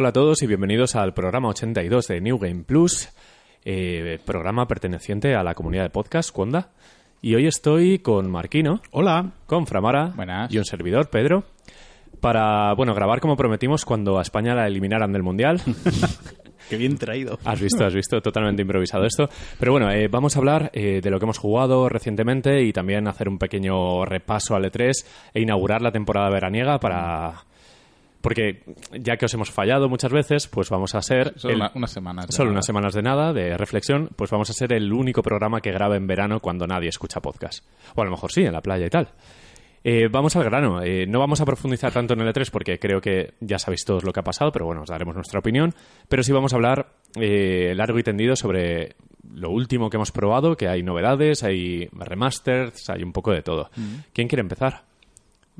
Hola a todos y bienvenidos al programa 82 de New Game Plus, eh, programa perteneciente a la comunidad de podcast Cuonda. Y hoy estoy con Marquino, Hola. con Framara Buenas. y un servidor, Pedro, para bueno grabar como prometimos cuando a España la eliminaran del Mundial. Qué bien traído. Has visto, has visto, totalmente improvisado esto. Pero bueno, eh, vamos a hablar eh, de lo que hemos jugado recientemente y también hacer un pequeño repaso al E3 e inaugurar la temporada veraniega para... Porque ya que os hemos fallado muchas veces, pues vamos a ser... Solo el- una- unas semanas. de Solo nada. unas semanas de nada, de reflexión, pues vamos a ser el único programa que grabe en verano cuando nadie escucha podcast. O a lo mejor sí, en la playa y tal. Eh, vamos al grano. Eh, no vamos a profundizar tanto en el E3 porque creo que ya sabéis todos lo que ha pasado, pero bueno, os daremos nuestra opinión. Pero sí vamos a hablar eh, largo y tendido sobre lo último que hemos probado, que hay novedades, hay remasters, hay un poco de todo. ¿Quién quiere empezar?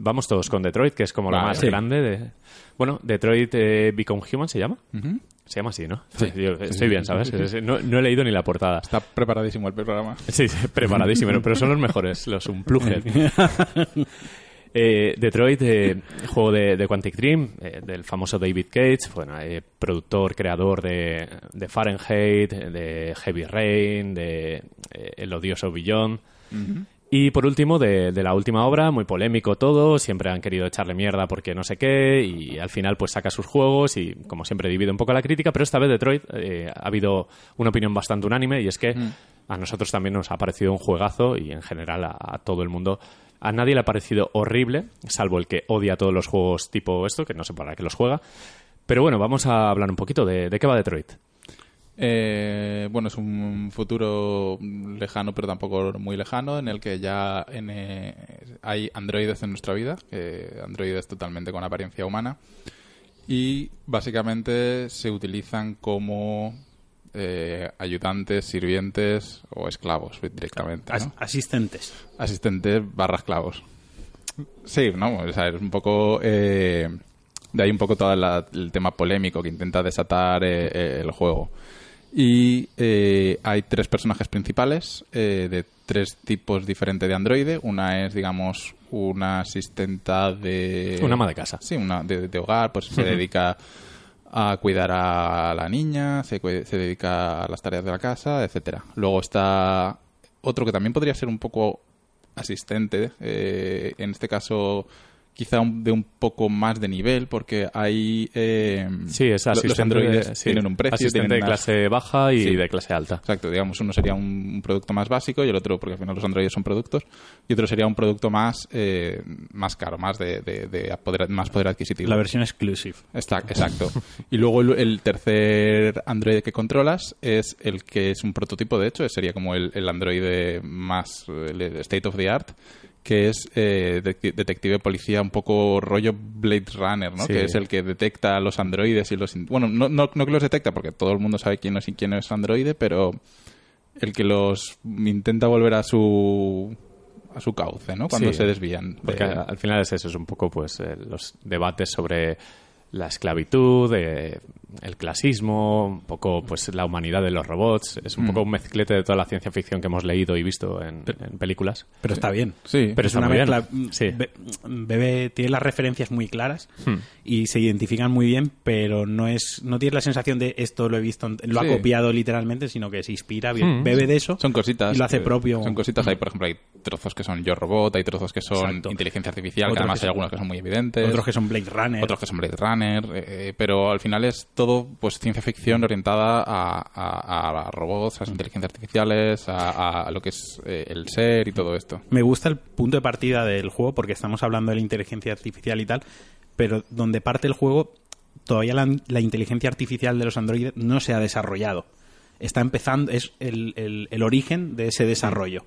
Vamos todos con Detroit, que es como lo Vale. más Sí. grande de... Bueno, Detroit eh, Become Human se llama. Se llama así, ¿no? Sí. Yo estoy bien, ¿sabes? No, no he leído ni la portada. Está preparadísimo el programa. Sí, sí, preparadísimo, pero son los mejores, los Unplugged. Eh, Detroit, eh, juego de, de Quantic Dream, eh, del famoso David Cage, bueno, eh, productor, creador de, de Fahrenheit, de Heavy Rain, de eh, El odioso Beyond. Y por último, de, de la última obra, muy polémico todo, siempre han querido echarle mierda porque no sé qué, y al final pues saca sus juegos y como siempre divide un poco la crítica, pero esta vez Detroit eh, ha habido una opinión bastante unánime y es que a nosotros también nos ha parecido un juegazo y en general a, a todo el mundo. A nadie le ha parecido horrible, salvo el que odia todos los juegos tipo esto, que no sé para qué los juega. Pero bueno, vamos a hablar un poquito de, de qué va Detroit. Eh, bueno, es un futuro lejano, pero tampoco muy lejano, en el que ya en, eh, hay androides en nuestra vida, que androides totalmente con apariencia humana, y básicamente se utilizan como eh, ayudantes, sirvientes o esclavos directamente. Asistentes. asistentes barra esclavos. Sí, no, o sea, es un poco... eh, de ahí un poco todo la- el tema polémico que intenta desatar eh, eh, el juego. Y eh, hay tres personajes principales eh, de tres tipos diferentes de androide. Una es, digamos, una asistenta de... Un ama de casa. Sí, una de, de hogar, pues se dedica a cuidar a la niña, se, se dedica a las tareas de la casa, etcétera. Luego está otro que también podría ser un poco asistente, eh, en este caso quizá un- de un poco más de nivel, porque hay... eh, Sí, es Los androides de, sí, tienen un precio. asistente tienen de unas- clase baja y Sí. de clase alta. Exacto, digamos, uno sería un, un producto más básico y el otro, porque al final los androides son productos, y otro sería un producto más, eh, más caro, más de, de- de poder, más poder adquisitivo. La versión exclusive. Está- exacto. Y luego el, el tercer androide que controlas es el que es un prototipo, de hecho, sería como el, el androide más el state of the art, que es eh, de- detective policía un poco rollo Blade Runner, ¿no? Sí. Que es el que detecta a los androides y los... Bueno, no, no, no que los detecta, porque todo el mundo sabe quién es y quién es androide, pero el que los intenta volver a su a su cauce, ¿no? Cuando Sí. se desvían. de- Porque al final es eso, es un poco pues eh, los debates sobre la esclavitud, eh, el clasismo, un poco pues la humanidad de los robots. Es un Mm. poco un mezclete de toda la ciencia ficción que hemos leído y visto en, en películas. Pero está bien. Sí. Pero es está una bien. mezcla. mm, Sí. be- bebe- tiene las referencias muy claras Hmm. y se identifican muy bien, pero no es no tienes la sensación de esto lo he visto, lo Sí. ha copiado literalmente, sino que se inspira, be- Hmm. bebe de eso Son cositas. y lo hace eh, propio. Son cositas. Hay, por ejemplo, hay trozos que son Yo Robot, hay trozos que son Exacto. inteligencia artificial, Otros que además que hay algunos que son muy evidentes. Otros que son Blade Runner. otros que son Blade Runner, eh, pero al final es todo pues ciencia ficción orientada a, a- a robots, a las inteligencias artificiales, a, a lo que es eh, el ser y todo esto. Me gusta el punto de partida del juego porque estamos hablando de la inteligencia artificial y tal, pero donde parte el juego todavía la, la inteligencia artificial de los androides no se ha desarrollado. Está empezando, es el, el- el origen de ese desarrollo.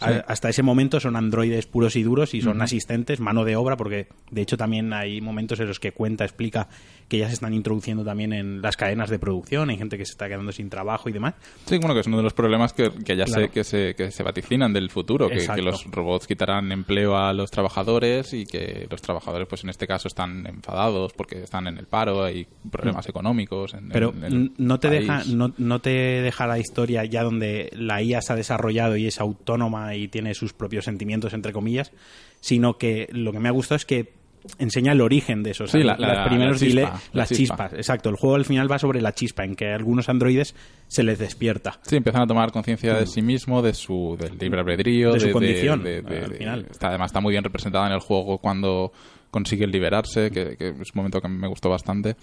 A- Hasta ese momento son androides puros y duros y son asistentes, mano de obra, porque de hecho también hay momentos en los que cuenta, explica que ya se están introduciendo también en las cadenas de producción, hay gente que se está quedando sin trabajo y demás. Sí, bueno, que es uno de los problemas que, que ya Claro. sé que se, que se vaticinan del futuro, que, los robots quitarán empleo a los trabajadores y que los trabajadores, pues en este caso, están enfadados porque están en el paro, hay problemas económicos. En, Pero en el n- no te país. deja no, no te deja la historia ya donde la IA se ha desarrollado y es autónoma y tiene sus propios sentimientos entre comillas, sino que lo que me ha gustado es que enseña el origen de esos. Sí, la- primeros la chispa, dile- la las chispa. chispas. Exacto. El juego al final va sobre la chispa, en que a algunos androides se les despierta. Sí, empiezan a tomar conciencia de sí mismo, de su del libre albedrío, De su condición, al final. está, además está muy bien representada en el juego cuando consiguen liberarse, que, que es un momento que me gustó bastante.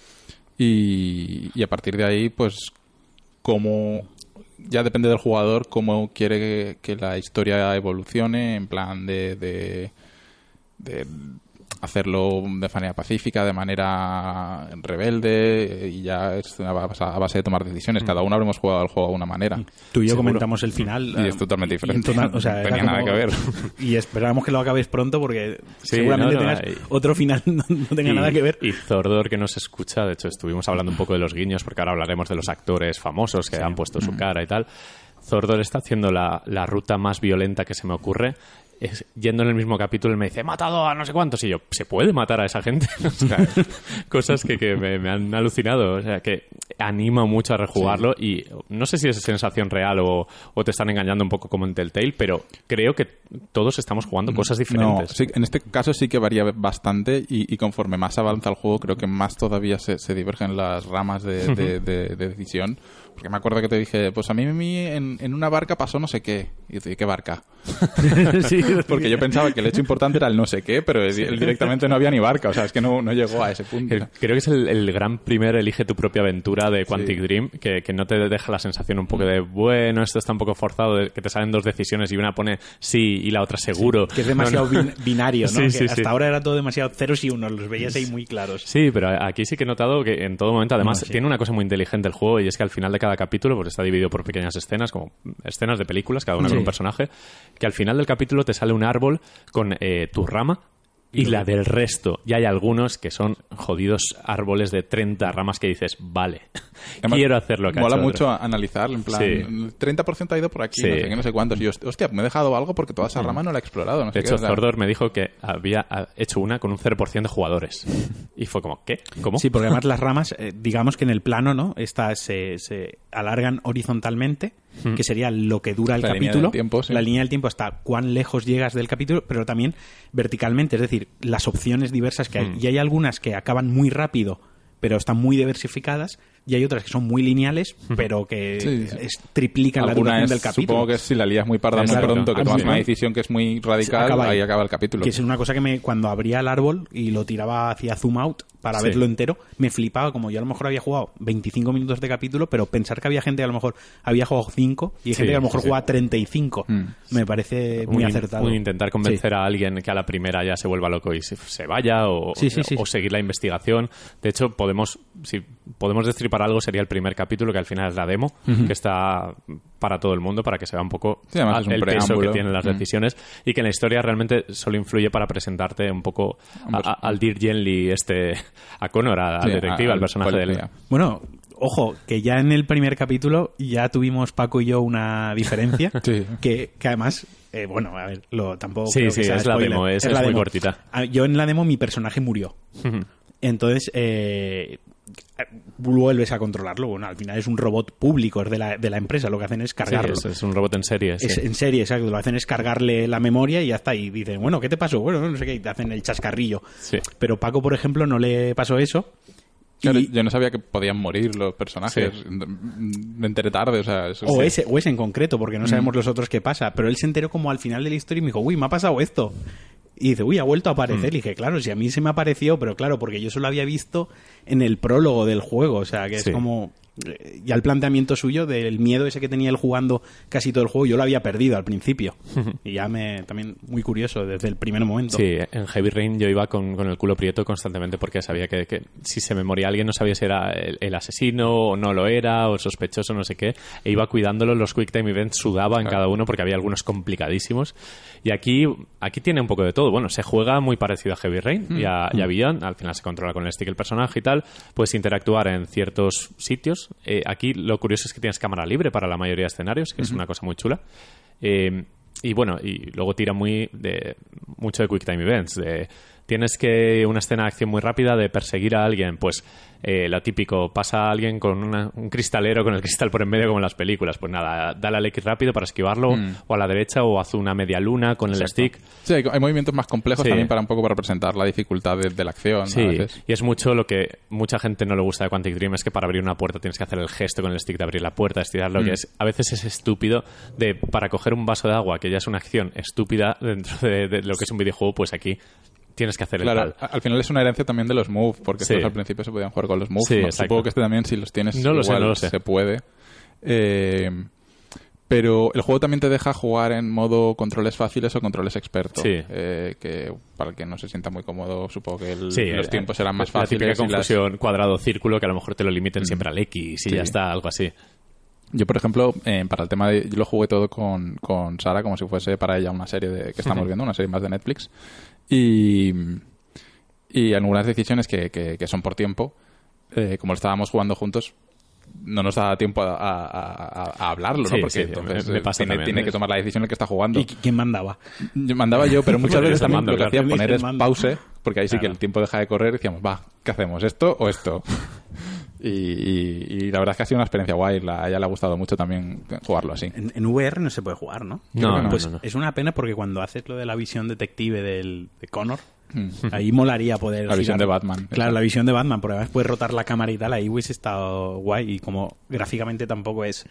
Y, y a partir de ahí, pues, como ya depende del jugador cómo quiere que, la historia evolucione, en plan de, de hacerlo de manera pacífica, de manera rebelde, y ya es a base, a base de tomar decisiones. Cada uno habremos jugado el juego de una manera. Tú y yo Seguro. comentamos el final. Y eh, es totalmente y diferente. tona- o sea, No tenía nada que ver. Y esperamos que lo acabes pronto porque Sí, seguramente no, no, tengas otro final no, tenga y, nada que ver. Y Zordor, que nos escucha, de hecho estuvimos hablando un poco de los guiños, porque ahora hablaremos de los actores famosos que han puesto su cara y tal. Zordor está haciendo la, la ruta más violenta que se me ocurre. Es, yendo en el mismo capítulo, él me dice, he matado a no sé cuántos. Y yo, ¿se puede matar a esa gente? O sea, cosas que, que me, me han alucinado. O sea, que anima mucho a rejugarlo. Y no sé si es sensación real o, o te están engañando un poco como en Telltale, pero creo que todos estamos jugando cosas No, diferentes. sí, en este caso sí que varía bastante y, y conforme más avanza el juego creo que más todavía se, se divergen las ramas de, de- de- de decisión. Porque me acuerdo que te dije, pues a mí, a mí en, en una barca pasó no sé qué. Y yo te dije, ¿qué barca? Sí, Porque yo pensaba que el hecho importante era el no sé qué, pero él directamente no había ni barca. O sea, es que no, no llegó a ese punto. El- Creo que es el, el gran primer elige tu propia aventura de Quantic Dream, que, que no te deja la sensación un poco de, bueno, esto está un poco forzado, de que te salen dos decisiones y una pone sí y la otra seguro. que es demasiado No, no. bin- binario, ¿no? Sí, Que sí, hasta sí. ahora era todo demasiado ceros y unos, los veías ahí muy claros. Sí, pero aquí sí que he notado que en todo momento, además, No, sí. tiene una cosa muy inteligente el juego y es que al final de cada capítulo pues está dividido por pequeñas escenas, como escenas de películas, cada una con Sí. un personaje, que al final del capítulo te sale un árbol con eh, tu rama y la del resto. Y hay algunos que son jodidos árboles de 30 ramas que dices, vale, Además, quiero hacer lo que ha Mola hecho otro". mucho analizar, en plan, Sí. el 30% ha ido por aquí, Sí. no sé qué, no sé cuántos. Y yo, hostia, me he dejado algo porque toda esa rama no la he explorado. No De qué, hecho, sea, Zordor me dijo que había ah, hecho una con un 0% de jugadores. Y fue como, ¿qué? ¿Cómo? Sí, porque además las ramas, eh, digamos que en el plano, ¿no? Estas se, se alargan horizontalmente, que sería lo que dura el La línea capítulo. del tiempo, sí. La línea del tiempo hasta cuán lejos llegas del capítulo, pero también verticalmente, es decir, las opciones diversas que hay. Y hay algunas que acaban muy rápido, pero están muy diversificadas, y hay otras que son muy lineales, pero que Sí, sí. es- triplican la alguna duración es- del capítulo. Supongo que si la lías muy parda muy Exacto. pronto, que Ah, tomas sí. una decisión que es muy radical, Acaba ahí ahí. acaba el capítulo. Que es una cosa que me, cuando abría el árbol y lo tiraba hacia zoom out para Sí. verlo entero, me flipaba. Como yo a lo mejor había jugado 25 minutos de capítulo, pero pensar que había gente que a lo mejor había jugado 5 y hay Sí, gente que a lo mejor jugaba 35. Mm. Me parece muy un, acertado. un intentar convencer a alguien que a la primera ya se vuelva loco y se, se vaya o, Sí, sí, sí. o seguir la investigación. De hecho, podemos si podemos destripar algo sería el primer capítulo que al final es la demo, que está para todo el mundo para que se vea un poco Sí, además al- es un el peso que tienen las decisiones y que en la historia realmente solo influye para presentarte un poco a- a- al Dear Gently este a Connor, a- al Sí, detective, a- al personaje del. Bueno, ojo, que ya en el primer capítulo ya tuvimos Paco y yo una diferencia. Sí. que, que además, eh, bueno, a ver, lo, tampoco. Sí, creo sí, que sea es la demo, es- la es muy demo. cortita. Ah, Yo en la demo mi personaje murió. Entonces, eh, vuelves a controlarlo. Bueno, al final es un robot público, es de la, de la empresa. Lo que hacen es Sí, cargarlo. es, es un robot en serie. sí. Es en serie, exacto. Lo que hacen es cargarle la memoria y ya está. Y dicen, bueno, ¿qué te pasó? Bueno, no sé qué. Y te hacen el chascarrillo. Sí. Pero Paco, por ejemplo, no le pasó eso. Claro, Y- Yo no sabía que podían morir los personajes. Me enteré tarde, o sea... eso O sí. ese, o ese en concreto, porque no sabemos los otros qué pasa. Pero él se enteró como al final de la historia y me dijo, uy, me ha pasado esto. Y dice, uy, ha vuelto a aparecer. Y dije, claro, si a mí se me apareció, pero claro, porque yo solo había visto en el prólogo del juego. O sea, que Sí. es como. eh, Ya el planteamiento suyo del miedo ese que tenía él jugando casi todo el juego, yo lo había perdido al principio. y ya me. También muy curioso desde el primer momento. Sí, en Heavy Rain yo iba con, con el culo prieto constantemente porque sabía que, que si se me moría alguien no sabía si era el, el asesino o no lo era o sospechoso no sé qué e iba cuidándolo los quick time events sudaba en Claro. cada uno porque había algunos complicadísimos y aquí aquí tiene un poco de todo. Bueno se juega muy parecido a Heavy Rain y, a, y a Beyond. Al final se controla con el stick el personaje y tal. Puedes interactuar en ciertos sitios. Eh, aquí lo curioso es que tienes cámara libre para la mayoría de escenarios que es una cosa muy chula. Eh, y bueno, y luego tira muy de mucho de Quick Time Events, de, tienes que una escena de acción muy rápida de perseguir a alguien, pues eh, lo típico, pasa a alguien con una- un cristalero con el cristal por en medio como en las películas. Pues nada, dale al X rápido para esquivarlo, o a la derecha, o haz una media luna con el stick. Sí, hay, hay movimientos más complejos Sí. también para un poco para representar la dificultad de, de la acción. Sí, a veces. y es mucho lo que mucha gente no le gusta de Quantic Dream, es que para abrir una puerta tienes que hacer el gesto con el stick de abrir la puerta, estirarlo, Mm. que es, a veces es estúpido de para coger un vaso de agua, que ya es una acción estúpida dentro de, de lo que es un videojuego, pues aquí tienes que hacer el Claro, tal. a- al final es una herencia también de los moves, porque Sí. estos al principio se podían jugar con los moves. Sí, ¿no? Supongo que este también, si los tienes, No lo sé, igual no lo sé. se puede. Eh, pero el juego también te deja jugar en modo controles fáciles o controles expertos. Sí. Eh, que para el que no se sienta muy cómodo, supongo que el- Sí, los eh, tiempos serán más La típica fáciles. y las- Mm. confusión cuadrado-círculo que a lo mejor te lo limiten siempre al X y Sí. ya está, algo así. Yo, por ejemplo, eh, para el tema de... Yo lo jugué todo con, con Sara como si fuese para ella una serie de, que estamos viendo, una serie más de Netflix. Y, y algunas decisiones que, que, que son por tiempo, eh, como lo estábamos jugando juntos, no nos da tiempo a, a- a- a hablarlo, ¿no? Sí, Porque sí, entonces me- me pasa tiene, también, tiene ¿eh? que tomar la decisión el que está jugando. ¿Y qui- quién mandaba? Yo mandaba yo, pero muchas veces también mando, lo que claro. hacía poner es mando. pause, porque ahí sí que el tiempo deja de correr y decíamos, va, ¿qué hacemos? ¿Esto o esto? Y, y- y la verdad es que ha sido una experiencia guay. La- a ella le ha gustado mucho también jugarlo así. En, en VR no se puede jugar, ¿no? No, no. Pues no, no. es una pena porque cuando haces lo de la visión detective del, de Connor, Mm. ahí molaría poder. La visión girar- de Batman. Claro, la visión de Batman, porque además puedes rotar la cámara y tal. Ahí hubiese estado guay y como gráficamente tampoco es.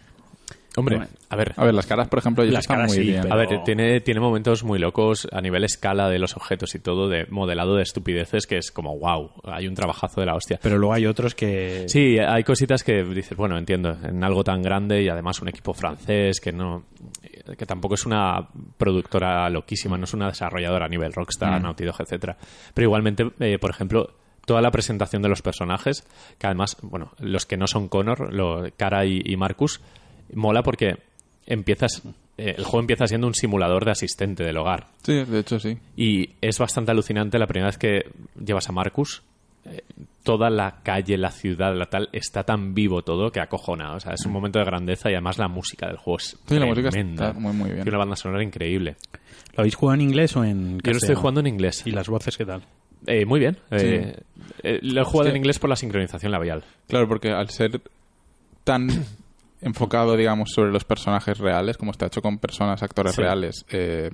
Hombre, Bueno. a ver, A ver, las caras, por ejemplo, Las están caras muy sí, bien. pero- A ver, tiene, tiene momentos muy locos a nivel escala de los objetos y todo, de modelado de estupideces, que es como, wow, hay un trabajazo de la hostia. Pero luego hay otros que. Sí, hay cositas que dices, bueno, entiendo, en algo tan grande y además un equipo francés que no que tampoco es una productora loquísima, no es una desarrolladora a nivel Rockstar, Naughty Dog, etcétera. Pero igualmente, eh, por ejemplo, toda la presentación de los personajes, que además, bueno, los que no son Connor, lo, Cara y, y Marcus, mola porque empiezas eh, el juego empieza siendo un simulador de asistente del hogar. Sí, de hecho sí. Y es bastante alucinante la primera vez que llevas a Marcus. eh, toda la calle, la ciudad, la tal, está tan vivo todo que acojona. O sea, es un momento de grandeza y además la música del juego es Sí, la música tremenda. está muy, muy bien. Tiene una banda sonora increíble. ¿Lo habéis jugado en inglés o en Yo lo estoy jugando en inglés. ¿Y las voces qué tal? Eh, muy bien. Eh, eh, lo he jugado en inglés por la sincronización labial. Claro, porque al ser tan enfocado, digamos, sobre los personajes reales, como está hecho con personas, actores Sí. reales, eh,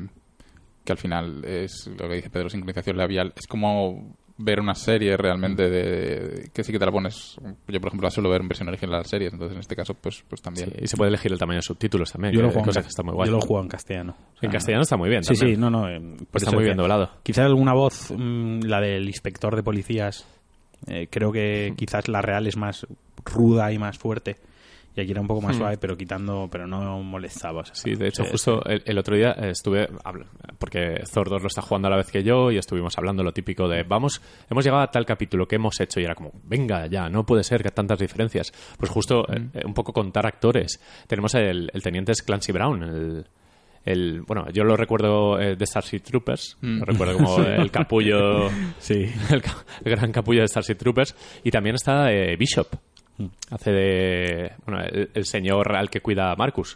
que al final es lo que dice Pedro, sincronización labial, es como ver una serie realmente de que sí que te la pones yo por ejemplo la suelo ver en versión original de las series entonces en este caso pues pues también Sí, y se puede elegir el tamaño de subtítulos también. Yo que lo, juego en, que está muy guay. yo lo juego en castellano. O sea, En castellano está muy bien. Sí, también. sí, no, no. eh, Está muy bien doblado. Quizás alguna voz, mm, la del inspector de policías, eh, creo que quizás la real es más ruda y más fuerte. Y aquí era un poco más suave, pero quitando, pero no molestaba. o sea, Sí, de hecho, sí, justo el, el otro día eh, estuve, porque 2 lo está jugando a la vez que yo y estuvimos hablando lo típico de, vamos, hemos llegado a tal capítulo, ¿qué hemos hecho? Y era como, venga ya, no puede ser que tantas diferencias. Pues justo eh, eh, un poco contar actores. Tenemos el, el teniente es Clancy Brown, el... el- bueno, yo lo recuerdo eh, de Starship Troopers, lo recuerdo como el capullo, Sí. el, el gran capullo de Starship Troopers, y también está eh, Bishop, hace de, bueno, el, el señor al que cuida a Marcus.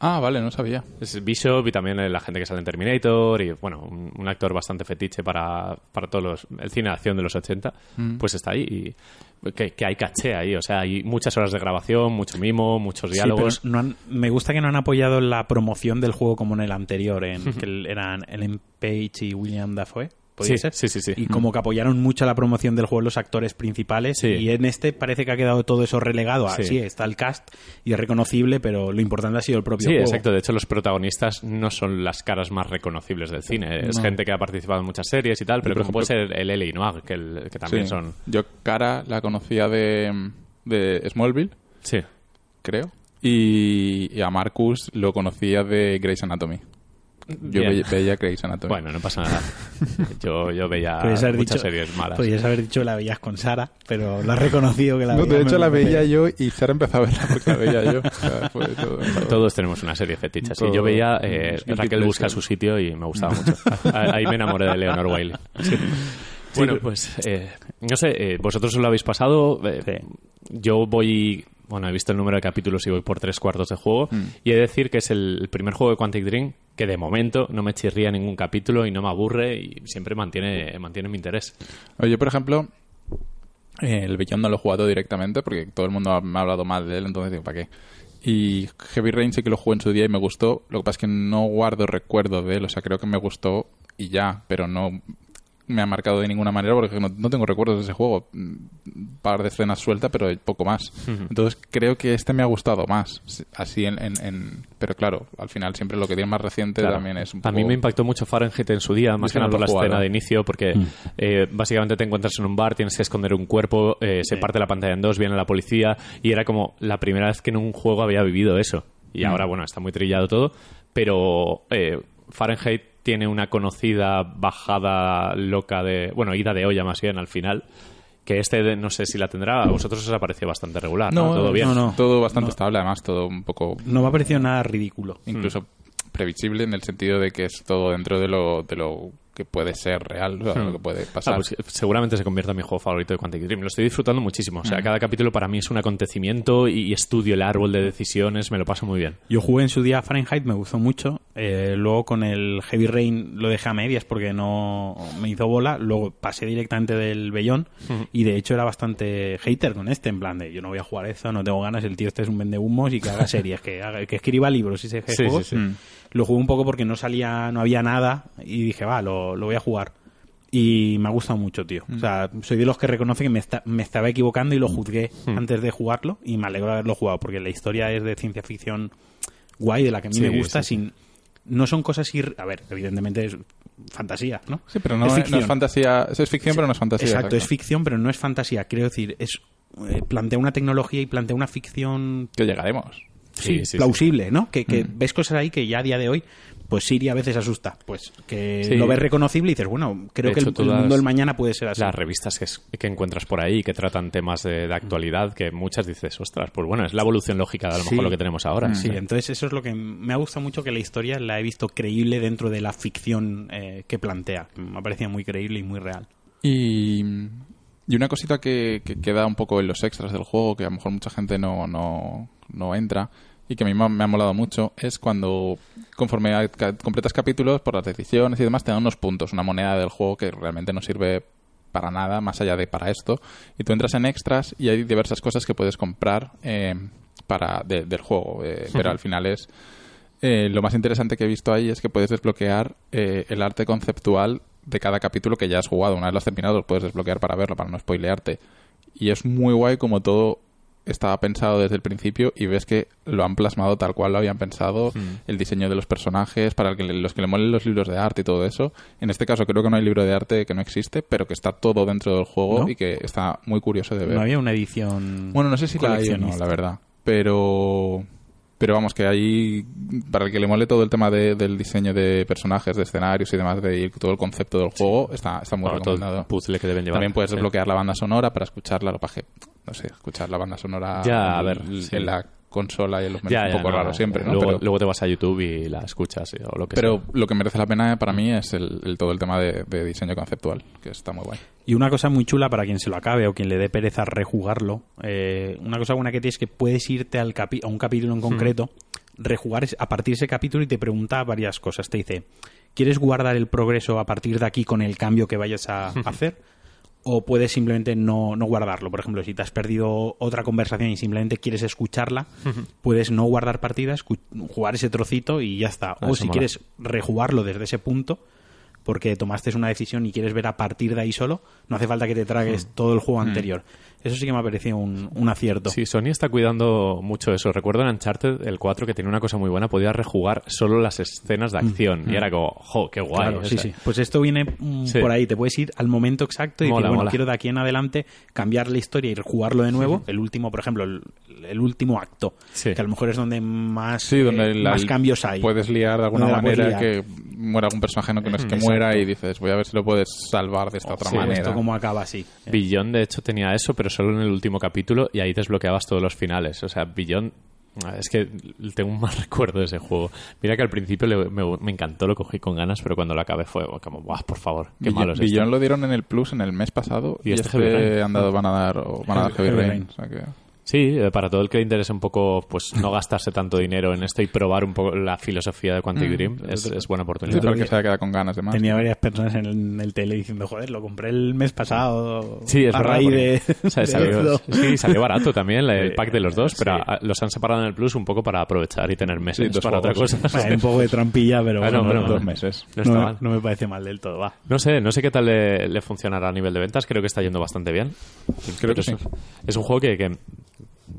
ah vale no sabía Es Bishop y también la gente que sale en Terminator y bueno, un, un actor bastante fetiche para, para todos los, el cine de acción de los 80, pues está ahí y que, que hay caché ahí, o sea, hay muchas horas de grabación, mucho mimo, muchos Sí, diálogos. pero no han- me gusta que no han apoyado la promoción del juego como en el anterior, en que el- eran Ellen Page y William Dafoe. ¿Podría Sí, ser? sí, sí, sí. Y como que apoyaron mucho la promoción del juego los actores principales. Sí. Y en este parece que ha quedado todo eso relegado. a Sí. Sí, está el cast y es reconocible, pero lo importante ha sido el propio Sí, juego. exacto. De hecho, los protagonistas no son las caras más reconocibles del cine. Es No. gente que ha participado en muchas series y tal, pero por como puede ejemplo- ser el L.A. Noir, que, el- que también Sí. son... yo Cara la conocía de, de Smallville Sí. creo y, y a Marcus lo conocía de Grey's Anatomy yo Bien. ve- veía Grey's Anatomy Bueno, no pasa nada. Yo, yo veía Podrías haber muchas dicho- series malas. Podrías haber dicho que la veías con Sara, pero lo has reconocido que la No, veías. de hecho la veía yo y Sara empezó a verla porque la veía yo. O sea, fue todo- Todos tenemos una serie fetiche. Sí, Todo- yo veía eh, Raquel busca su sitio y me gustaba mucho. Ahí me enamoré de Leonor Wiley. Bueno, pues eh, no sé, eh, vosotros os lo habéis pasado. eh, Sí. Yo voy bueno, he visto el número de capítulos y voy por tres cuartos de juego. Mm. Y he de decir que es el primer juego de Quantic Dream que de momento no me chirría ningún capítulo y no me aburre y siempre mantiene, mantiene mi interés. Oye, por ejemplo, el Beyond no lo he jugado directamente porque todo el mundo me ha hablado mal de él, entonces digo, ¿para qué? Y Heavy Rain sí que lo jugué en su día y me gustó. Lo que pasa es que no guardo recuerdo de él, o sea, creo que me gustó y ya, pero no me ha marcado de ninguna manera porque no, no tengo recuerdos de ese juego. Un par de escenas sueltas, pero poco más. Entonces creo que este me ha gustado más. Así en, en- en- Pero claro, al final siempre lo que tiene más reciente Claro. también es un A poco... mí me impactó mucho Fahrenheit en su día, más que nada por la escena de inicio, porque eh, básicamente te encuentras en un bar, tienes que esconder un cuerpo, eh, se parte la pantalla en dos, viene la policía, y era como la primera vez que en un juego había vivido eso. Y ahora, bueno, está muy trillado todo, pero eh, Fahrenheit tiene una conocida bajada loca de. Bueno, ida de olla más bien al final. Que este de- no sé si la tendrá, a vosotros os ha parecido bastante regular, ¿no? No, Todo bien. no, no. Todo bastante No. estable, además, todo un poco No me ha parecido nada ridículo. incluso previsible en el sentido de que es todo dentro de lo, de lo que puede ser real, o sea, lo que puede Ah, pasar. pues, seguramente se convierta en mi juego favorito de Quantic Dream. Lo estoy disfrutando muchísimo. O sea, cada capítulo para mí es un acontecimiento y, y estudio el árbol de decisiones. Me lo paso muy bien. Yo jugué en su día a Fahrenheit, me gustó mucho. Eh, luego con el Heavy Rain lo dejé a medias porque no me hizo bola. Luego pasé directamente del Bellón y de hecho era bastante hater con este, en plan de yo no voy a jugar eso, no tengo ganas, el tío este es un vende humos y que haga series, que, haga- que escriba libros y se Sí, juegos. sí, sí. Mm. Lo jugué un poco porque no salía, no había nada y dije, va, lo, lo voy a jugar. Y me ha gustado mucho, tío. O sea, soy de los que reconoce que me, esta- me estaba equivocando y lo juzgué antes de jugarlo y me alegro de haberlo jugado porque la historia es de ciencia ficción guay, de la que a mí Sí, me gusta, sí, sin... No son cosas ir... A ver, evidentemente es fantasía, ¿no? Sí, pero no Es es, no ficción. es fantasía, es ficción, pero no es fantasía. Exacto, es ficción, pero no es fantasía. Quiero decir, es eh, plantea una tecnología y plantea una ficción Que llegaremos. Sí, Sí, sí, plausible, ¿no? Que, que Mm. ves cosas ahí que ya a día de hoy, pues Siri a veces asusta. Pues que Sí. lo ves reconocible y dices, bueno, creo De que hecho, el, mundo del mañana puede ser así. Las revistas que, es- que encuentras por ahí que tratan temas de, de actualidad, que muchas dices, ostras, pues bueno, es la evolución lógica de a lo Sí. mejor lo que tenemos ahora. Sí, entonces eso es lo que me ha gustado mucho que la historia la he visto creíble dentro de la ficción eh, que plantea. Me ha parecido muy creíble y muy real. Y, y una cosita que, que queda un poco en los extras del juego, que a lo mejor mucha gente no, no, no entra, y que a mí me ha, molado mucho, es cuando conforme a- completas capítulos, por las decisiones y demás, te dan unos puntos, una moneda del juego que realmente no sirve para nada más allá de para esto. Y tú entras en extras y hay diversas cosas que puedes comprar eh, para de- del juego, eh, pero al final es... eh, lo más interesante que he visto ahí es que puedes desbloquear el arte conceptual de cada capítulo que ya has jugado. Una vez lo has terminado, lo puedes desbloquear para verlo, para no spoilearte. Y es muy guay como todo estaba pensado desde el principio y ves que lo han plasmado tal cual lo habían pensado, el diseño de los personajes, para el que los que le molen los libros de arte y todo eso. En este caso creo que no hay libro de arte que no existe, pero que está todo dentro del juego ¿No? y que está muy curioso de ver. No había una edición. Bueno, no sé si la hay o no, la verdad. Pero. Pero vamos, que ahí, para el que le mole todo el tema de- del diseño de personajes, de escenarios y demás, de todo el concepto del juego, está, está muy Bueno, todo el recomendado. puzzle que deben llevar. También puedes Sí. desbloquear la banda sonora para escucharla, lo paje, no sé, escuchar la banda sonora Ya, a en- ver, en sí. la consola y en los menús Ya, un poco no, raro siempre, ¿no? Luego, pero luego te vas a YouTube y la escuchas eh, o lo que pero sea. lo que merece la pena para mí es el, el- todo el tema de, de diseño conceptual, que está muy guay. Y una cosa muy chula para quien se lo acabe o quien le dé pereza rejugarlo, eh, una cosa buena que tienes es que puedes irte al capi- a un capítulo en concreto, rejugar a partir de ese capítulo y te pregunta varias cosas. Te dice, ¿quieres guardar el progreso a partir de aquí con el cambio que vayas a hacer? O puedes simplemente no, no guardarlo. Por ejemplo, si te has perdido otra conversación y simplemente quieres escucharla, puedes no guardar partida, escu- jugar ese trocito y ya está. Ah, o si mola. quieres rejugarlo desde ese punto, porque tomaste una decisión y quieres ver a partir de ahí solo, no hace falta que te tragues todo el juego anterior. Eso sí que me ha parecido un, un acierto. Sí, Sony está cuidando mucho eso. Recuerdo en Uncharted, el 4, que tenía una cosa muy buena, podía rejugar solo las escenas de acción. Y era como, jo, qué guay. Claro, sí, sí. Pues esto viene mm, Sí. por ahí. Te puedes ir al momento exacto y Mola, decir, bueno, mola. quiero de aquí en adelante cambiar la historia y jugarlo de nuevo. El último, por ejemplo, el, el último acto. Sí. Que a lo mejor es donde más, Sí, donde eh, la- más cambios hay. Puedes liar de alguna manera que muera algún personaje no que no es que Exacto. muera y dices, voy a ver si lo puedes salvar de esta otra Sí, manera. Esto como acaba así. Beyond, de hecho, tenía eso, pero solo en el último capítulo y ahí desbloqueabas todos los finales. O sea, Beyond... Es que tengo un mal recuerdo de ese juego. Mira que al principio le- me, me encantó, lo cogí con ganas, pero cuando lo acabé fue como, ¡buah, por favor! ¡Qué Bill- malo es Billón esto! lo dieron en el Plus en el mes pasado ¿Y y, este este, han dado, van a dar, o van a dar Heavy Rain. Rain. o sea que- Sí, eh, para todo el que le interese un poco, pues no gastarse tanto dinero en esto y probar un poco la filosofía de Quantic Dream, es, es buena Sí, oportunidad. el que se quedado con ganas de más. Tenía varias personas en el, en el tele diciendo, joder, lo compré el mes pasado Sí, es a verdad. raíz de, o sea, de salió, esto". sí, salió barato también el pack de los dos, Sí. pero ah, los han separado en el Plus un poco para aprovechar y tener meses Sí, para otra cosa. Bueno, un poco de trampilla, pero Bueno, bueno, bueno, no, dos meses. No está no- mal. no me parece mal del todo, va. No sé, no sé qué tal le, le funcionará a nivel de ventas. Creo que está yendo bastante bien. Creo que Pero sí. es, es un juego que, que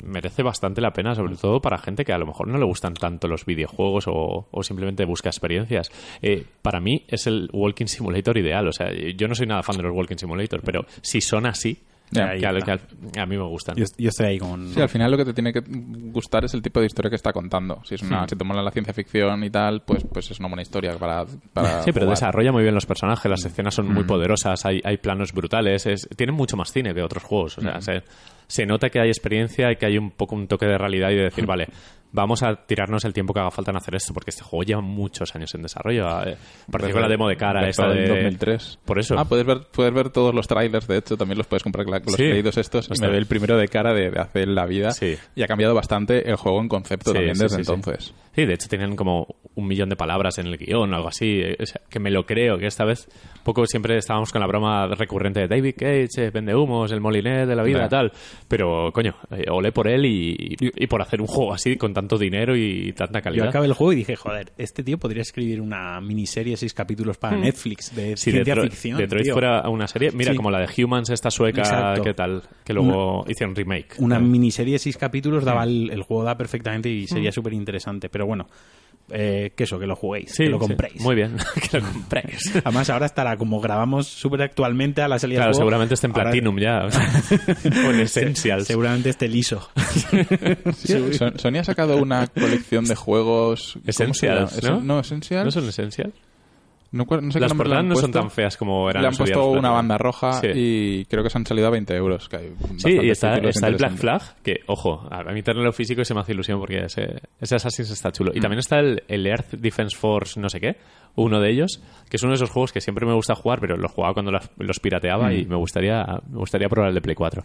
merece bastante la pena, sobre todo para gente que a lo mejor no le gustan tanto los videojuegos o, o simplemente busca experiencias. Eh, para mí es el Walking Simulator ideal. O sea, yo no soy nada fan de los Walking Simulator, pero si son así, Ya, que, a, que a- a mí me gustan. Yo, yo estoy ahí con... Sí, al final lo que te tiene que gustar es el tipo de historia que está contando. Si es una, Hmm. si te mola la ciencia ficción y tal, pues, pues es una buena historia para, para Sí, pero jugar. desarrolla muy bien los personajes, las escenas son muy poderosas, hay, hay planos brutales, es, tienen mucho más cine que otros juegos. O sea, se, se nota que hay experiencia y que hay un poco un toque de realidad y de decir, vale, vamos a tirarnos el tiempo que haga falta en hacer esto, porque este juego lleva muchos años en desarrollo. Eh, Parece con la demo de cara esta Empezó en de... 2003. Por eso. Ah, puedes ver, puedes ver todos los trailers, de hecho, también los puedes comprar con los Sí. estos. Y me ve el primero de cara de, de hace la vida. Sí. Y ha cambiado bastante el juego en concepto Sí, también desde entonces. Sí, de hecho tenían como un millón de palabras en el guion o algo así, eh, o sea, que me lo creo, que esta vez poco siempre estábamos con la broma recurrente de David Cage, eh, vende humos, el moliné de la vida, tal, pero coño, eh, olé por él y, y por hacer un juego así con tanto dinero y tanta Yo calidad. acabé el juego y dije, joder, este tío podría escribir una miniserie de seis capítulos para Netflix de Hmm. Si ciencia Detroit, ficción. Detroit tío. fuera una serie, mira, Sí. como la de Humans, esta sueca, Exacto. ¿qué tal? Que luego hicieron remake. Una miniserie de seis capítulos daba Hmm. el, el juego da perfectamente y sería súper interesante. Pero bueno, eh, que eso, que lo juguéis, sí, que lo sí. compréis. Muy bien, que lo compréis. Además, ahora estará como grabamos súper actualmente a la salida Claro, del juego. seguramente esté en ahora- Platinum ya. o sea, o en Essentials. Seguramente esté liso. Sí, Son- Sony ha sacado una colección de juegos... ¿cómo se Essentials? ¿no? No, Essentials. ¿No son Essentials? No, no sé qué Las le portadas no son tan feas como eran Le han puesto una banda roja Sí. y creo que se han salido a 20 euros. Que hay Sí, y está, está el Black. Flag, que, ojo, a mí tenerlo físico se me hace ilusión porque ese, ese Assassin's está chulo. Y también está el, el Earth Defense Force no sé qué, uno de ellos, que es uno de esos juegos que siempre me gusta jugar, pero los jugaba cuando los, los pirateaba y me gustaría, me gustaría probar el de Play 4.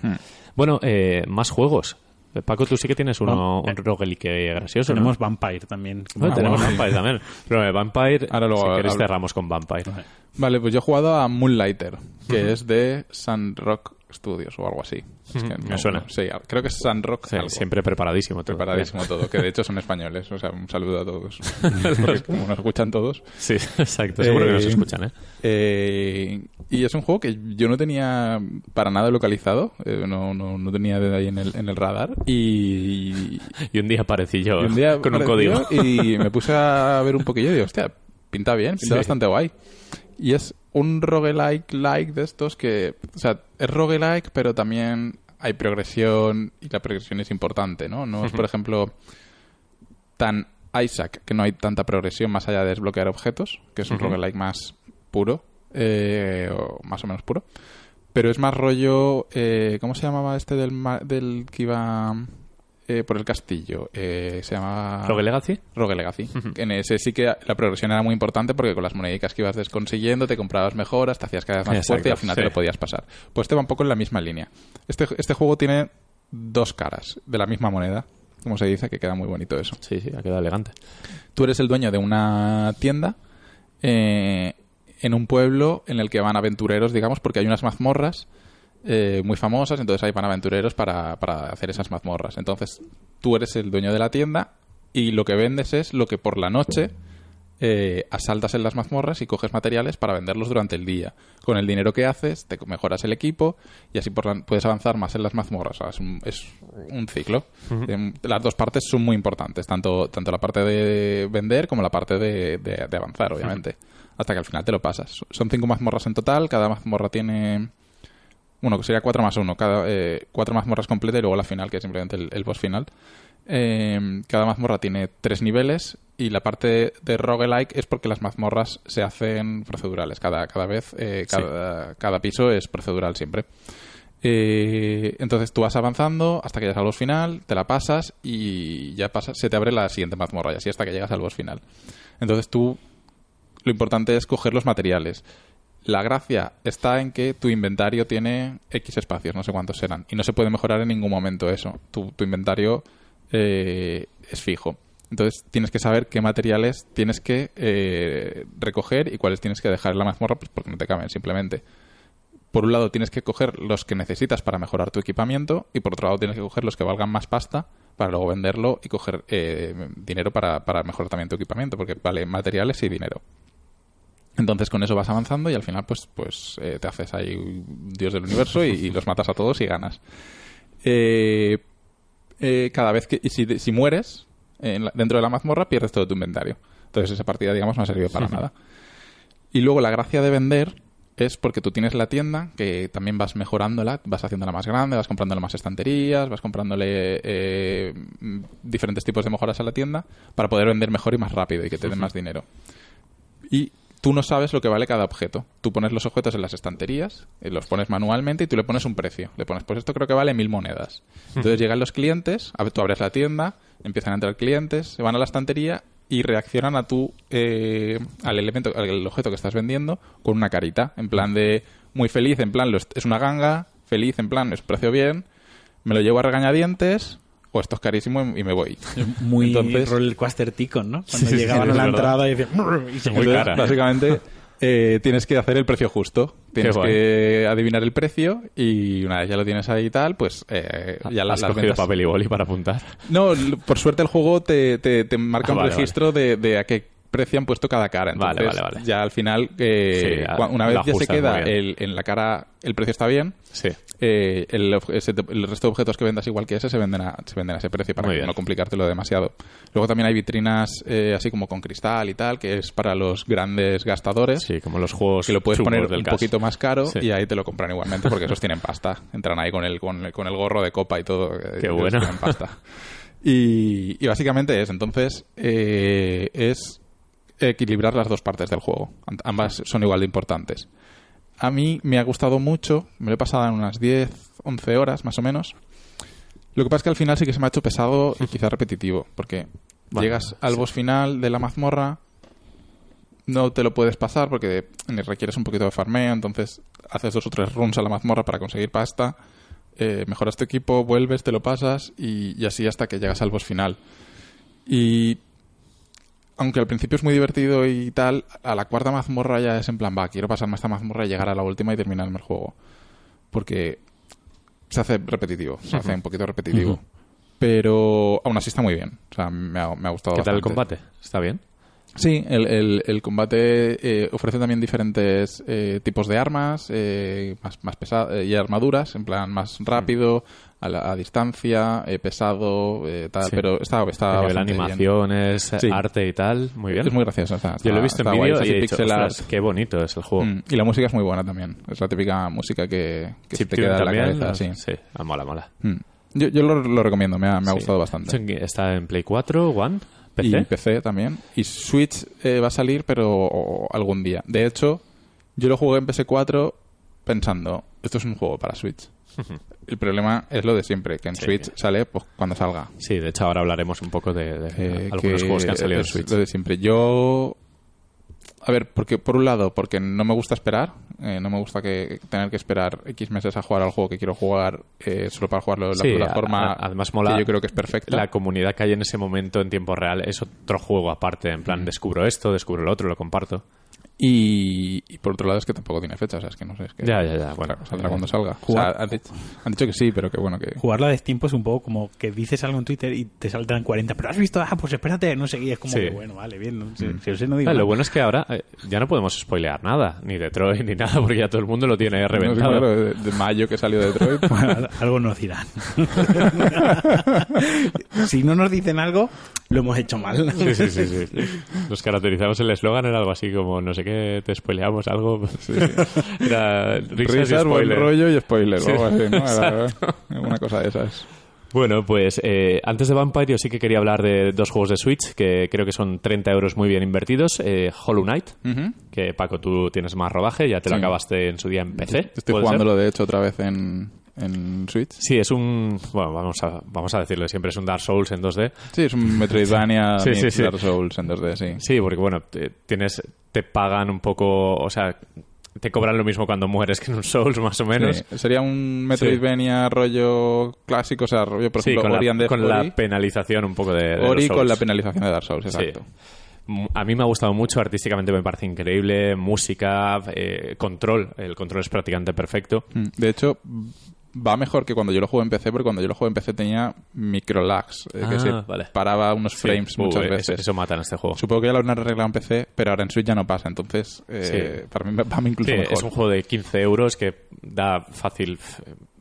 Bueno, eh, más juegos. Paco, tú sí que tienes uno, un roguelike gracioso, ¿no? Tenemos Vampire también. Bueno, tenemos bueno. Vampire también. Pero eh, Vampire, Ahora luego si queréis hablo. cerramos con Vampire. Vale, pues yo he jugado a Moonlighter, que es de Sandrock Studios o algo así. Es que Ujú, me suena. no- sí, creo que es Sandrock. Sí, siempre preparadísimo. todo. Preparadísimo todo, que de hecho son españoles, o sea, un saludo a todos. Como nos escuchan todos. Sí, exacto. Seguro que nos Eh, escuchan, ¿eh? eh, y es un juego que yo no tenía para nada localizado, eh, no, no, no tenía de ahí en el, en el radar. Y, Y un día aparecí yo y un día con un código. Y me puse a ver un poquillo y digo, hostia, pinta bien, pinta Sí. bastante guay. Y es un roguelike like de estos que, o sea, es roguelike, pero también hay progresión y la progresión es importante, ¿no? No es, por ejemplo, tan Isaac, que no hay tanta progresión más allá de desbloquear objetos, que es un roguelike más puro, eh, o más o menos puro. Pero es más rollo, eh, ¿cómo se llamaba este del, del que iba eh, por el castillo? Eh, se llamaba... ¿Rogue Legacy? Rogue Legacy. En ese sí que la progresión era muy importante porque con las monedicas que ibas consiguiendo te comprabas mejoras, te hacías cada vez más Exacto, fuerte y al final te lo podías pasar. Pues este va un poco en la misma línea. Este, este juego tiene dos caras de la misma moneda, como se dice, que queda muy bonito eso. Sí, sí, ha quedado elegante. Tú eres el dueño de una tienda eh, en un pueblo en el que van aventureros, digamos, porque hay unas mazmorras eh, muy famosas, entonces ahí van aventureros para, para hacer esas mazmorras. Entonces tú eres el dueño de la tienda y lo que vendes es lo que por la noche eh, asaltas en las mazmorras y coges materiales para venderlos durante el día. Con el dinero que haces, te mejoras el equipo y así por la- puedes avanzar más en las mazmorras. O sea, es, un, es un ciclo. Em, Las dos partes son muy importantes, tanto, tanto la parte de vender como la parte de, de- de avanzar, obviamente. Hasta que al final te lo pasas. Son cinco mazmorras en total, cada mazmorra tiene... Bueno, que sería cuatro más uno, cada, eh, cuatro mazmorras completas y luego la final, que es simplemente el, el boss final. Eh, cada mazmorra tiene tres niveles y la parte de roguelike es porque las mazmorras se hacen procedurales. Cada, cada vez, eh, cada, cada piso es procedural siempre. Eh, entonces tú vas avanzando hasta que llegas al boss final, te la pasas y ya pasa, se te abre la siguiente mazmorra y así hasta que llegas al boss final. Entonces tú lo importante es coger los materiales. La gracia está en que tu inventario tiene X espacios, no sé cuántos serán, y no se puede mejorar en ningún momento eso. Tu, inventario eh, es fijo. Entonces tienes que saber qué materiales tienes que eh, recoger y cuáles tienes que dejar en la mazmorra, pues porque no te caben simplemente. Por un lado tienes que coger los que necesitas para mejorar tu equipamiento y por otro lado tienes que coger los que valgan más pasta para luego venderlo y coger eh, dinero para, para mejorar también tu equipamiento, porque vale materiales y dinero. Entonces con eso vas avanzando y al final pues, pues eh, te haces ahí un dios del universo y, y los matas a todos y ganas. Eh, eh, cada vez que... Y si, si mueres en la- dentro de la mazmorra pierdes todo tu inventario. Entonces esa partida digamos no ha servido para nada. Y luego la gracia de vender es porque tú tienes la tienda, que también vas mejorándola, vas haciéndola más grande, vas comprándole más estanterías, vas comprándole eh, diferentes tipos de mejoras a la tienda para poder vender mejor y más rápido y que te den más dinero. Y tú no sabes lo que vale cada objeto. Tú pones los objetos en las estanterías, eh, los pones manualmente y tú le pones un precio. Le pones, pues esto creo que vale mil monedas. Entonces llegan los clientes, tú abres la tienda, empiezan a entrar clientes, se van a la estantería y reaccionan a tu eh, al elemento, al objeto que estás vendiendo con una carita, en plan de muy feliz, en plan es una ganga, feliz, en plan es precio bien, me lo llevo a regañadientes o esto es carísimo y me voy. Muy Entonces- rollercoaster Ticon, ¿no? Cuando sí, llegaban sí, a la verdad. entrada y decían... Y se Muy movían. cara. Básicamente eh, tienes que hacer el precio justo. Tienes que adivinar el precio y una vez ya lo tienes ahí y tal, pues eh, ya la- ¿Has las cogido ventas- papel y boli para apuntar? No, por suerte el juego te, te, te marca Ah, un vale, registro de, de a qué precio han puesto cada cara. Vale, Entonces, vale, vale. ya al final, eh, Sí, una vez ya se queda el, en la cara, el precio está bien, Sí. eh, el, ese resto de objetos que vendas igual que ese se venden a, se venden a ese precio para que no complicártelo demasiado. Luego también hay vitrinas eh, así como con cristal y tal, que es para los grandes gastadores. Sí, como los juegos que lo puedes poner del un caso. poquito más caro Sí. y ahí te lo compran igualmente porque esos tienen pasta. Entran ahí con el, con el, con el gorro de copa y todo. eh, Qué bueno. Tienen pasta. Y, y básicamente es, entonces, eh, es equilibrar las dos partes del juego. Am- Ambas son igual de importantes. A mí me ha gustado mucho, me lo he pasado en unas 10, 11 horas más o menos. Lo que pasa es que al final sí que se me ha hecho pesado y quizá repetitivo, porque Bueno, llegas al sí. boss final de la mazmorra, no te lo puedes pasar porque requieres un poquito de farmeo, entonces haces dos o tres runs a la mazmorra para conseguir pasta, eh, mejoras tu equipo, vuelves, te lo pasas y, y así hasta que llegas al boss final. Y aunque al principio es muy divertido y tal, a la cuarta mazmorra ya es en plan, va, quiero pasarme esta mazmorra y llegar a la última y terminarme el juego. Porque se hace repetitivo, se hace un poquito repetitivo. Pero aún así está muy bien. O sea, me ha, me ha gustado ¿Qué tal el combate? ¿Está bien? Sí, el, el- el combate eh, ofrece también diferentes eh, tipos de armas eh, más, más pesadas y armaduras, en plan más rápido, a, la- a distancia, eh, pesado, eh, tal, Sí. pero está, está bien. animaciones, Sí. arte y tal. Muy bien. Es muy gracioso. está- Yo lo he está- visto en está vídeo y he dicho, pixel art. "Ostras, qué bonito es el juego. Mm, y la música es muy buena también. Es la típica música que, que se te queda en la cabeza. ¿no? Sí. Ah, mola, mola. Mm. Yo, yo lo, lo recomiendo, me ha, me ha Sí. gustado bastante. Está en Play 4, One, PC. Y PC también. Y Switch eh, va a salir, pero algún día. De hecho, yo lo jugué en PS4 pensando, esto es un juego para Switch. El problema es lo de siempre, que en Sí. Switch sale pues cuando salga. Sí, de hecho ahora hablaremos un poco de, de Eh, algunos juegos que han salido en Switch. Lo de siempre. Yo... A ver, porque por un lado, porque no me gusta esperar, eh, no me gusta que tener que esperar X meses a jugar al juego que quiero jugar eh, solo para jugarlo en la Sí, plataforma a- a- además mola que yo creo que es perfecta. La comunidad que hay en ese momento en tiempo real es otro juego aparte. En plan, descubro esto, descubro lo otro, lo comparto. Y, y por otro lado es que tampoco tiene fecha, o sea, es que no sé, es que Ya, ya, ya, bueno. saldrá cuando salga. O jugar- sea, han, dicho, han dicho que sí, pero que bueno, que... Jugarlo a destiempo es un poco como que dices algo en Twitter y te saltan 40. Pero has visto, ah, pues espérate, no sé y Es como Sí. que, bueno, vale, bien. No sé, si os sé, no digo Ah, lo bueno es que ahora eh, ya no podemos spoilear nada, ni Detroit ni nada, porque ya todo el mundo lo tiene No reventado. claro, de, de mayo que salió de Detroit. Bueno, algo nos dirán. si no nos dicen algo, lo hemos hecho mal. Sí, sí, sí, sí. Nos caracterizamos el eslogan, era algo así como no sé qué, te spoileamos algo. Era risas, y Risas, buen rollo y spoiler, o Sí, algo así, ¿no? Era una cosa de esas. Bueno, pues eh, antes de Vampire yo sí que quería hablar de dos juegos de Switch que creo que son 30 euros muy bien invertidos. Eh, Hollow Knight, que Paco tú tienes más rodaje, ya te lo Sí. acabaste en su día en PC. Estoy ¿puede jugándolo, ser? de hecho, otra vez en, en Switch. Sí, es un... Bueno, vamos a, vamos a decirlo siempre, es un Dark Souls en 2D. Sí, es un Metroidvania Sí, sí, sí. Dark Souls en 2D, sí. Sí, porque bueno, te, tienes, te pagan un poco, o sea, te cobran lo mismo cuando mueres que en un Souls, más o menos. Sí, sería un Metroidvania rollo clásico, o sea, rollo, por Sí, ejemplo, con, Ori and la, the con Ori, la penalización un poco de, de Ori los con la penalización de Dark Souls, Sí. exacto. M- A mí me ha gustado mucho, artísticamente me parece increíble, música, eh, control, el control es prácticamente perfecto. Mm, De hecho, va mejor que cuando yo lo jugué en PC, porque cuando yo lo jugué en PC tenía microlags, eh, que Ah, se vale. paraba unos frames muchas eso- veces. Eso, mata en este juego. Supongo que ya lo han arreglado en PC, pero ahora en Switch ya no pasa, entonces eh, Sí. para mí va incluso Sí, mejor. es un juego de 15 euros que da fácil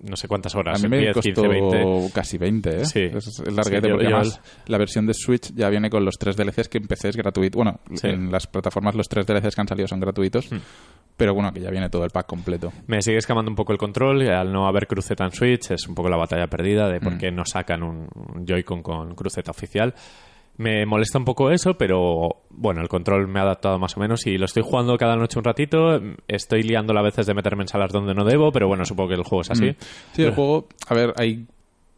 no sé cuántas A horas, mí me 10, costó 15, 20. casi 20, ¿eh? Sí. Es, larguete, yo- porque yo- la versión de Switch ya viene con los tres DLCs que en PC es gratuito. Bueno. Hmm. en las plataformas los tres DLCs que han salido son gratuitos, pero bueno, que ya viene todo el pack completo. Me sigue escamando un poco el control, y al no haber cruceta en Switch es un poco la batalla perdida de Mm. por qué no sacan un, Joy-Con con cruceta oficial. Me molesta un poco eso, pero bueno, el control me ha adaptado más o menos y lo estoy jugando cada noche un ratito. Estoy liando a veces de meterme en salas donde no debo, pero bueno, supongo que el juego es así. Mm. Sí, el juego, a ver, hay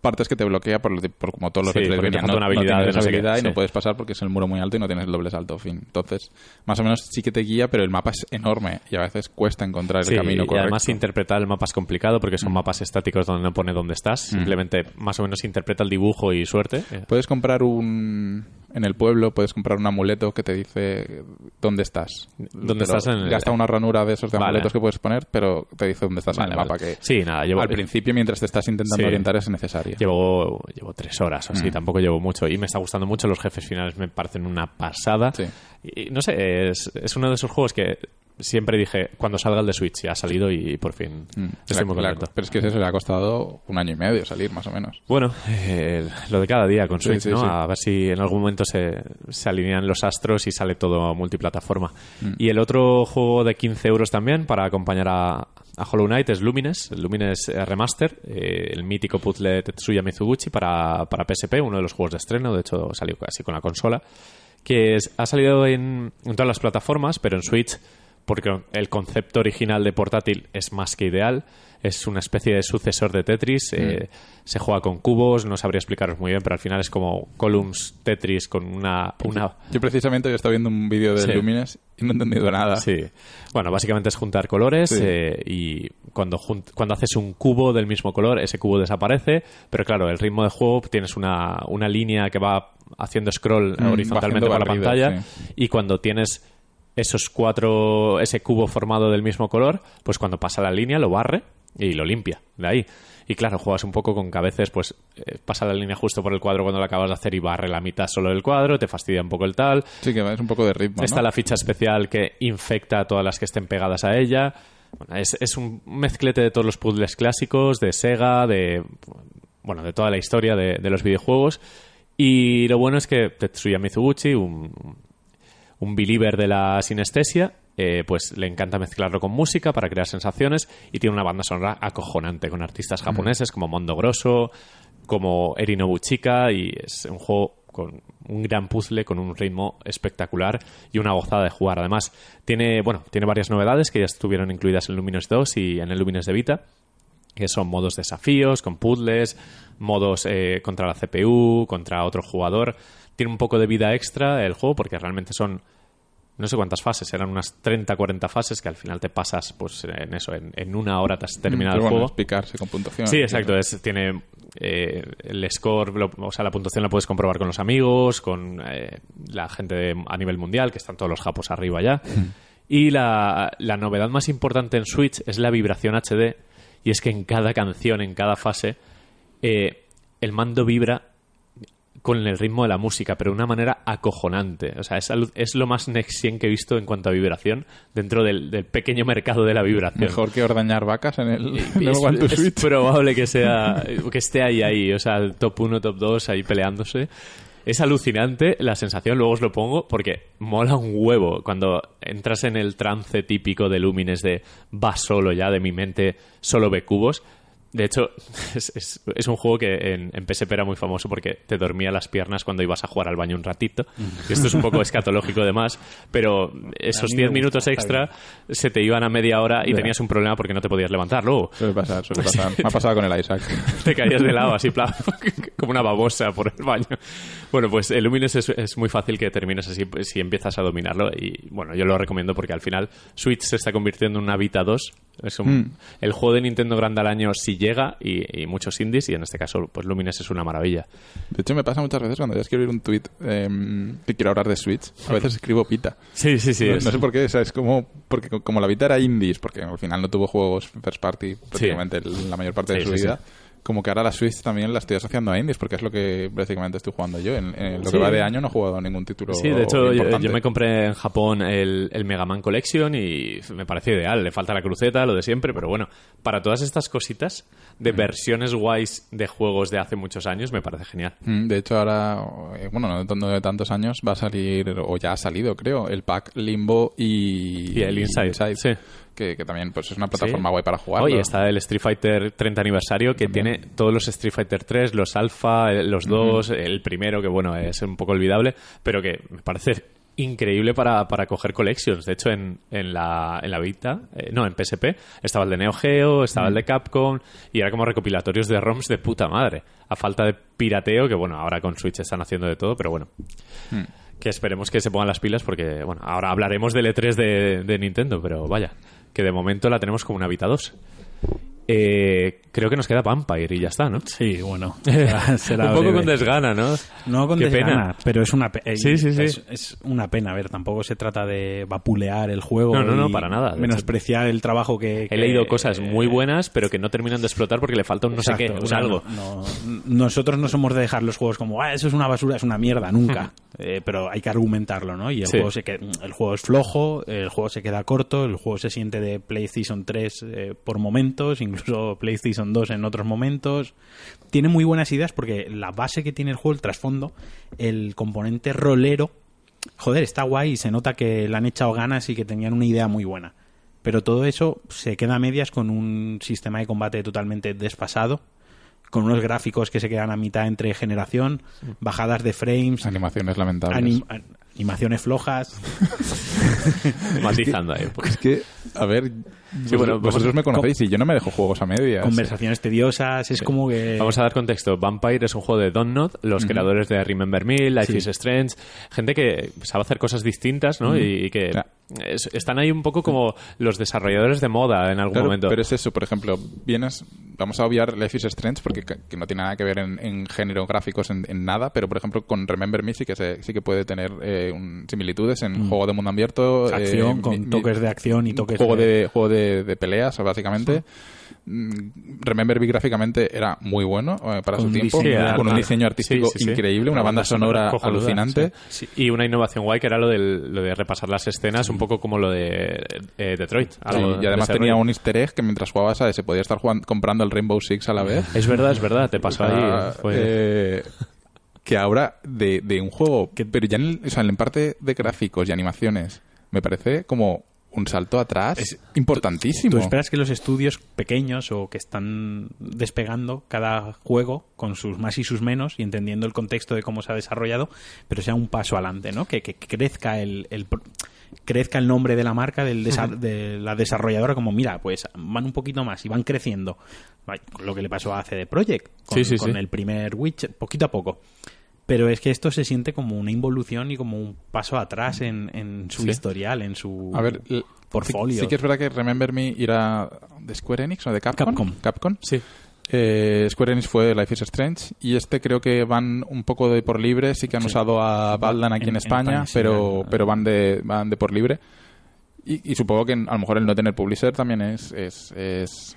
partes que te bloquea por, lo de- por como todos los Sí, falta no, una no habilidad tienes no sé qué, y sí. no puedes pasar porque es el muro muy alto y no tienes el doble salto, fin. Entonces, más o menos sí que te guía, pero el mapa es enorme y a veces cuesta encontrar el camino y correcto. además interpretar el mapa es complicado porque son mapas estáticos donde no pone dónde estás. Simplemente más o menos interpreta el dibujo y suerte. Puedes comprar un... En el pueblo puedes comprar un amuleto que te dice dónde estás. ¿Dónde estás en el- Gasta una ranura de esos de Vale. amuletos que puedes poner, pero te dice dónde estás Vale, en el mapa. vale. Que Sí, nada, llevo, al principio, mientras te estás intentando Sí. orientar, es necesario. Llevo, llevo tres horas o así, tampoco llevo mucho. Y me está gustando mucho. Los jefes finales me parecen una pasada. Sí. Y no sé, es, es uno de esos juegos que siempre dije cuando salga el de Switch. Ya ha salido y por fin Mm. estoy muy contento. pero es que eso le ha costado un año y medio salir, más o menos. Bueno, eh, lo de cada día con Switch, sí, ¿no? sí. A ver si en algún momento se, se alinean los astros y sale todo multiplataforma. Mm. Y el otro juego de 15 euros también para acompañar a, a Hollow Knight es Lumines, el Lumines eh, Remaster, eh, el mítico puzzle Tetsuya Mizuguchi para, para PSP, uno de los juegos de estreno, de hecho salió casi con la consola, que ha salido en todas las plataformas, pero en Switch porque el concepto original de portátil es más que ideal. Es una especie de sucesor de Tetris. eh, se juega con cubos, no sabría explicaros muy bien, pero al final es como Columns Tetris con una... una Yo precisamente he estado viendo un vídeo de Sí. Lumines y no he entendido nada. Sí. Bueno, básicamente es juntar colores Sí. eh, y cuando, cuando haces un cubo del mismo color, ese cubo desaparece. Pero claro, el ritmo de juego tienes una, una línea que va haciendo scroll Mm, horizontalmente por la pantalla. Y cuando tienes esos cuatro, ese cubo formado del mismo color, pues cuando pasa la línea lo barre y lo limpia de ahí. Y claro, juegas un poco con que a veces pues eh, pasa la línea justo por el cuadro cuando lo acabas de hacer y barre la mitad solo del cuadro, te fastidia un poco el tal. Sí, que es un poco de ritmo. Está ¿no? la ficha especial que infecta a todas las que estén pegadas a ella. Bueno, es, es un mezclete de todos los puzzles clásicos, de Sega, de bueno, de toda la historia de, de los videojuegos. Y lo bueno es que Tetsuya Mizuguchi, un, un believer de la sinestesia, eh, pues le encanta mezclarlo con música para crear sensaciones y tiene una banda sonora acojonante con artistas japoneses como Mondo Grosso, como Eri Nobuchika y es un juego con un gran puzzle con un ritmo espectacular y una gozada de jugar. Además, tiene, bueno, tiene varias novedades que ya estuvieron incluidas en Lumines 2 y en el de Vita que son modos desafíos, con puzzles, modos eh, contra la CPU, contra otro jugador. Tiene un poco de vida extra el juego porque realmente son no sé cuántas fases, eran unas 30, 40 fases que al final te pasas pues en eso, en, en una hora te has terminado Pero el bueno, juego. picarse con puntuación. Sí, exacto. Es, tiene eh, el score, lo- o sea, la puntuación la puedes comprobar con los amigos, con eh, la gente de- a nivel mundial, que están todos los japos arriba ya. Y la, la novedad más importante en Switch es la vibración HD, y es que en cada canción, en cada fase, eh, el mando vibra con el ritmo de la música, pero de una manera acojonante. O sea, es, es lo más next que he visto en cuanto a vibración dentro del, del pequeño mercado de la vibración. Mejor que ordeñar vacas en el, en el es, One to es probable que sea que esté ahí ahí o sea el top 1 top 2 ahí peleándose es alucinante la sensación luego os lo pongo porque mola un huevo cuando entras en el trance típico de Lumines de va solo ya de mi mente solo ve cubos De hecho, es, es- es un juego que en, en PSP era muy famoso porque te dormía las piernas cuando ibas a jugar al baño un ratito. Y esto es un poco escatológico además, pero esos A mí me 10 minutos extra se te iban a media hora y tenías un problema porque no te podías levantar. Luego Suele pasar, suele pasar. Me ha pasado con el Isaac. te caías de lado así, como una babosa por el baño. Bueno, pues el Lumines es, es muy fácil que termines así pues, si empiezas a dominarlo. Y bueno, yo lo recomiendo porque al final Switch se está convirtiendo en una Vita 2. Es un- Mm. el juego de Nintendo grande al año si llega y, y muchos indies. Y en este caso, pues Lumines es una maravilla. De hecho, me pasa muchas veces cuando ya quiero ir un tweet que quiero hablar de Switch. A veces escribo Vita. Sí, sí, sí. no, sé por qué, o sea, es como porque co- como la Vita era indies, porque al final no tuvo juegos first party prácticamente la mayor parte de Sí, su sí, vida. Como que ahora la Switch también la estoy asociando a indies, porque es lo que básicamente estoy jugando yo. En, en lo Sí. que va de año no he jugado ningún título Sí, de hecho, yo, me compré en Japón el, el Mega Man Collection y me parece ideal. Le falta la cruceta, lo de siempre, pero bueno, para todas estas cositas de versiones guays de juegos de hace muchos años, me parece genial. Mm, De hecho, ahora, eh, bueno, no de, no de tantos años, va a salir, o ya ha salido, creo, el pack Limbo y, Y el Inside, sí. Que, que también pues es una plataforma Sí. guay para jugar. Oye, está el Street Fighter 30 aniversario que tiene todos los Street Fighter 3, los Alpha, eh, los dos, el primero que bueno, es un poco olvidable, pero que me parece increíble para, para coger collections. De hecho, en, en, la, en la Vita, eh, no, en PSP, estaba el de Neo Geo, estaba el de Capcom y era como recopilatorios de ROMs de puta madre. A falta de pirateo, que bueno, ahora con Switch están haciendo de todo, pero bueno. Que esperemos que se pongan las pilas porque, bueno, ahora hablaremos del E3 de, de Nintendo, pero vaya, que de momento la tenemos como una Vita 2. Eh, creo que nos queda Vampire y ya está, ¿no? Sí, bueno. será- será Un poco breve. con desgana, ¿no? No con Qué desgana, pena. pero es una eh, Sí, sí, sí. Es, es una pena. A ver, tampoco se trata de vapulear el juego. No, no, no, para nada. Menospreciar el trabajo que. He leído cosas eh, muy buenas, pero que no terminan de explotar porque le falta un no sé qué, o un sea, algo. no- no- nosotros no somos de dejar los juegos como, ah, eso es una basura, es una mierda, nunca. Eh, pero hay que argumentarlo, ¿no? Y el juego, se que- el juego es flojo, el juego se queda corto, el juego se siente de PlayStation 3 eh, por momentos, incluso PlayStation 2 en otros momentos. Tiene muy buenas ideas porque la base que tiene el juego, el trasfondo, el componente rolero, joder, está guay y se nota que le han echado ganas y que tenían una idea muy buena. Pero todo eso se queda a medias con un sistema de combate totalmente desfasado, con unos gráficos que se quedan a mitad entre generación, bajadas de frames, Animaciones lamentables. anim- an- animaciones flojas. Matizando ahí. poco. Es que, a ver, Sí, bueno, vosotros vamos- me conocéis y yo no me dejo juegos a medias. conversaciones tediosas, es como que... Vamos a dar contexto. Vampire es un juego de Donut, los creadores de Remember Me, Life Sí. is Strange, gente que sabe hacer cosas distintas, ¿no? Y, y que. Es- están ahí un poco como los desarrolladores de moda en algún Claro, momento. pero es eso, por ejemplo, vienes, vamos a obviar Life is Strange porque que no tiene nada que ver en, en género gráficos en, en nada, pero por ejemplo con Remember Me sí que se- sí que puede tener eh, un- similitudes en juego de mundo abierto, eh, acción, con mi- mi- toques de acción y toques juego de- de juego de, de peleas básicamente. Mm, Remember Me gráficamente era muy bueno eh, para Con su tiempo, diseño- con un ah, diseño artístico sí, sí, sí. increíble, una, banda, sonora, cojonuda, alucinante. Y una innovación guay que era lo, del, lo de repasar las escenas, un poco como lo de eh, Detroit. Sí, algo y además de ese tenía un easter egg que mientras jugabas a se podía estar jugando- comprando el Rainbow Six a la vez. Es verdad, es verdad, te pasó ahí. fue- eh, que ahora de, de un juego, que, pero ya en, el- o sea, en parte de gráficos y animaciones, me parece como un salto atrás Es- importantísimo. Tú esperas que los estudios pequeños o que están despegando cada juego con sus más y sus menos y entendiendo el contexto de cómo se ha desarrollado, pero sea un paso adelante, ¿no? Que, que crezca el, crezca el nombre de la marca del desa- de la desarrolladora como mira, pues van un poquito más y van creciendo. Lo que le pasó a CD Projekt con, Sí, sí, con sí. el primer Witcher, poquito a poco. Pero es que esto se siente como una involución y como un paso atrás en, en su Sí. historial, en su a ver, portfolio. Sí, sí que es verdad que Remember Me era de Square Enix o de Capcom. Capcom. Capcom. Sí. Eh, Square Enix fue Life is Strange y este creo que van un poco de por libre, sí que han Sí. usado a Baldan aquí en, En- en España, pero, pero van de van de por libre. Y, y supongo que a lo mejor el no tener publisher también es, es, es-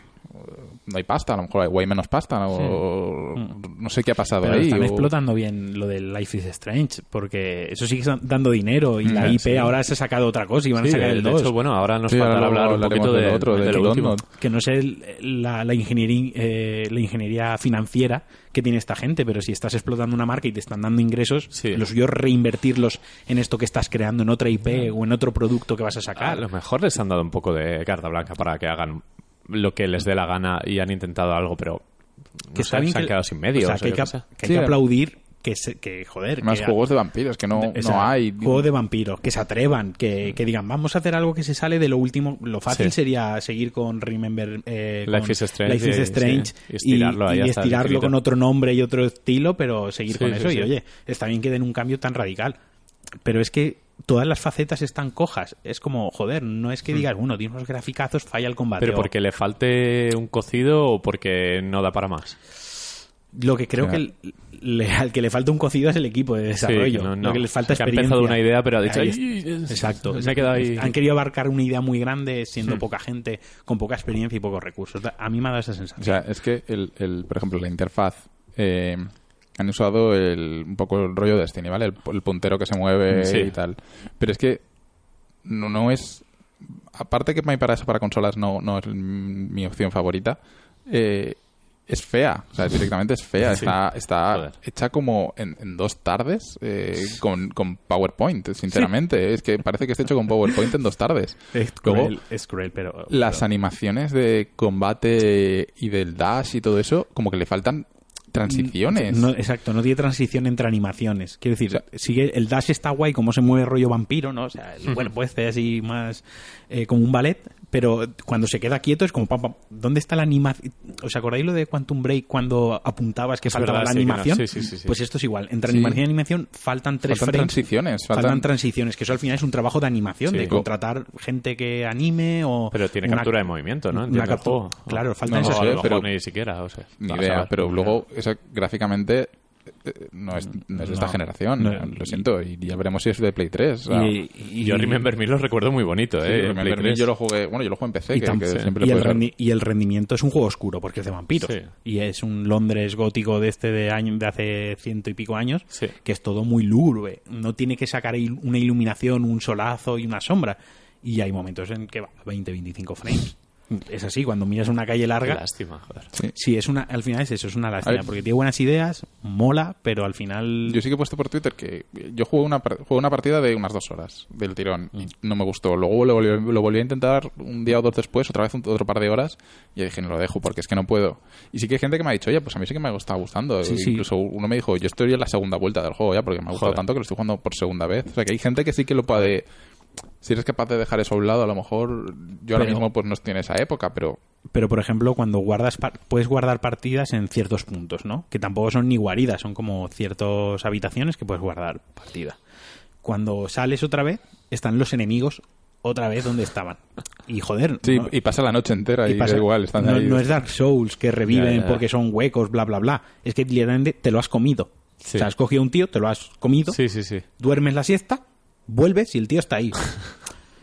no hay pasta, a lo mejor hay, o hay menos pasta, o no sé qué ha pasado Pero ahí. están o- explotando bien lo del Life is Strange, porque eso sigue dando dinero y la Mm, IP sí. ahora se ha sacado otra cosa y van Sí, a sacar de el 2. hecho, bueno, ahora nos Sí, faltará ahora luego hablar un poquito de de, otro, de del lo último. Que no sé el- la, la ingeniería, eh, la ingeniería financiera que tiene esta gente, pero si estás explotando una marca y te están dando ingresos, Sí. lo suyo es reinvertirlos en esto que estás creando, en otra IP o en otro producto que vas a A sacar. lo mejor les han dado un poco de carta blanca para que hagan lo que les dé la gana y han intentado algo, pero no que sé, se han que- quedado sin medios. o sea, que hay que, qué sé. que hay Sí, que aplaudir que, se- que joder Más que juegos de vampiros, que no, no sea, hay. juego de vampiros que se atrevan que, que digan vamos a hacer algo que se sale de lo último lo fácil Sí. sería seguir con Remember eh, Life con is Strange Life is y- Strange sí, y estirarlo y estirarlo con otro nombre y otro estilo pero seguir Sí, con sí, eso sí. y oye está bien que den un cambio tan radical pero es que todas las facetas están cojas es como joder no es que digas bueno tiene unos graficazos falla el combate Hmm. Pero porque le falte un cocido o porque no da para más. Lo que creo O sea, que le- al que le falta un cocido es el equipo de desarrollo. que no- no. Lo que les falta Que ha experiencia. empezado una idea, pero ha dicho, Ahí "Ay, está. es- Exacto. me he quedado ahí". Han querido abarcar una idea muy grande siendo Hmm. poca gente, con poca experiencia y pocos recursos. A mí me ha dado esa sensación. O sea, es que, el, el- por ejemplo, la interfaz. eh, han usado el, un poco el rollo de Destiny, ¿vale? El, el puntero que se mueve Sí. y tal. Pero es que no, no es. Aparte que My para eso para consolas no, no es mi opción favorita. eh, es fea, o sea, directamente es fea. Sí. Está, está Joder. hecha como en, en dos tardes eh, con, con PowerPoint, sinceramente. Es que parece que está hecho con PowerPoint en dos tardes. es Luego, cruel, es cruel, pero... las animaciones de combate y del dash y todo eso, como que le faltan transiciones. No, exacto, no tiene transición entre animaciones. Quiero decir, O sea- sigue el dash está guay, como se mueve rollo vampiro, ¿no? O sea, el- bueno, puede ser así más eh, como un ballet, pero cuando se queda quieto es como, pam, pam, ¿dónde está la animación? ¿Os acordáis lo de Quantum Break cuando apuntabas que Es faltaba verdad, la sí, que no. animación? Sí, sí, sí, sí. Pues esto es igual. Entre Sí. animación y animación faltan tres faltan frames. transiciones. Faltan, Faltan, transiciones, que eso al final es un trabajo de animación, Sí. de contratar gente que anime o... Pero tiene una- captura de movimiento, ¿no? una captura- claro, faltan No, esas pero- ni siquiera, o sea. ni idea, pero luego eso gráficamente no es, no es de esta No. generación, No. lo siento, y ya veremos si es de Play 3. o sea, y, y- Yo Remember Me lo recuerdo muy bonito, sí, ¿eh? en Remember Play Me 3. yo lo jugué, bueno, yo lo jugué en PC, Y que, tam- que sí. siempre y, el rendi- y el rendimiento es un juego oscuro porque es de vampiros Sí. y es un Londres gótico de este de año de hace ciento y pico años Sí. que es todo muy lúgubre no tiene que sacar il- una iluminación un solazo y una sombra y hay momentos en que va a 20 25 frames es así cuando miras una calle Qué larga lástima, joder. sí es una al final es eso es una lástima ver. porque tiene buenas ideas mola pero al final Yo sí que he puesto por Twitter que yo jugué una, jugué una partida de unas dos horas del tirón y no me gustó. Luego lo volví, lo volví a intentar un día o dos después, otra vez un- otro par de horas, y dije, no lo dejo porque es que no puedo. Y sí que hay gente que me ha dicho, oye, pues a mí sí que me está gustando. Sí, sí. Incluso uno me dijo, yo estoy en la segunda vuelta del juego ya porque me ha gustado Joder. tanto que lo estoy jugando por segunda vez. O sea que hay gente que sí que lo puede... Si eres capaz de dejar eso a un lado, a lo mejor yo ahora mismo pues no estoy en esa época, pero pero por ejemplo cuando guardas puedes guardar partidas en ciertos puntos no que tampoco son ni guaridas son como ciertas habitaciones que puedes guardar partida cuando sales otra vez están los enemigos otra vez donde estaban y joder sí, no, y pasa la noche entera y, y pasa- igual, están no, ahí. no es Dark Souls que reviven Ya, ya. porque son huecos bla bla bla es que literalmente te lo has comido Sí. o sea has cogido un tío te lo has comido Sí, sí, sí. duermes la siesta, vuelves y el tío está ahí.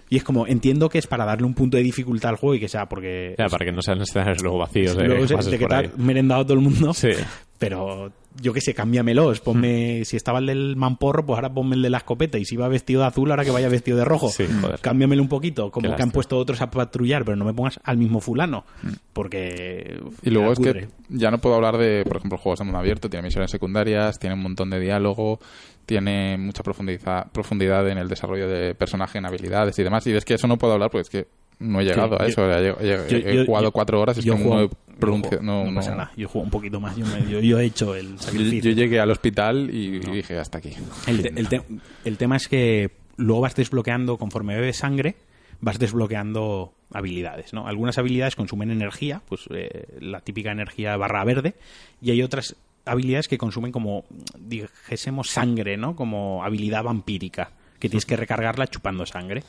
Y es como, entiendo que es para darle un punto de dificultad al juego y que sea porque... Ya, para que no sean escenarios luego vacíos luego se- de que te ha merendado todo el mundo. Sí. Pero yo que sé, cámbiamelos. Ponme, si estaba el del mamporro, pues ahora ponme el de la escopeta. Y si iba vestido de azul, ahora que vaya vestido de rojo. Sí, joder. Cámbiamelo un poquito. Como Qué que han puesto otros a patrullar, pero no me pongas al mismo fulano. Porque. Y luego es que ya no puedo hablar de, por ejemplo, juegos de mundo abierto, tiene misiones secundarias, tiene un montón de diálogo, tiene mucha profundidad, profundidad en el desarrollo de personaje, en habilidades y demás. Y es que eso no puedo hablar porque es que no he llegado Sí, a yo- eso. He, he- Yo- he yo- jugado yo- cuatro horas y es yo que juego- no he yo pronunci- juego- no- no pasa no- nada. Yo juego un poquito más. Yo, me- yo- yo he hecho el Yo, sacrificio. yo llegué al hospital y dije hasta aquí. El, te- el te- el tema es que luego vas desbloqueando, conforme bebes sangre, vas desbloqueando habilidades, ¿no? Algunas habilidades consumen energía, pues eh, la típica energía barra verde, y hay otras habilidades que consumen como, dijésemos, sangre, ¿no? Como habilidad vampírica, que tienes que recargarla chupando sangre.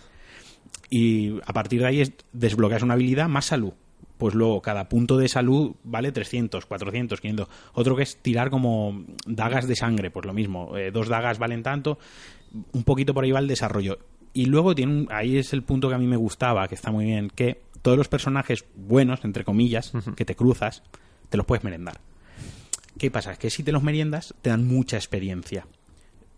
Y a partir de ahí es, desbloqueas una habilidad más salud. Pues luego cada punto de salud vale 300, 400, 500. Otro que es tirar como dagas de sangre, pues lo mismo. Eh, dos dagas valen tanto. Un poquito por ahí va el desarrollo. Y luego tiene un- ahí es el punto que a mí me gustaba, que está muy bien, que todos los personajes buenos, entre comillas, que te cruzas, te los puedes merendar. ¿Qué pasa? Que si te los meriendas, te dan mucha experiencia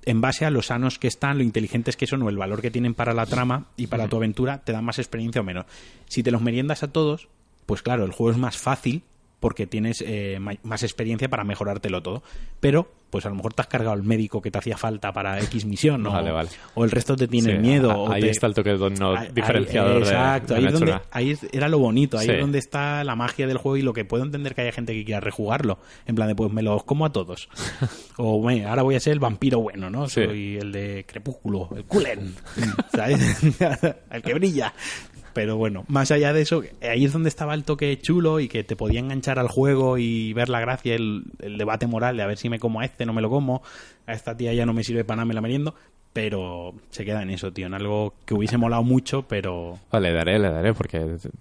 en base a los sanos que están, lo inteligentes que son o el valor que tienen para la trama y para tu aventura, te dan más experiencia o menos. Si te los meriendas a todos, pues claro, el juego es más fácil porque tienes eh, más experiencia para mejorártelo todo. Pero, pues a lo mejor te has cargado el médico que te hacía falta para X misión, ¿no? Vale, vale. o el resto te tiene Sí, miedo. a- o ahí te- está el toque de no Ahí- diferenciador ahí- de- Exacto, de ahí, es donde, ahí era lo bonito, ahí Sí. es donde está la magia del juego y lo que puedo entender que haya gente que quiera rejugarlo. En plan de, pues me los como a todos. o bueno, ahora voy a ser el vampiro bueno, ¿no? Sí. Soy el de Crepúsculo, el Kulen, ¿sabes? el que brilla. Pero bueno, más allá de eso, ahí es donde estaba el toque chulo y que te podía enganchar al juego y ver la gracia, el, el debate moral de a ver si me como a este, no me lo como, a esta tía ya no me sirve para nada, me la meriendo. Pero se queda en eso, tío, en algo que hubiese molado mucho, pero Vale, le daré, le daré, porque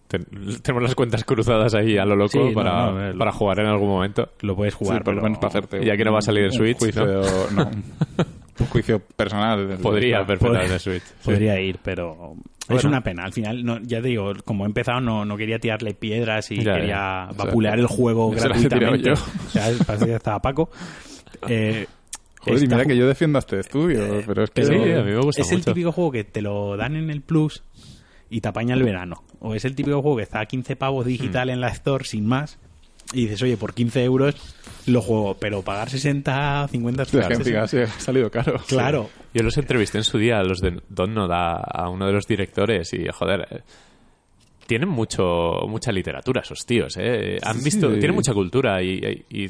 te- tenemos las cuentas cruzadas ahí a lo loco Sí, para, no, lo- para jugar en algún momento. lo puedes jugar. Sí, por lo pero- menos para hacerte Ya que no va a salir un Switch, juicio, no, un juicio personal. Podría perfectamente en Switch. sí. Podría ir, pero es Bueno. una pena. Al final, no, ya te digo, como he empezado, no, no quería tirarle piedras y Ya, quería ya. vapulear el juego se las he tirado gratuitamente. yo. O sea, parece que ya estaba Paco. Eh, Joder, y mira que yo defiendo a este estudio, pero es que... Sí, a mí me gusta es el típico juego que te lo dan en el Plus y te apaña el verano. O es el típico juego que está a 15 pavos digital en la Store sin más. Y dices, oye, por 15 euros lo juego, pero pagar 60, 50 Hostia, que 60, encima sí, ha salido caro. Claro. Yo los entrevisté en su día, a los de Donnod, a, a uno de los directores, y joder, eh, tienen mucho mucha literatura esos tíos, ¿eh? Han Sí, visto, sí. tienen mucha cultura y, y-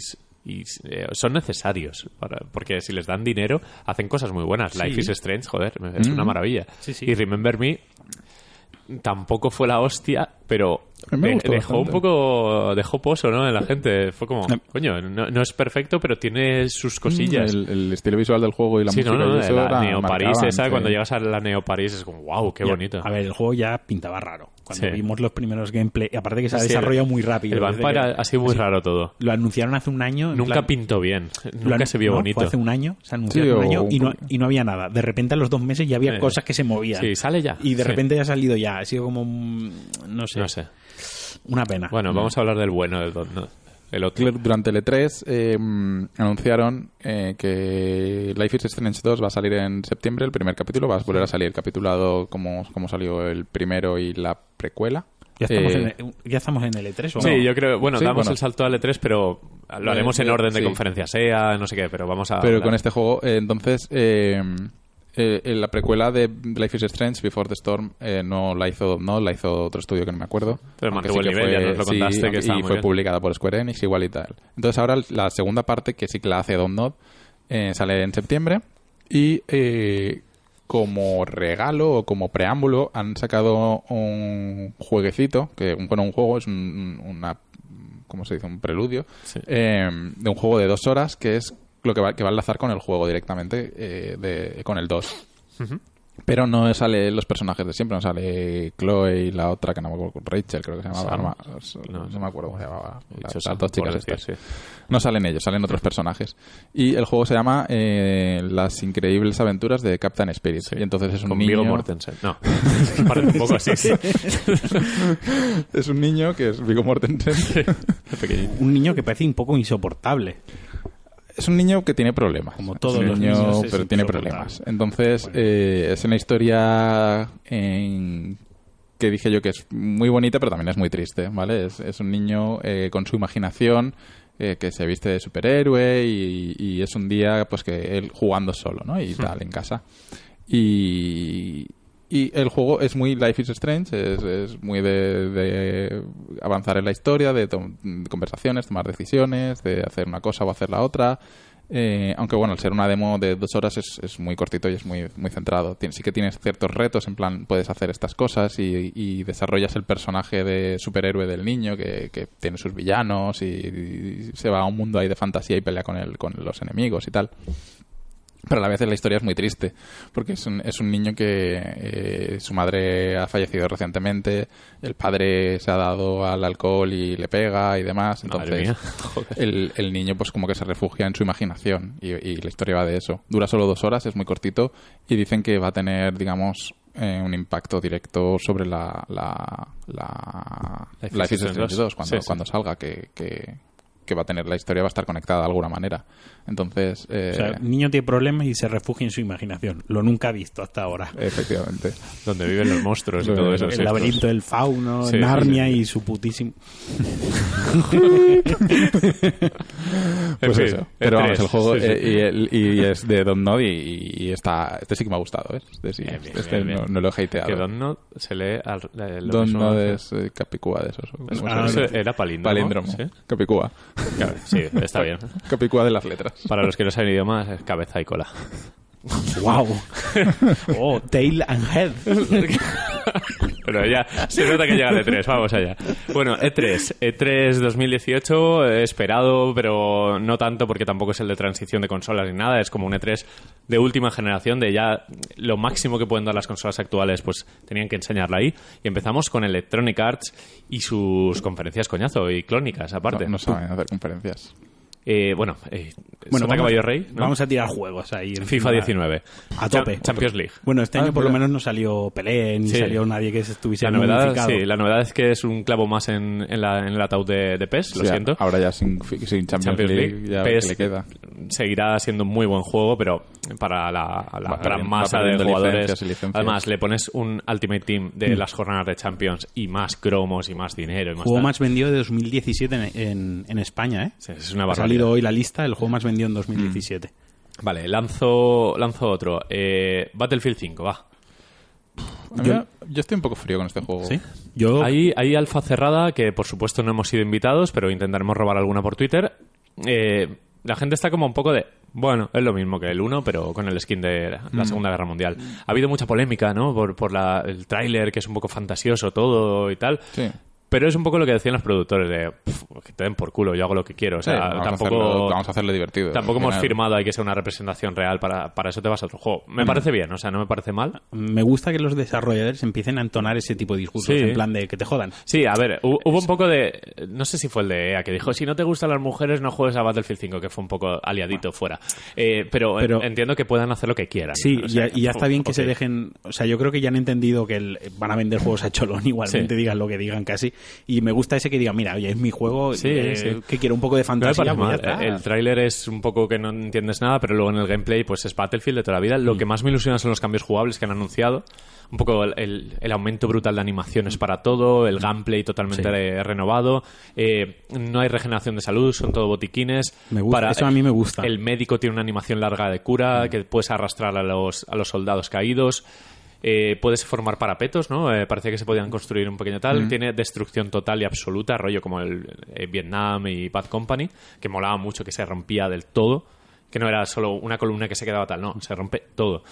y, eh, son necesarios, para- porque si les dan dinero, hacen cosas muy buenas. Life is Strange, joder, es una maravilla. Sí, sí. Y Remember Me tampoco fue la hostia, pero de- dejó un poco dejó pozo ¿no? en la gente fue como coño no, no es perfecto pero tiene sus cosillas El, el estilo visual del juego y la sí, música no, no, eso la era- Neo París marcaban, esa, sí. cuando llegas a la Neo París es como, wow, qué Ya, bonito. A ver, el juego ya pintaba raro. Cuando Sí. vimos los primeros gameplay, aparte que se ha Sí, desarrollado el- muy rápido. El Vampire ha sido muy raro todo. Lo anunciaron hace un año. Nunca plan- pintó bien. Nunca se vio no, bonito. Fue hace un año, se anunció Sí, hace un año un y no, y no había nada. De repente a los dos meses ya había Eh, cosas que se movían. Sí, sale ya. Y de Sí. repente ya ha salido ya. Ha sido como, no sé, No sé. una pena. Bueno, vamos a hablar del bueno del Don, ¿no? El otro. Durante el E3 eh, anunciaron eh, que Life is Strange 2 va a salir en septiembre, el primer capítulo, va a volver a salir capitulado como, como salió el primero y la precuela. ya, estamos Eh, en el, ya estamos en el E3 o Sí, no? yo creo, bueno, Sí, damos bueno. el salto al E3, pero lo haremos en Eh, orden de sí. conferencia SEA, no sé qué, pero vamos a. Pero hablar. con este juego, eh, entonces, eh, en la precuela de Life is Strange, Before the Storm, eh, no la hizo no la hizo otro estudio que no me acuerdo. Pero mantuvo el que nivel, ya nos lo contaste, que aunque- estaba y fue bien. publicada por Square Enix, igual y tal. Entonces ahora la segunda parte, que sí que la hace Don Nod, eh, sale en septiembre y eh, como regalo o como preámbulo han sacado un jueguecito, que bueno, un juego es un- una ¿cómo se dice? Un preludio Sí. eh, de un juego de dos horas que es lo que va, que va a enlazar con el juego directamente, eh, de, con el 2. Pero no sale los personajes de siempre, no sale Chloe y la otra que no me acuerdo, Rachel creo que se llamaba. Arma- No, no, me acuerdo cómo se llamaba. He Las, dos chicas por decir, estas. sí. No salen ellos, salen otros personajes. Y el juego se llama eh, Las increíbles aventuras de Captain Spirit. Y entonces es un Con niño... Viggo Mortensen. No, parece un poco así. es un niño que es Viggo Mortensen. Un niño que parece un poco insoportable. Es un niño que tiene problemas. Como todos los niño, niños, pero tiene problemas. Entonces, eh, es una historia en- que dije yo que es muy bonita, pero también es muy triste, ¿vale? Es, es un niño eh, con su imaginación eh, que se viste de superhéroe y, y es un día, pues, que él jugando solo, ¿no? Y tal, en casa. Y, y el juego es muy Life is Strange, es, es muy de, avanzar en la historia, de, conversaciones, tomar decisiones, de hacer una cosa o hacer la otra. Eh, aunque bueno, al ser una demo de dos horas es, muy cortito y es muy, muy centrado. Tien- sí que tienes ciertos retos, en plan, puedes hacer estas cosas y, y desarrollas el personaje de superhéroe del niño que, que tiene sus villanos y, y se va a un mundo ahí de fantasía y pelea con, el, con los enemigos y tal. Pero a la vez la historia es muy triste, porque es un, es un niño que eh, su madre ha fallecido recientemente, el padre se ha dado al alcohol y le pega y demás, entonces el, el niño pues como que se refugia en su imaginación y, y la historia va de eso. Dura solo dos horas, es muy cortito y dicen que va a tener, digamos, eh, un impacto directo sobre la, la, la Life Life is is Strange Strange 2, 2 cuando, sí, sí. cuando salga, que, que, que va a tener la historia, va a estar conectada de alguna manera. Entonces, eh, O sea, el niño tiene problemas y se refugia en su imaginación. Lo nunca ha visto hasta ahora. efectivamente. Donde viven los monstruos y todo eso. el laberinto del fauno, Sí, Narnia y su putísimo. Pues fin, eso. Pero vamos, E3, el juego sí, sí. eh, y, el- y es de Know y, y está, este sí que me ha gustado. ¿eh? Este, sí, Bien, bien, este bien, bien. no, no lo he hateado. Que Don se lee al, eh, que- es eh, Capicúa de esos. ¿cómo se Ah, era palíndromo. Palíndromo. ¿sí? Capicúa. Sí, está bien. Capicúa de las letras. Para los que no saben idiomas, es cabeza y cola. ¡Wow! oh, tail and head. Pero ya se nota que llega el E3, vamos allá. Bueno, E E3. E3 2018, eh, esperado, pero no tanto porque tampoco es el de transición de consolas ni nada. Es como un E3 de última generación, de ya lo máximo que pueden dar las consolas actuales, pues tenían que enseñarla ahí. Y empezamos con Electronic Arts y sus conferencias coñazo y clónicas, aparte. No, no saben hacer conferencias. Eh, bueno, eh, Bueno, vamos, Caballo Rey, ¿no? vamos a tirar juegos ahí. encima. FIFA 19. A tope. Cha- Champions League. Bueno, este año Ah, por lo menos no salió Pelé ni Sí. salió nadie que estuviese La novedad, sí, la novedad es que es un clavo más en, en, la- en el ataúd de, de PES, lo Sí, siento. Ahora ya sin, sin Champions, Champions League, League, ya PES que le queda. seguirá siendo un muy buen juego, pero para la, la Va gran masa va de jugadores. licencias y licencias. Además, le pones un Ultimate Team de Mm. las jornadas de Champions y más cromos y más dinero. Y más juego tal. más vendido de 2017 en, en, en España, ¿eh? Sí, es una barbaridad. Salido hoy la lista, el juego más vendido en 2017. Vale, lanzo, lanzo otro. Eh, Battlefield 5, va. Yo estoy un poco frío con este juego. ¿Sí? Yo, Hay, hay alfa cerrada que por supuesto no hemos sido invitados, pero intentaremos robar alguna por Twitter. Eh, la gente está como un poco de, bueno, es lo mismo que el 1, pero con el skin de la Mm. Segunda Guerra Mundial. Ha habido mucha polémica, ¿no? Por, por la- el tráiler, que es un poco fantasioso todo y tal. Sí. Pero es un poco lo que decían los productores de, "Pf, que te den por culo, yo hago lo que quiero. O Sí, sea, vamos, a tampoco... hacerlo, vamos a hacerle divertido. Tampoco hemos firmado, hay que ser una representación real, para, para eso te vas a otro juego. Mm. Me parece bien, o sea, no me parece mal. me gusta que los desarrolladores empiecen a entonar ese tipo de discursos, Sí. en plan de que te jodan. Sí, a ver, hu- hubo un poco de. No sé si fue el de EA que dijo: si no te gustan las mujeres, no juegues a Battlefield 5, que fue un poco aliadito fuera. Eh, pero, Pero- entiendo que puedan hacer lo que quieran. Sí, O y sea, ya, y ya está bien que se dejen. O sea, yo creo que ya han entendido que el- van a vender juegos a cholón, igualmente Sí. digan lo que digan casi. Y me gusta ese que digan, mira, oye, es mi juego, Sí, eh, sí. que quiero un poco de No fantasía. parece pues. El tráiler es un poco que no entiendes nada, pero luego en el gameplay pues es Battlefield de toda la vida. Mm. Lo que más me ilusiona son los cambios jugables que han anunciado. Un poco el, el- el aumento brutal de animaciones para todo, el gameplay totalmente Sí. re- renovado. eh, no hay regeneración de salud, son todo botiquines. Me gusta, eso a mí me gusta. El médico tiene una animación larga de cura que puedes arrastrar a los, a los soldados caídos. Eh, puedes formar parapetos, ¿no? Eh, parecía que se podían construir un pequeño tal. Tiene destrucción total y absoluta, rollo como el eh, Vietnam y Bad Company, que molaba mucho, que se rompía del todo, que no era solo una columna que se quedaba tal, no, se rompe todo.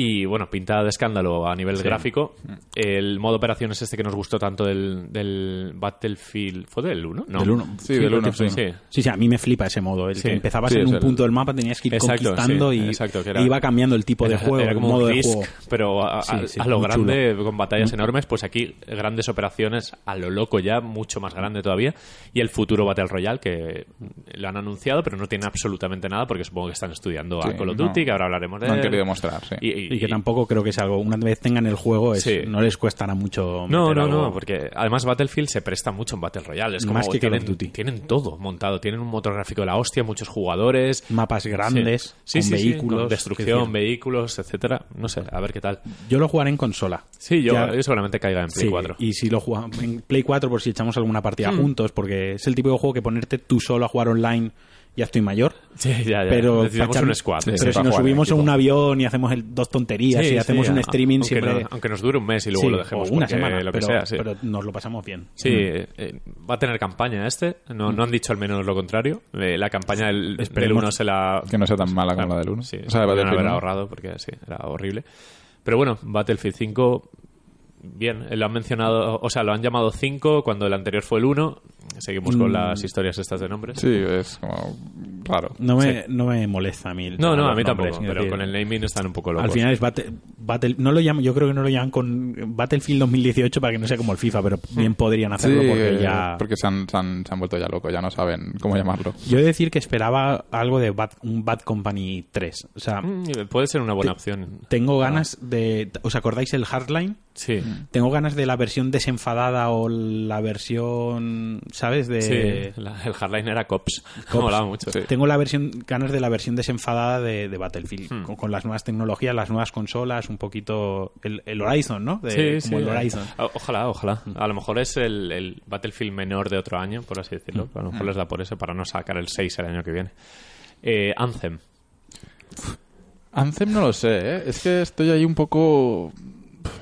Y bueno, pintada de escándalo a nivel gráfico. El modo operación es este que nos gustó tanto del, del Battlefield. ¿Fue del 1? No. Del 1. Sí, del uno, sí. Sí. Sí, sí, a mí me flipa ese modo. El Sí. que empezabas Sí, en un el- punto del mapa, tenías que ir Exacto, conquistando sí, y, exacto, que era- e iba cambiando el tipo de Era- juego, era el como modo un de Risk, juego. pero a, a- Sí, sí, a lo grande, con batallas enormes, pues aquí grandes operaciones a lo loco ya, mucho más grande todavía. Y el futuro Battle Royale, que lo han anunciado, pero no tiene absolutamente nada, porque supongo que están estudiando a Sí, Call of no. Duty, que ahora hablaremos de No han querido mostrar, sí. Y, Y que tampoco creo que es algo. Una vez tengan el juego, es- Sí. no les cuestará mucho. No, no, algo. no, porque además Battlefield se presta mucho en Battle Royale. Es como Más que Call tienen, of Duty. tienen todo montado. Tienen un motor gráfico de la hostia, muchos jugadores. Mapas grandes, Sí, con sí, sí, vehículos. con destrucción, vehículos, etcétera. No sé, a ver qué tal. Yo lo jugaré en consola. Sí, yo, Ya- yo seguramente caiga en Play Sí, 4. Y si lo jugamos en Play 4, por si echamos alguna partida Hmm. juntos, porque es el tipo de juego que ponerte tú solo a jugar online, ya estoy mayor. Sí, ya, ya. Pero, un squad. Sí, pero si nos subimos en equipo. un avión y hacemos el- dos tonterías Sí, y hacemos sí, un a- streaming aunque siempre. no- aunque nos dure un mes y luego Sí, lo dejemos. o una porque semana, lo que pero, sea, sí. pero nos lo pasamos bien. Sí, eh, eh, va a tener campaña este. No, no han dicho al menos lo contrario. Eh, la campaña del, del Esperemos 1 se la... Que no sea tan mala como Claro, la del 1. Sí, o sea, Battlefield haber ahorrado porque sí, era horrible. Pero bueno, Battlefield 5, bien. eh, Lo han mencionado, o sea, lo han llamado 5 cuando el anterior fue el 1. Seguimos con las historias estas de nombres. Mm. Sí, es como raro. No me, no me molesta a mí. el No, no, a mí nombres, tampoco, pero decir, con el naming están un poco locos. Al final es Bate- Battle, no lo llaman, yo creo que no lo llaman con Battlefield 2018 para que no sea como el FIFA, pero bien podrían hacerlo Sí, porque eh, ya. porque se han, se han- se han vuelto ya locos, ya no saben cómo llamarlo. Yo he de decir que esperaba algo de Bad, un Bad Company 3. O sea, Mm, Puede ser una buena opción. tengo ganas de. ¿Os acordáis el Hardline? Sí. Tengo ganas de la versión desenfadada o la versión, ¿sabes? De, Sí, la- el Hardline era Cops. Cops. Molaba mucho. Sí. Tengo la versión, ganas de la versión desenfadada de, de Battlefield, Hmm. con, con las nuevas tecnologías, las nuevas consolas, un poquito el, el Horizon, ¿no? De- Sí, como el Horizon. O- Ojalá, ojalá. A lo mejor es el, el Battlefield menor de otro año, por así decirlo. A lo mejor les da por eso, para no sacar el 6 el año que viene. Eh, Anthem. Anthem no lo sé, ¿eh? Es que estoy ahí un poco...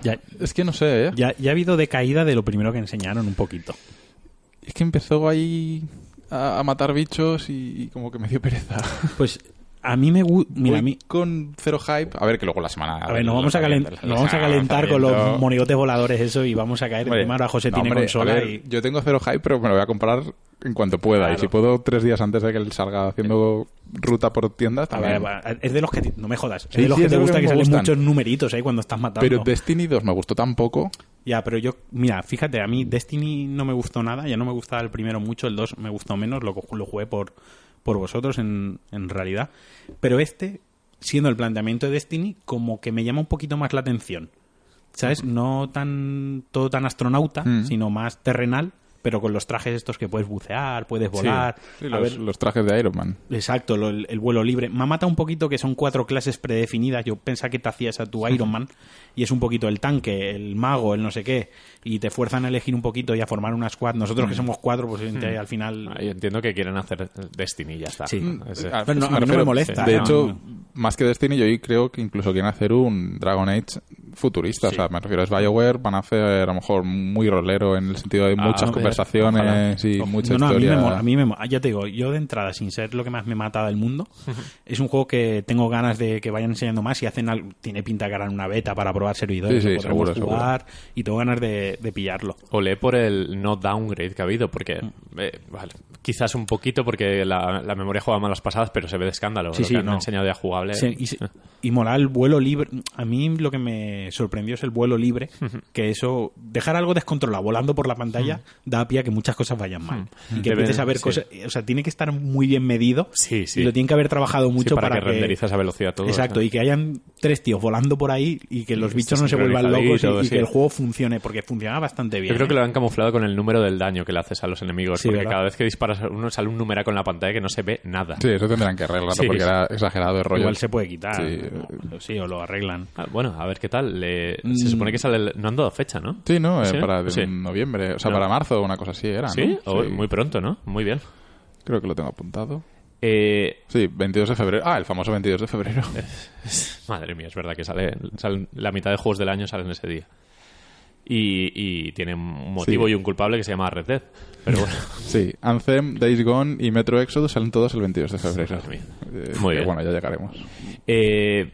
Ya, Es que no sé, ¿eh? ya, ya ha habido decaída de lo primero que enseñaron un poquito. Es que empezó ahí a, a matar bichos y, y como que me dio pereza. Pues a mí me gusta. Mira, a mí. con cero hype. A ver, que luego la semana... A ver, nos vamos a, calen- los nos vamos a calentar con los monigotes voladores, eso, y vamos a caer. Hombre, Encima ahora José no, tiene hombre, consola a ver, y. Yo tengo cero hype, pero me lo voy a comprar en cuanto pueda. Y si puedo, tres días antes de que él salga haciendo ruta por tiendas, A ver, también. es de los que. No me jodas. Sí, es de los sí, que te gusta que salen gustan. muchos numeritos ahí cuando estás matando. Pero Destiny 2 me gustó tan poco. Ya, pero yo, mira, fíjate, a mí Destiny no me gustó nada, ya no me gustaba el primero mucho, el 2 me gustó menos, lo, lo jugué por, por vosotros en, en realidad. Pero este, siendo el planteamiento de Destiny, como que me llama un poquito más la atención. ¿Sabes? No tan todo tan astronauta, Mm. sino más terrenal, pero con los trajes estos que puedes bucear, puedes volar. Sí, a los, ver, los trajes de Iron Man. Exacto, lo- el, el vuelo libre. Me ha matado un poquito que son cuatro clases predefinidas. Yo pensaba que te hacías a tu Iron Man y es un poquito el tanque, el mago, el no sé qué. Y te fuerzan a elegir un poquito y a formar una squad. Nosotros que somos cuatro, pues evidentemente, al final. Ahí entiendo que quieren hacer Destiny y ya está. Sí. Ese- Ah, Pero no, a mí no me molesta, De hecho, No. más que Destiny, yo creo que incluso quieren hacer un Dragon Age futurista. O sea, me refiero, es BioWare, van a hacer a lo mejor muy rolero en el sentido de Ah, muchas ojalá. conversaciones y No, mucha no, a mí, historia. me mola, a mí me mola. Ya te digo, yo de entrada, sin ser lo que más me mata del mundo, es un juego que tengo ganas de que vayan enseñando más y hacen algo, tiene pinta que harán una beta para probar servidores, Sí, sí, seguro, jugar y tengo ganas de, de pillarlo. Olé por el no downgrade que ha habido, porque Mm. eh, vale, quizás un poquito porque la, la memoria juega malas pasadas, pero se ve de escándalo. Sí, lo sí, que han no. enseñado ya jugable. Sí, y, y mola el vuelo libre. A mí lo que me sorprendió es el vuelo libre, que eso, dejar algo descontrolado volando por la pantalla da pie a que muchas cosas vayan mal. Y que empieces a ver sí. cosas, o sea, tiene que estar muy bien medido Sí, sí. y lo tienen que haber trabajado Sí, mucho para, para, que, renderice a esa velocidad todo. Exacto, y que hayan tres tíos volando por ahí y que los bichos no se vuelvan locos y, y sí. que el juego funcione, porque funciona bastante bien. Yo creo que ¿eh? lo han camuflado con el número del daño que le haces a los enemigos, Sí, porque ¿verdad? cada vez que disparas uno sale un numeraco en la pantalla que no se ve nada. Sí, eso tendrán que arreglarlo Sí. porque era exagerado el rollo. Igual se puede quitar. Sí. o, sí, o lo arreglan. Ah, bueno, a ver qué tal. Le- Mm. Se supone que sale. el- No han dado fecha, ¿no? Sí, ¿no? Eh, ¿Sí? para Sí. noviembre, o sea, No. para marzo o una cosa así era, ¿no? ¿Sí? Muy pronto, ¿no? Muy bien. Creo que lo tengo apuntado. Eh, Sí, 22 de febrero. Ah, el famoso 22 de febrero. Madre mía, es verdad que sale, salen- la mitad de juegos del año salen ese día. Y, y tiene un motivo Sí. y un culpable que se llama Red Dead. Pero bueno, Sí, Anthem, Days Gone y Metro Exodus salen todos el 22 de febrero. Eh, Muy bien. Bueno, ya llegaremos. eh,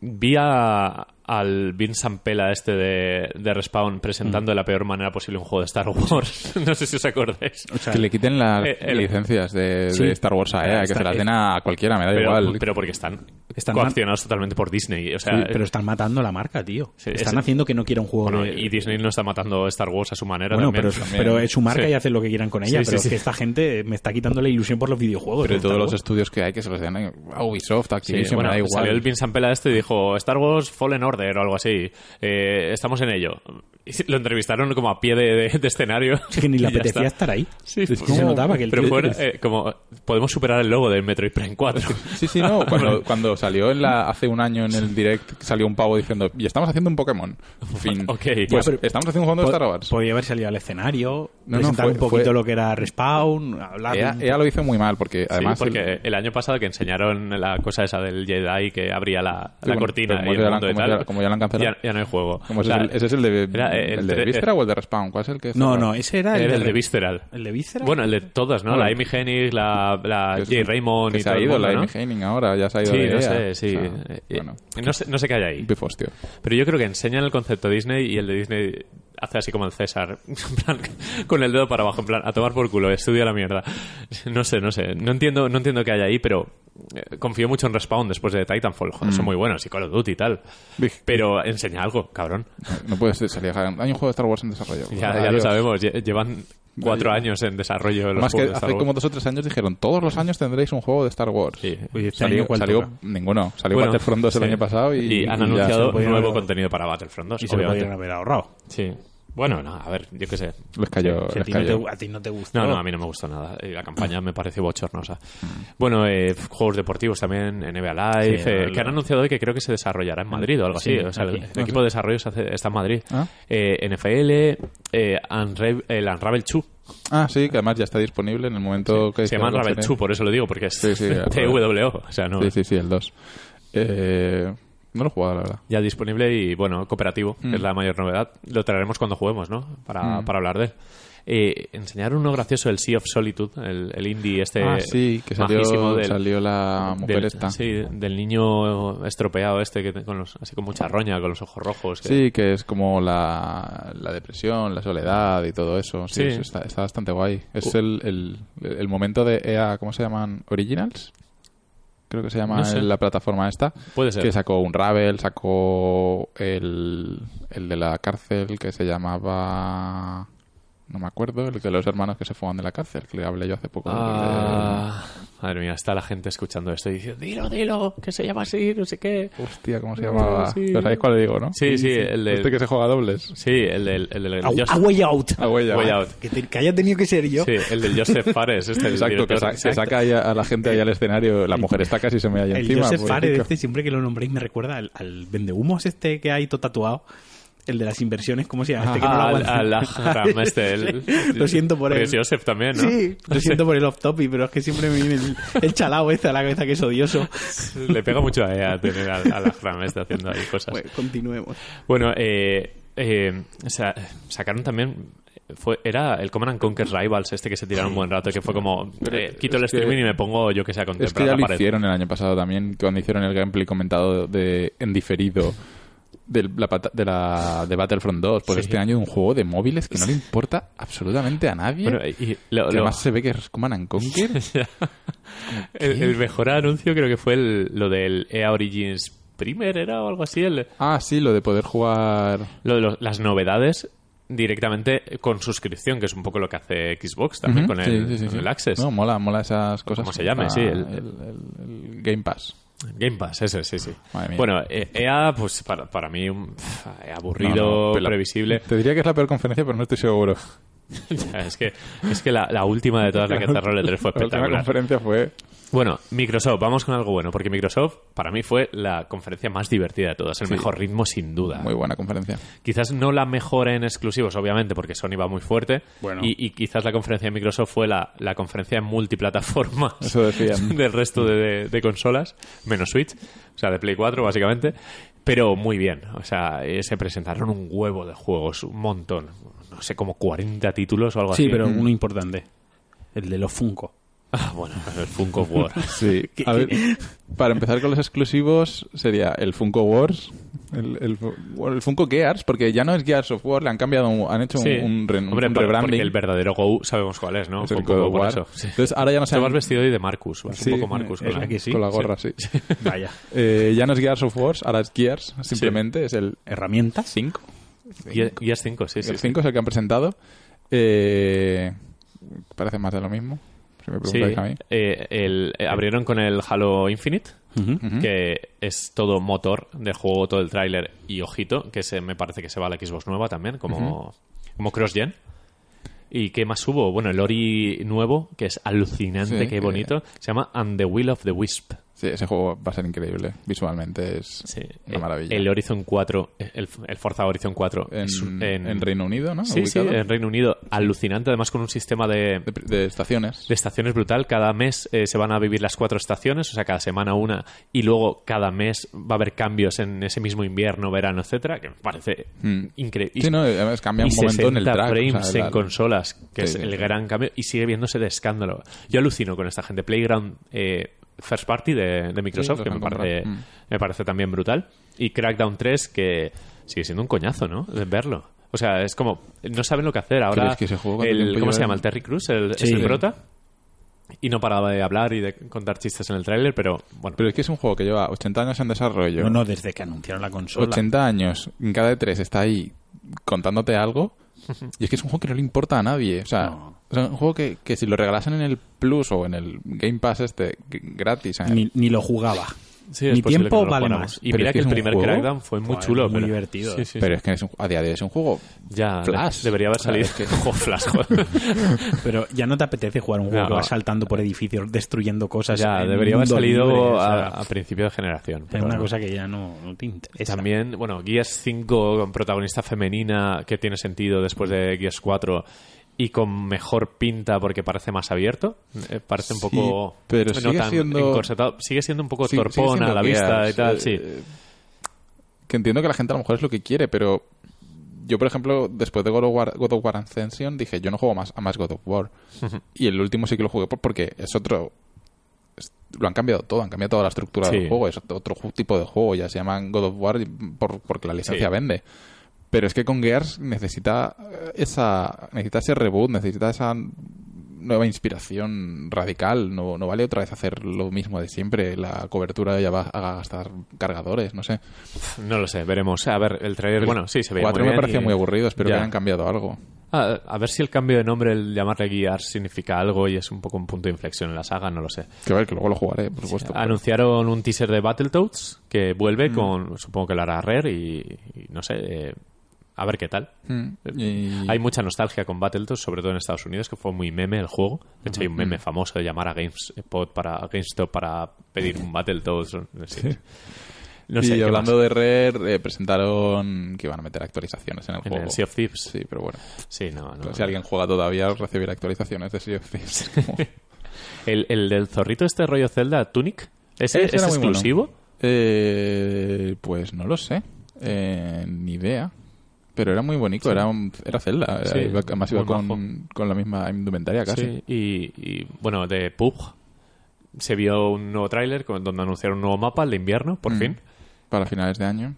vi a- al Vince Sampela este de, de Respawn presentando de la peor manera posible un juego de Star Wars. no sé si os acordáis. O sea, que le quiten las eh, el- licencias de, Sí. de Star Wars a EA, que se las den a cualquiera, me da Pero, igual. pero porque están, Están coaccionados totalmente por Disney. O sea, sí, pero están matando la marca, tío. Sí, están es- haciendo que no quiera un juego bueno, de... y Disney no está matando Star Wars a su manera Bueno, también. pero, pero es su marca Sí. y hacen lo que quieran con ella. Pero sí. es que esta gente me está quitando la ilusión por los videojuegos. Pero de todos los estudios que hay que se los den a Ubisoft, Sí, Activision, bueno, me da igual. salió el Vince Sampela este y dijo Star Wars Fallen Order o algo así. Eh, estamos en ello. Y lo entrevistaron como a pie de, de- de escenario. Es que ni le apetecía está. estar ahí. Sí, Es que fue se notaba que el Pero tío- fue eh, como... Podemos superar el logo del Metroid Prime 4. Sí, sí, no. Cuando, cuando salió en la, hace un año en el direct, salió un pavo diciendo, y estamos haciendo un Pokémon. En fin. Ok. Pues Ya, pero- estamos haciendo un juego de Star Wars. Podría haber salido al escenario, No, no, fue- un poquito fue- lo que era Respawn, hablar... EA lo hizo muy mal, porque además... sí, porque el- el... año pasado que enseñaron la cosa esa del Jedi que abría la, Sí, la bueno, cortina y el mundo y tal, como ya la han cancelado. Ya, ya no hay juego. como O ese, es el, ese es el de, era el el de tre- Viscera o el de Respawn? ¿Cuál es el que No, no, ese era el, Era el de de Visceral. ¿El de Visceral? Bueno, el de todas, ¿no? Bueno. la Amy Hennig, la, la Jay Raymond que y se ha ido mundo, la ¿no? Amy Henning ahora, ya se ha ido Sí, de no sé, sí. O sea, Eh, bueno, no, sé, no sé qué hay ahí. Pero yo creo que enseñan el concepto Disney y el de Disney hace así como el César, en plan, con el dedo para abajo, en plan, a tomar por culo, estudia la mierda. No sé, no sé. No entiendo, no entiendo qué hay ahí, pero eh, confío mucho en Respawn después de Titanfall. Joder, son muy buenos y Call of Duty y tal. Dij- Pero enseña algo, cabrón. No puede ser, salir. Hay un juego de Star Wars en desarrollo. Ya, ya lo sabemos. lle- Llevan cuatro años en desarrollo de los Más que juegos de hace como dos o tres años dijeron, todos los años tendréis un juego de Star Wars. Sí. Oye, este Salió, año, ¿cuál salió ninguno. Salió Bueno, Battlefront 2 el sí. año pasado y, Y han y anunciado nuevo haber- contenido para Battlefront 2, Y se lo obviamente. podrían haber ahorrado. Sí. Bueno, no, a ver, yo qué sé. Les cayó. Si a, ti no te, a ti no te gustó. No, no, a mí no me gustó nada. Y La campaña me pareció bochornosa. Bueno, eh, juegos deportivos también, NBA Live, Sí, eh, el- que han anunciado hoy que creo que se desarrollará en Madrid o algo Sí, así. O sea, el, equipo de desarrollo se hace- está en Madrid. Ah. Eh, NFL, eh, el Unravel 2. Ah, sí, que además ya está disponible en el momento que Se llama la Unravel conferencia. 2, por eso lo digo, porque es TWO. O sea, no, Sí, sí, sí, el 2. Eh, no lo he jugado, la verdad. ya disponible y, bueno, cooperativo, que Mm. es la mayor novedad. Lo traeremos cuando juguemos, ¿no? Para, para hablar de él. Eh, enseñar uno gracioso, el Sea of Solitude, el, el indie este ah, sí, que salió, del, salió la mujer del- esta. Sí, del niño estropeado este, que con los, así con mucha roña, con los ojos rojos. que- Sí, que es como la, la depresión, la soledad y todo eso. Sí, Sí. eso está, está bastante guay. Es Uh. el, el, el momento de EA, ¿cómo se llaman? ¿Originals? Creo que se llama No sé. la plataforma esta. Puede ser. Que sacó un Ravel, sacó el, el de la cárcel que se llamaba... No me acuerdo, el de los hermanos que se fugan de la cárcel, que le hablé yo hace poco. Ah, madre mía, está la gente escuchando esto y diciendo, dilo, dilo, que se llama así, no sé qué. Hostia, ¿cómo se llamaba? sí. Pero sabéis cuál digo, ¿no? Sí, sí, el de... Este que se juega a dobles. Sí, el del... El del A, Jos- a Way Out. A huella. Way Out. Que, te- que haya tenido que ser yo. Sí, el del Joseph Fares. Este, el Exacto, que, sa- que saca a, la gente ahí al escenario. La mujer está casi se me halla El encima. Joseph pobrecito. Fares, este, siempre que lo nombréis, me recuerda al, al vendehumos este que hay todo tatuado. El de las inversiones, ¿cómo se llama? Este que no lo Ah, al, este. el- Lo siento por él. es Joseph también, ¿no? Sí, lo siento por el off topic, pero es que siempre me viene el, el chalao este a la cabeza que es odioso. Le pega mucho a ella tener al, al Ahram este haciendo ahí cosas. Bueno, continuemos. Bueno, eh, eh, sa- sacaron también. Fue, era el Command and Conquer Rivals, este que se tiraron un buen rato, que fue como. eh, quito el que- streaming y me pongo yo que sea a Es que contemplar ya la lo pared. hicieron el año pasado también, cuando hicieron el gameplay comentado de, en diferido de la, de la de Battlefront 2. Pues Sí. este año un juego de móviles que no le importa absolutamente a nadie. Bueno, y lo- que lo- además se ve que es Command and Conquer. el, el mejor anuncio creo que fue el- lo del EA Origins Primer, ¿era o algo así? El, ah, sí, lo de poder jugar... lo de los- las novedades directamente con suscripción, que es un poco lo que hace Xbox también con, el, sí, sí, con sí. el Access. No, mola, mola esas cosas. como se llame, Ah, sí, el- el Game Pass. Game Pass, ese, sí, sí. Bueno, eh, EA, pues para, para mí, un, pf, aburrido, No, previsible. Te diría que es la peor conferencia, pero no estoy seguro. Es que, es que la, la última de todas, la que te role 3 fue La última espectacular. conferencia fue... Bueno, Microsoft, vamos con algo bueno, porque Microsoft para mí fue la conferencia más divertida de todas, el Sí. mejor ritmo sin duda. Muy buena conferencia. Quizás no la mejor en exclusivos, obviamente, porque Sony va muy fuerte. Bueno. Y, y quizás la conferencia de Microsoft fue la, la conferencia en multiplataformas Eso del resto de, de- de consolas, menos Switch, o sea, de Play 4 básicamente. Pero muy bien, o sea, eh, se presentaron un huevo de juegos, un montón, no sé, como 40 títulos o algo así. Sí, pero uno importante. El de los Funko. Ah, bueno, el Funko War. Sí. A ver, para empezar con los exclusivos sería el Funko Wars, el, el, bueno, el Funko Gears, porque ya no es Gears of War, le han cambiado, un- han hecho un- Sí. un, re- un Hombre, por- rebranding. porque el verdadero Go sabemos cuál es, ¿no? Es el Go, War. eso. Sí. Entonces ahora ya no se vas vestido hoy de Marcus, vas Sí, un poco Marcus. ¿es con la- con la gorra, sí. Vaya. Eh, ya no es Gears of War, ahora es Gears, simplemente, es el Herramientas. 5. Y, y es 5, sí, sí. el sí. 5 es el que han presentado. Eh, parece más de lo mismo, si me Sí, preguntáis a mí. eh, el- eh, abrieron con el Halo Infinite, que es todo motor de juego, todo el tráiler y ojito, que se, me parece que se va a la Xbox nueva también, como, como cross-gen. ¿Y qué más hubo? Bueno, el Ori nuevo, que es alucinante, Sí, qué eh. bonito, se llama And the Will of the Wisp. Sí, ese juego va a ser increíble. Visualmente es Sí. una Eh, maravilla. El Horizon 4, el, el Forza Horizon 4 en, Reino Unido, ¿no? Sí, sí, en Reino Unido. Alucinante, además con un sistema de, de, de estaciones. de estaciones brutal. Cada mes eh, se van a vivir las cuatro estaciones, o sea, cada semana una, y luego cada mes va a haber cambios en ese mismo invierno, verano, etcétera, que me parece Mm. increíble. Sí, no, además cambia un momento en el 60 track. o frames sea, en la- consolas, que Sí, es sí, el gran cambio, y sigue viéndose de escándalo. Yo alucino con esta gente. Playground eh, First Party de, de Microsoft, Sí, que me parece. Mm. me parece también brutal. Y Crackdown 3, que sigue siendo un coñazo, ¿no? De verlo. O sea, es como, no saben lo que hacer. Ahora, es que ese juego, ¿cuánto el, tiempo ¿cómo se llama? El Terry Crews, el, es Sí. el prota. y no paraba de hablar y de contar chistes en el tráiler, pero bueno. Pero es que es un juego que lleva 80 años en desarrollo. No, no, desde que anunciaron la consola. 80 años, en cada E3 está ahí contándote algo. Y es que es un juego que no le importa a nadie. O sea, No. sea, un juego que, que si lo regalasen en el Plus o en el Game Pass este gratis. ¿eh? Ni, ni lo jugaba. Sí, es Mi tiempo vale más. Y Pero mira es que que el es primer juego- Crackdown fue muy chulo. muy pero- divertido. Sí, sí, Pero es que es un- a día de hoy es un juego Ya, Flash. debería haber salido. es que- Juego Flash. Pero ya no te apetece jugar un juego No, que vas saltando por edificios, destruyendo cosas. ya, debería haber salido libre, o sea, a, a principio de generación. es pero una no. cosa que ya no, no te interesa. También, bueno, Gears 5 con protagonista femenina que tiene sentido después de Gears 4 y con mejor pinta porque parece más abierto. Eh, parece un Sí, poco pero no sigue tan siendo- encorsetado. Sigue siendo un poco Sí, torpón a la vista y tal, eh, sí. que entiendo que la gente a lo mejor es lo que quiere, pero yo, por ejemplo, después de God of War, God of War Ascension, dije, yo no juego más a más God of War. Y el último sí que lo jugué por- porque es otro... es- lo han cambiado todo, han cambiado toda la estructura Sí. del juego, es otro otro tipo de juego, ya se llaman God of War por, porque la licencia Sí. vende. Pero es que con Gears necesita eh, esa necesita ese reboot, necesita esa nueva inspiración radical. No, no vale otra vez hacer lo mismo de siempre. La cobertura ya va a gastar cargadores, no sé. No lo sé, veremos. A ver, el trailer, bueno, sí, se ve 4 muy me pareció y- muy aburrido, espero Ya. que hayan cambiado algo. Ah, a ver si el cambio de nombre, el llamarle Gears, significa algo y es un poco un punto de inflexión en la saga, no lo sé. Que a ver, que luego lo jugaré, por supuesto. Anunciaron un teaser de Battletoads que vuelve Mm. con, supongo que lo hará Rare y, y no sé, eh, a ver qué tal. Mm, y- Hay mucha nostalgia con Battletoads, sobre todo en Estados Unidos, que fue muy meme el juego. De hecho, hay un meme famoso de llamar a GameSpot para, a GameStop para pedir un Battletoads. No sé, No sé y ¿qué hablando más? de Rare, eh, presentaron que iban a meter actualizaciones en el En juego. el Sea of Thieves. Sí, pero bueno. Sí, no, no. si alguien juega todavía, recibirá actualizaciones de Sea of Thieves. El, el del zorrito este rollo Zelda, Tunic, ¿ese, es bueno. exclusivo? Eh, pues no lo sé. Eh, ni idea. Pero era muy bonito, era, un- era Zelda. Era- Sí, iba- además iba con, con la misma indumentaria casi. Sí, y, y, bueno, de PUBG se vio un nuevo tráiler donde anunciaron un nuevo mapa, el de invierno, por Mm. fin, Para finales de año.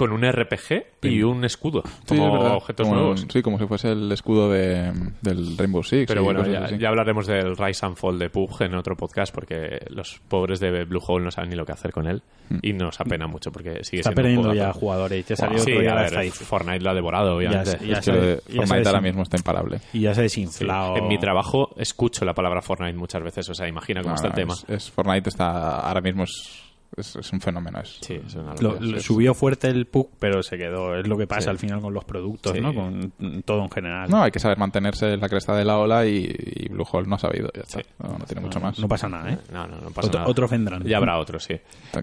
Con un RPG y un escudo, Sí, como es verdad. objetos Como- nuevos. Sí, como si fuese el escudo de, del Rainbow Six. Pero bueno, ya, ya hablaremos del Rise and Fall de PUBG en otro podcast porque los pobres de Bluehole no saben ni lo que hacer con él y nos apena mucho porque sigue Está siendo un perdiendo ya jugadores. Ya salió Sí, otro día a ver. Fortnite lo ha devorado, obviamente. Ya, ya Es que se- lo de ya se Fortnite ahora mismo está imparable. Y ya se ha Sí, desinflado. En mi trabajo escucho la palabra Fortnite muchas veces, o sea, imagina cómo está el tema. Es, es- Fortnite está ahora mismo es, es, es un fenómeno. Es, Sí, es una Lo- locura. lo- subió fuerte el PUC, pero se quedó. Es lo que pasa Sí. al final con los productos, Sí. ¿no? Con todo en general. No, hay que saber mantenerse en la cresta de la ola y, y Bluehole no ha sabido. Ya está. No, no tiene mucho más. No pasa nada, ¿eh? No, no, no pasa Otro- nada. otros vendrán. Ya habrá otros, sí.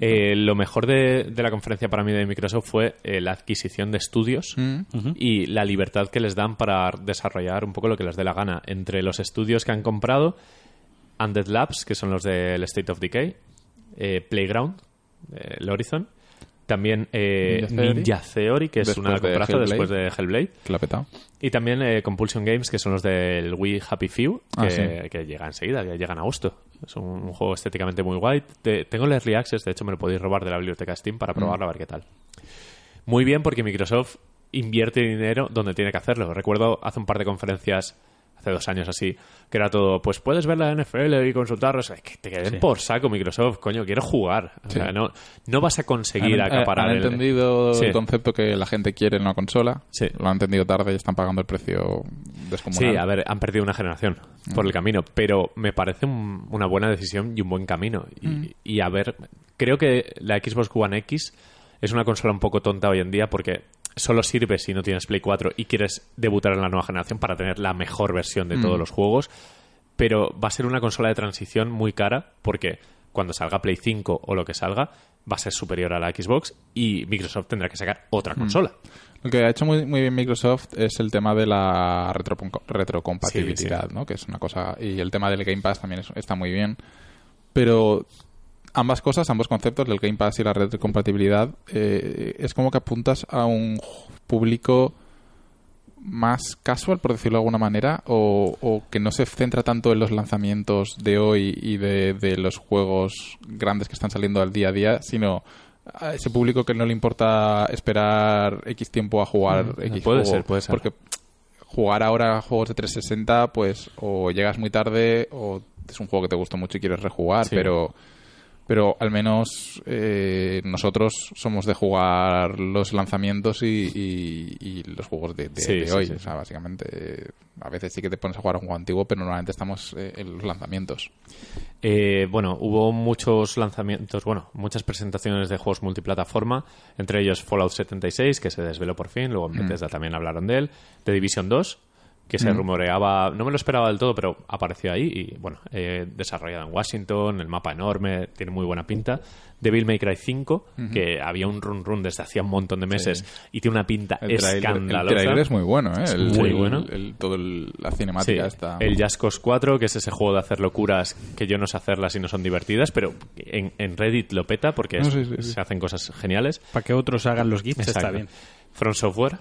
Eh, lo mejor de, de la conferencia para mí de Microsoft fue eh, la adquisición de estudios Mm. y la libertad que les dan para desarrollar un poco lo que les dé la gana. Entre los estudios que han comprado, Undead Labs, que son los del State of Decay, eh, Playground, eh, el Horizon, también eh, Ninja Theory. Ninja Theory, que es Después una comprazo después de Hellblade. Que la. Y también eh, Compulsion Games, que son los del Wii Happy Few, que, Ah, sí. que llega enseguida, que llega en agosto. Es un, un juego estéticamente muy guay. Te- tengo el Early Access, de hecho me lo podéis robar de la biblioteca Steam para probarlo a ver qué tal. Muy bien porque Microsoft invierte dinero donde tiene que hacerlo. Recuerdo hace un par de conferencias, hace dos años así, que era todo, pues puedes ver la NFL y consultarlos. Ay, Que te queden Sí. por saco Microsoft, coño, quiero jugar. O Sí. sea, no, no vas a conseguir han, acaparar han el- entendido Sí. el concepto que la gente quiere en una consola. Sí. Lo han entendido tarde y están pagando el precio descomunal. Sí, a ver, han perdido una generación por el camino, pero me parece un- una buena decisión y un buen camino. Y, y a ver, creo que la Xbox One X es una consola un poco tonta hoy en día porque solo sirve si no tienes Play 4 y quieres debutar en la nueva generación para tener la mejor versión de todos los juegos, pero va a ser una consola de transición muy cara porque cuando salga Play 5 o lo que salga va a ser superior a la Xbox y Microsoft tendrá que sacar otra consola. Lo que ha hecho muy, muy bien Microsoft es el tema de la retro- retrocompatibilidad, Sí, sí. ¿no? Que es una cosa... Y el tema del Game Pass también es- está muy bien. Pero ambas cosas, ambos conceptos, el Game Pass y la retrocompatibilidad, eh, es como que apuntas a un público más casual, por decirlo de alguna manera, o, o que no se centra tanto en los lanzamientos de hoy y de, de los juegos grandes que están saliendo al día a día, sino a ese público que no le importa esperar X tiempo a jugar Mm, X puede juego. ser, puede ser. Porque jugar ahora juegos de 360, pues o llegas muy tarde o es un juego que te gustó mucho y quieres rejugar, Sí. pero pero al menos eh, nosotros somos de jugar los lanzamientos y, y- y los juegos de, de- Sí, de sí, hoy. sí. O sea, básicamente, eh, a veces sí que te pones a jugar a un juego antiguo, pero normalmente estamos eh, en los lanzamientos. Eh, bueno, hubo muchos lanzamientos, bueno, muchas presentaciones de juegos multiplataforma, entre ellos Fallout 76, que se desveló por fin, luego en Bethesda también hablaron de él, The Division 2, que se rumoreaba, no me lo esperaba del todo, pero apareció ahí y, bueno, eh, desarrollado en Washington, el mapa enorme, tiene muy buena pinta. Devil May Cry 5, que había un run run desde hacía un montón de meses y tiene una pinta El trailer, el escandalosa. trailer es muy bueno, ¿eh? El- muy el- bueno. el- todo el- la Sí, cinemática está... el Just Cause 4, que es ese juego de hacer locuras que yo no sé hacerlas y no son divertidas, pero en, en Reddit lo peta porque No, es- sí, sí, sí. se hacen cosas geniales. Para que otros hagan los GIFs está bien. From Software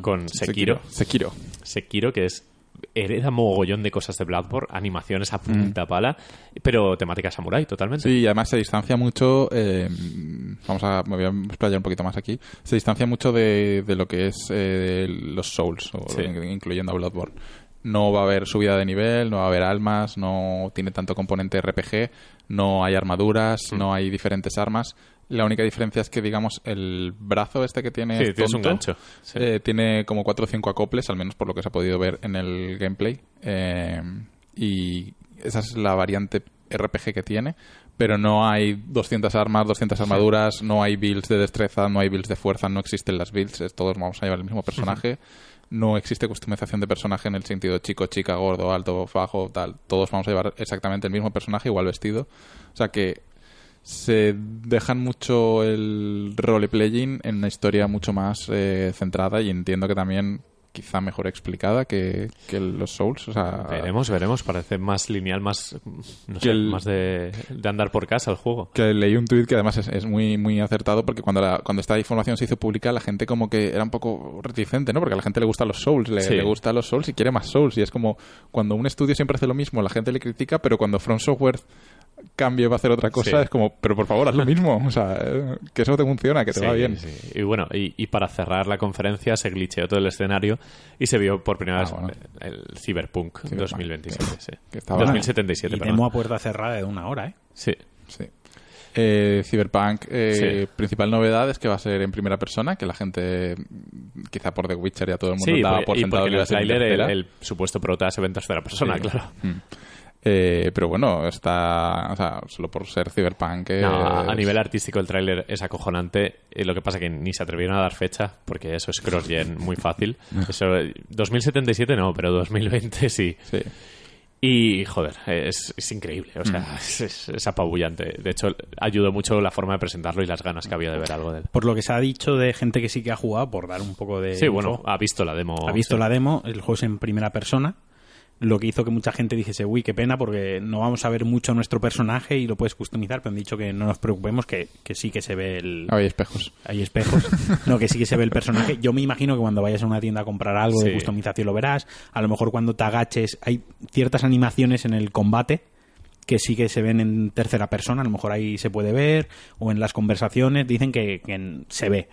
con Sekiro. Sekiro. Sekiro, que es hereda mogollón de cosas de Bloodborne, animaciones a punta pala, pero temática samurai totalmente. Sí, y además se distancia mucho. eh, vamos a. Me voy a explayar un poquito más aquí. Se distancia mucho de, de lo que es eh, los Souls, o- Sí. incluyendo a Bloodborne. No va a haber subida de nivel, no va a haber almas, no tiene tanto componente RPG, no hay armaduras, Mm. no hay diferentes armas. La única diferencia es que, digamos, el brazo este que tiene Sí, un gancho. Sí. eh, tiene como 4 o 5 acoples, al menos por lo que se ha podido ver en el gameplay. Eh, y esa es la variante RPG que tiene. Pero no hay 200 armas, 200 armaduras, no hay builds de destreza, no hay builds de fuerza, no existen las builds, todos vamos a llevar el mismo personaje. No existe customización de personaje en el sentido chico, chica, gordo, alto, bajo, tal. Todos vamos a llevar exactamente el mismo personaje, igual vestido. O sea que se dejan mucho el roleplaying en una historia mucho más eh, centrada y entiendo que también quizá mejor explicada que, que los Souls. O sea, Veremos, veremos. Parece más lineal, más, no sé, el- más de, de andar por casa el juego. que leí un tuit que además es, es muy muy acertado porque cuando la- cuando esta información se hizo pública la gente como que era un poco reticente, ¿no? Porque a la gente le gustan los Souls, le, Sí. le gustan los Souls y quiere más Souls y es como cuando un estudio siempre hace lo mismo, la gente le critica, pero cuando From Software cambie va a hacer otra cosa, Sí. es como, pero por favor, haz lo mismo, o sea, eh, que eso te funciona, que te Sí, va bien. sí. Y bueno, y, y para cerrar la conferencia se glitcheó todo el escenario y se vio por primera Ah, vez bueno. el Cyberpunk, Cyberpunk, 2027. que- sí. que estaba- 2077, Y demo a puerta cerrada de una hora, ¿eh? Sí. Sí. Eh, Cyberpunk, eh, Sí. principal novedad es que va a ser en primera persona, que la gente, quizá por The Witcher ya todo el mundo Sí, daba porque- por y sentado porque que en iba a el ser el, el supuesto prota se ve en tercera persona, Sí. claro. Mm. Eh, pero bueno, está, o sea, solo por ser Cyberpunk. eh, No, a es- nivel artístico el tráiler es acojonante. Eh, lo que pasa que ni se atrevieron a dar fecha, porque eso es cross-gen muy fácil. Eso, eh, 2077 no, pero 2020 sí. Sí. Y, joder, es, es increíble. O sea, Mm. es, es- es apabullante. De hecho, ayudó mucho la forma de presentarlo y las ganas que había de ver algo de él. Por lo que se ha dicho de gente que sí que ha jugado, por dar un poco de. Sí, bueno, ha visto la demo. ha visto sí. la demo, el juego es en primera persona, lo que hizo que mucha gente dijese, uy, qué pena, porque no vamos a ver mucho nuestro personaje y lo puedes customizar, pero han dicho que no nos preocupemos, que, que sí que se ve el... Hay espejos. Hay espejos. No, que sí que se ve el personaje. Yo me imagino que cuando vayas a una tienda a comprar algo de customización lo verás. A lo mejor cuando te agaches hay ciertas animaciones en el combate que sí que se ven en tercera persona, a lo mejor ahí se puede ver, o en las conversaciones dicen que, que se ve.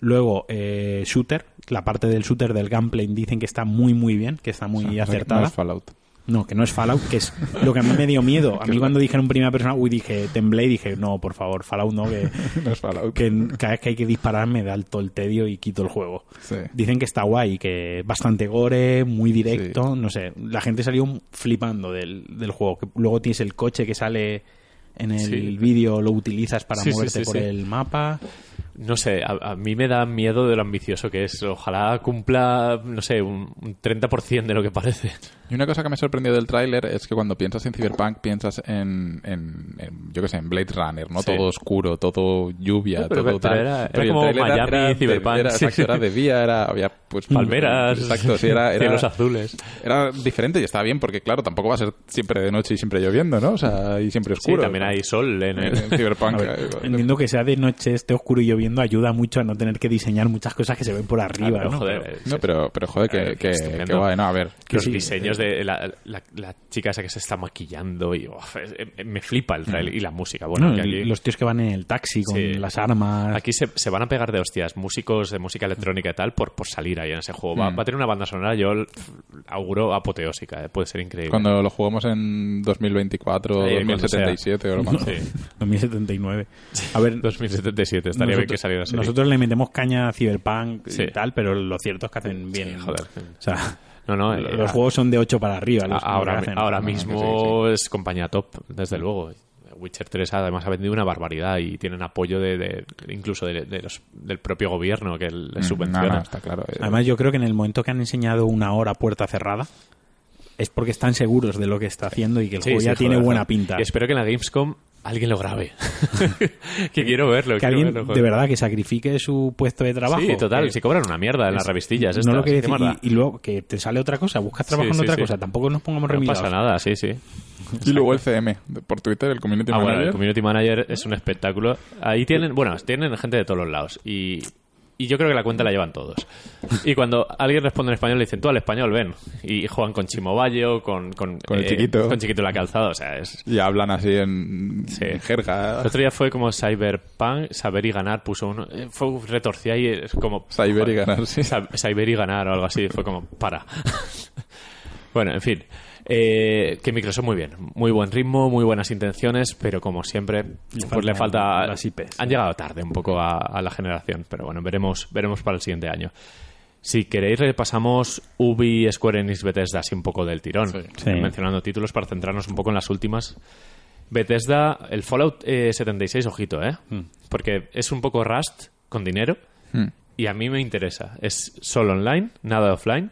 Luego, eh, shooter, la parte del shooter del gameplay dicen que está muy muy bien, que está muy O sea, acertada. No es Fallout. No, que no es Fallout, que es lo que a mí me dio miedo. A mí cuando dijeron primera persona, uy, dije, temblé y dije, no, por favor, Fallout no, que, no es Fallout. que cada vez que hay que disparar me da todo el tedio y quito el juego. Sí. Dicen que está guay, que es bastante gore, muy directo, no sé. La gente salió flipando del, del juego. Que luego tienes el coche que sale en el Sí. vídeo, lo utilizas para moverte por el mapa. No sé, a, a mí me da miedo de lo ambicioso que es. Ojalá cumpla, no sé, un, un 30% de lo que parece. Y una cosa que me sorprendió del tráiler es que cuando piensas en Cyberpunk piensas en, en, en, yo qué sé, en Blade Runner, ¿no? Sí. Todo oscuro, todo lluvia, Sí, pero- todo pero tal. era- era Pero el como tráiler Miami, de- Cyberpunk, Era, sí. exacto, era de día, era, había pues Palmeras, Exacto, sí, era, era, cielos azules. era diferente y estaba bien porque, claro, tampoco va a ser siempre de noche y siempre lloviendo, ¿no? O sea, y siempre Sí, oscuro. también hay sol en En el... Cyberpunk. Ver, eh, entiendo que sea de noche, esté oscuro y lloviendo ayuda mucho a no tener que diseñar muchas cosas que se ven por arriba, Claro, ¿no? joder, Pero- eh, No, pero, pero joder, que, Eh, que, estupendo. que guay, ¿no? A ver, que los sí, diseños de la, la- la chica esa que se está maquillando y es- eh, me flipa el trailer y la música. Bueno, No, que el- aquí, los tíos que van en el taxi con Sí. las armas. aquí se, se van a pegar de hostias músicos de música electrónica y tal por, por salir ahí en ese juego. Va, Mm. va a tener una banda sonora, yo auguro apoteósica, eh, puede ser increíble. cuando lo jugamos en 2024 o Eh, cuando 2077 o lo más. Sí. 2079. A ver, 2077, estaría bien que saliera así. nosotros le metemos caña a Cyberpunk Sí. y tal, pero lo cierto es que hacen bien. joder. O sea, No, no, eh, los juegos son de 8 para arriba. los- ahora, los hacen. ahora No, no, mismo es compañía top, desde luego. Witcher 3 además ha vendido una barbaridad y tienen apoyo de, de- incluso de, de los- del propio gobierno que les Mm, subvenciona. no, no, está claro. eh, Además, yo creo que en el momento que han enseñado una hora puerta cerrada, es porque están seguros de lo que está haciendo y que el Sí, juego sí, ya tiene joder, buena pinta. Y espero que en la Gamescom alguien lo grabe. que quiero verlo. que quiero alguien verlo, de verdad que sacrifique su puesto de trabajo. Sí, total. que- si cobran una mierda en las revistillas. no lo quiere ¿qué decir. Y, y luego que te sale otra cosa, buscas trabajo Sí, en sí, otra sí. cosa. Tampoco nos pongamos No pasa nada, sí, sí. Y luego el CM, por Twitter, el Community Ah, bueno, Manager. el Community Manager es un espectáculo. Ahí tienen, bueno, tienen gente de todos los lados. Y, y yo creo que la cuenta la llevan todos. Y cuando alguien responde en español, le dicen, tú al español, ven. Y juegan con Chimobayo, con, con, Con el chiquito. Con chiquito la calzada. O sea, es. Y hablan así en, Sí. en jerga. El otro día fue como Cyberpunk, saber y ganar, puso uno. eh, Fue retorcida y es como. Cyber y ganar, sí. Saber y ganar o algo así. Fue como, para. bueno, en fin. Eh, que Microsoft muy bien, muy buen ritmo, muy buenas intenciones, pero como siempre, pues le falta. las IPs. Han llegado tarde un poco a, a la generación, pero bueno, veremos, veremos para el siguiente año. Si queréis, repasamos Ubi, Square Enix, Bethesda, así un poco del tirón, Sí. Sí. mencionando títulos para centrarnos un poco en las últimas. Bethesda, el Fallout eh, 76, ojito, ¿eh? Porque es un poco Rust con dinero Hmm. y a mí me interesa. Es solo online, nada offline.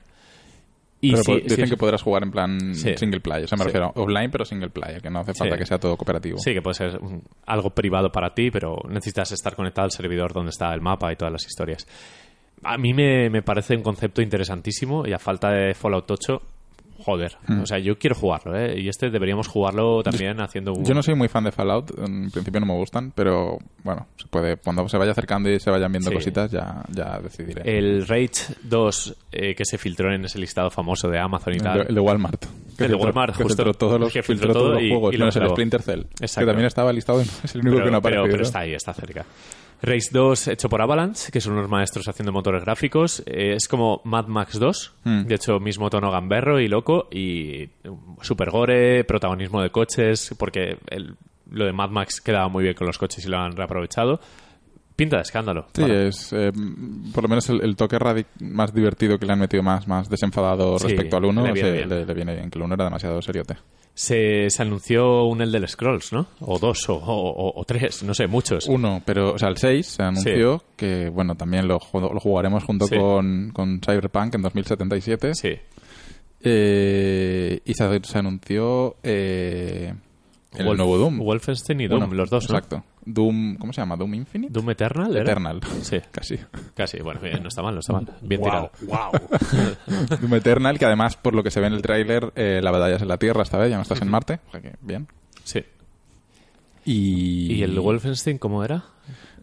Y Pero dicen que podrás jugar en plan Sí. single player. O sea, me refiero offline, pero single player, que no hace falta que sea todo cooperativo. Sí, que puede ser un- algo privado para ti, pero necesitas estar conectado al servidor donde está el mapa y todas las historias. A mí me, me parece un concepto interesantísimo y a falta de Fallout 8, joder. Hmm. O sea, yo quiero jugarlo, ¿eh? Y este deberíamos jugarlo también haciendo un... Yo no soy muy fan de Fallout, en principio no me gustan, pero bueno, se puede cuando se vaya acercando y se vayan viendo Sí. cositas ya, ya decidiré. El Rage 2 eh, que se filtró en ese listado famoso de Amazon y El tal. el de Walmart. Que El de Walmart, que justo. todos los, Que filtró filtró todos todo los y- juegos, y lo menos el. Splinter Cell, Exacto. que también estaba listado y es el único pero, que no pero- aparecido. pero está ahí, está cerca. Race 2 hecho por Avalanche, que son unos maestros haciendo motores gráficos. Eh, es como Mad Max 2, Hmm. de hecho, mismo tono gamberro y loco, y um, super gore, protagonismo de coches, porque el- lo de Mad Max quedaba muy bien con los coches y lo han reaprovechado. Pinta de escándalo. Sí, Para- es eh, por lo menos el, el toque radic más divertido que le han metido más, más desenfadado Sí, respecto al 1 le viene bien. le, le viene bien, que el 1 era demasiado seriote. Se, se anunció un Elder Scrolls, ¿no? O dos, o, o- o tres, no sé, muchos. Uno, pero, o sea, el 6 se anunció que, bueno, también lo, lo jugaremos junto Sí. con, con Cyberpunk en 2077. Sí. Eh, y se, se anunció eh, el Wolf- nuevo Doom. Wolfenstein y Doom, Bueno, los dos, ¿no? Exacto. Doom, ¿cómo se llama? ¿Doom Infinite? Doom Eternal, ¿era? Eternal. Sí. Casi. Casi, bueno, bien, no está mal, no está mal. Bien Wow, tirado. wow. Doom Eternal, que además, por lo que se ve en el tráiler, eh, la batalla es en la Tierra esta vez, ya no estás en Marte. O sea que, bien. Sí. Y, ¿Y el Wolfenstein cómo era?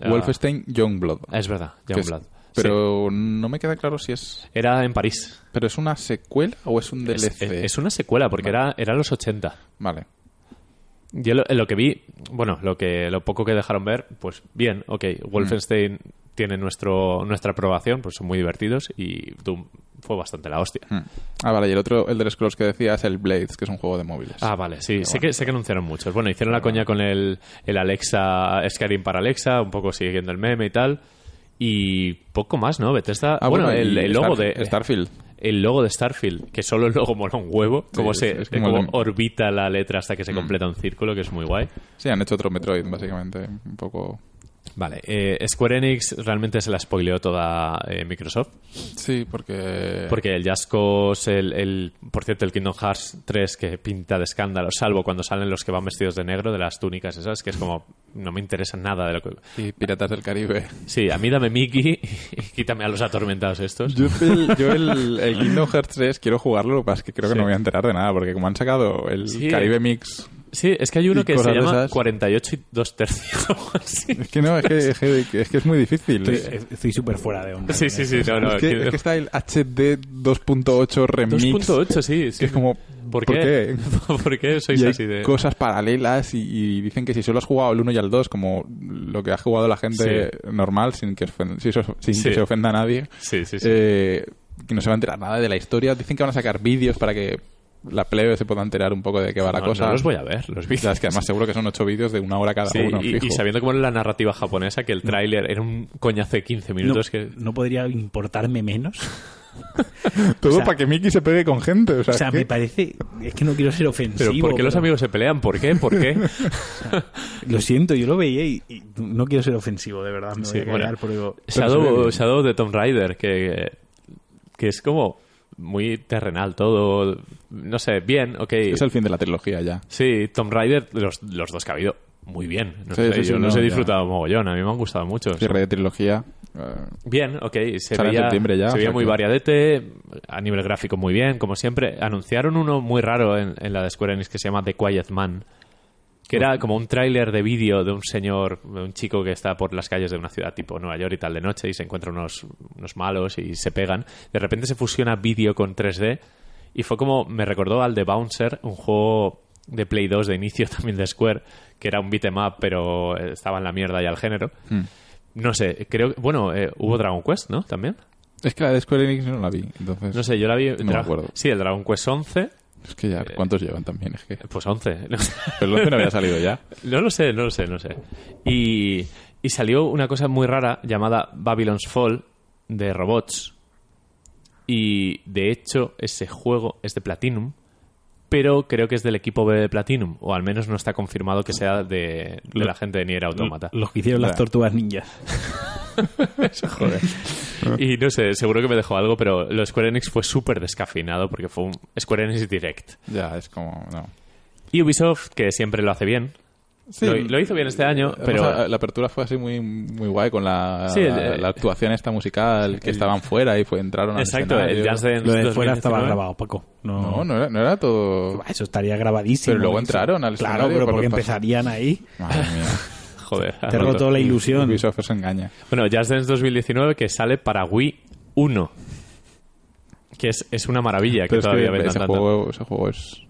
Ah, Wolfenstein Youngblood. es verdad, que es- Youngblood. Pero no me queda claro si es... Sí. Era en París. ¿Pero es una secuela o es un Es, DLC? es- es una secuela, porque era, era los 80. Vale. Yo lo, lo que vi, bueno, lo que lo poco que dejaron ver, pues bien, ok, Wolfenstein tiene nuestro nuestra aprobación, pues son muy divertidos y Doom fue bastante la hostia. Hmm. Ah, vale. Y el otro, el de Scrolls que decía, es el Blades, que es un juego de móviles. Ah, vale, sí, sé, bueno. que, sé que anunciaron muchos. Bueno, hicieron la coña con el, el Alexa, Skyrim para Alexa, un poco siguiendo el meme y tal. Y poco más, ¿no? Bethesda. Ah, bueno, el, el logo Starf- de. Starfield. El logo de Starfield, que solo el logo mola un huevo, como Sí, se es- como como el- Mm. orbita la letra hasta que se completa un círculo, que es muy guay. Sí, han hecho otro Metroid, básicamente. Un poco... Vale, eh, Square Enix realmente se la spoileó toda eh, Microsoft. Sí, porque... Porque el Just Cause, el, el- por cierto, el Kingdom Hearts 3 que pinta de escándalo, salvo cuando salen los que van vestidos de negro, de las túnicas esas, que es como, no me interesa nada de lo que... Y Piratas del Caribe. Sí, a mí dame Mickey y quítame a los atormentados estos. Yo, el, yo el, el Kingdom Hearts 3 quiero jugarlo, lo que pasa es que creo que Sí. no me voy a enterar de nada, porque como han sacado el Sí. Caribe Mix Sí, es que hay uno que se llama esas. 48 y 2 tercios. así. Es que no, es que es, que, es que es muy difícil. Estoy súper fuera de onda. Sí, sí, sí, no, no. es, que, aquí- es que está el HD 2.8 Remix. 2.8, sí, sí. que es como, ¿Por ¿por qué? ¿Por qué sois Y hay así de...? cosas paralelas y, y dicen que si solo has jugado el 1 y el 2, como lo que ha jugado la gente normal, sin que, ofen- sin Sí. que se ofenda a nadie, Sí, sí, sí. eh, que no se va a enterar nada de la historia. Dicen que van a sacar vídeos para que la plebe se pueda enterar un poco de qué va la no, cosa. no los voy a ver, los vídeos. es que además seguro que son 8 vídeos de una hora cada Sí, uno. y, fijo. y sabiendo cómo es la narrativa japonesa, que el tráiler era un coñazo de 15 No, minutos que... no podría importarme menos. Todo o sea- para que Mickey se pegue con gente. O sea, O me parece. Es que no quiero ser ofensivo. Pero ¿por qué los amigos se pelean? ¿Por qué? ¿Por qué? Lo siento, yo lo veía y, y no quiero ser ofensivo, de verdad. Me voy Sí, a callar, bueno. ve Shadow. Shadow de Tomb Raider, que, que es como muy terrenal todo. No sé, bien, ok. es el fin de la trilogía ya. Sí, Tomb Raider, los, los dos que ha habido, muy bien. No Sí, sé, sí, sí, yo los no, he ya. disfrutado mogollón, a mí me han gustado mucho. Cierre de trilogía. eh, Bien, ok, se veía, ya, se muy que- variadete, a nivel gráfico muy bien, como siempre. Anunciaron uno muy raro en, en la de Square Enix que se llama The Quiet Man, que era como un tráiler de vídeo de un señor, de un chico que está por las calles de una ciudad tipo Nueva York y tal de noche y se encuentra unos, unos malos y se pegan. De repente se fusiona vídeo con 3D y fue como, me recordó al The Bouncer, un juego de Play 2 de inicio también de Square, que era un beat'em up pero eh, estaba en la mierda ya el género. hmm. No sé, creo bueno, eh, hubo Dragon Quest, ¿no? También. Es que la de Square Enix no la vi. Entonces, No sé, yo la vi. me acuerdo. Sí, el Dragon Quest 11. Es que ya, ¿cuántos llevan también? Es que. Pues 11. No, sé. Pero el 11 no había salido ya. no lo sé, no lo sé, no sé. Y, y salió una cosa muy rara llamada Babylon's Fall de robots. Y de hecho, ese juego es de Platinum. Pero creo que es del equipo B de Platinum. O al menos no está confirmado que sea de, de la gente de Nier Automata. los que hicieron las tortugas ninjas. Joder. Y no sé, seguro que me dejó algo, pero lo de Square Enix fue súper descafeinado porque fue un Square Enix Direct. Ya, es como. No. Y Ubisoft, que siempre lo hace bien. Sí. Lo, lo hizo bien este año, Además, pero... la, la apertura fue así muy, muy guay con la, Sí, el- la, la actuación esta musical que estaban fuera y fue entraron al Exacto, el. Dance Dance Lo de fuera 2019. estaba grabado, Paco. No, No, no era, no era todo. Eso estaría grabadísimo. Pero luego Eso. entraron al Claro, pero por porque empezarían ahí. Madre mía. Joder. Te roto la ilusión. Ubisoft os engaña. Bueno, Just Dance 2019 que sale para Wii 1. Que es, es una maravilla que Pero es todavía que vendan ese tanto. juego, ese juego es.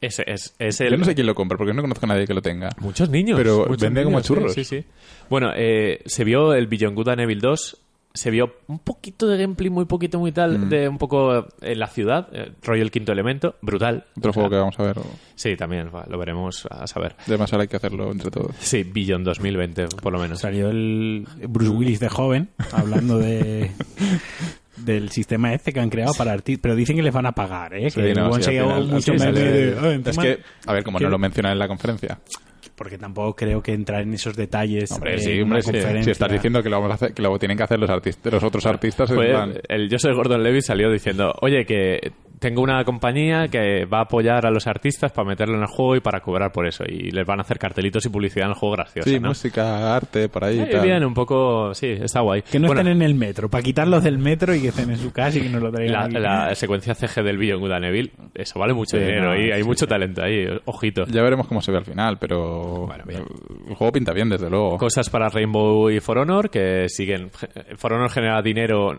Ese es, es el... Yo no sé quién lo compra porque no conozco a nadie que lo tenga. Muchos niños. Pero muchos vende como churros. Sí, sí. Bueno, eh, se vio el Beyond Good and Evil 2. Se vio un poquito de gameplay, muy poquito, muy tal, Mm. de un poco en la ciudad. eh, rollo el quinto elemento. Brutal. Otro O sea, juego que vamos a ver. Sí, también va, lo veremos a saber. Además, ahora hay que hacerlo entre todos. Sí, Beyond 2020, por lo menos. Salió el Bruce Willis de joven hablando de del sistema este que han creado para artistas. Pero dicen que les van a pagar, ¿eh? Sí, que no, sí, final- mucho al final de, "Ah, Es encima-". que, a ver, como que- no lo mencionan en la conferencia. Porque tampoco creo que entrar en esos detalles Hombre, sí, hombre, sí. Si estás diciendo que lo vamos a hacer, que lo tienen que hacer los artistas, los otros artistas, en Fue plan, el yo soy Gordon Levy salió diciendo, oye, que tengo una compañía que va a apoyar a los artistas para meterlo en el juego y para cobrar por eso. Y les van a hacer cartelitos y publicidad en el juego graciosa, sí, ¿no? música, arte, por ahí. y Eh, tal. bien, un poco... Sí, está guay. Que no Bueno, estén en el metro, para quitarlos del metro y que estén en su casa y que nos lo traigan la, secuencia CG del Beyond Good Evil, eso vale mucho Sí, dinero no, y hay sí, mucho sí. talento ahí, ojito. Ya veremos cómo se ve al final, pero Bueno, bien. el juego pinta bien, desde luego. Cosas para Rainbow y For Honor que siguen. For Honor genera dinero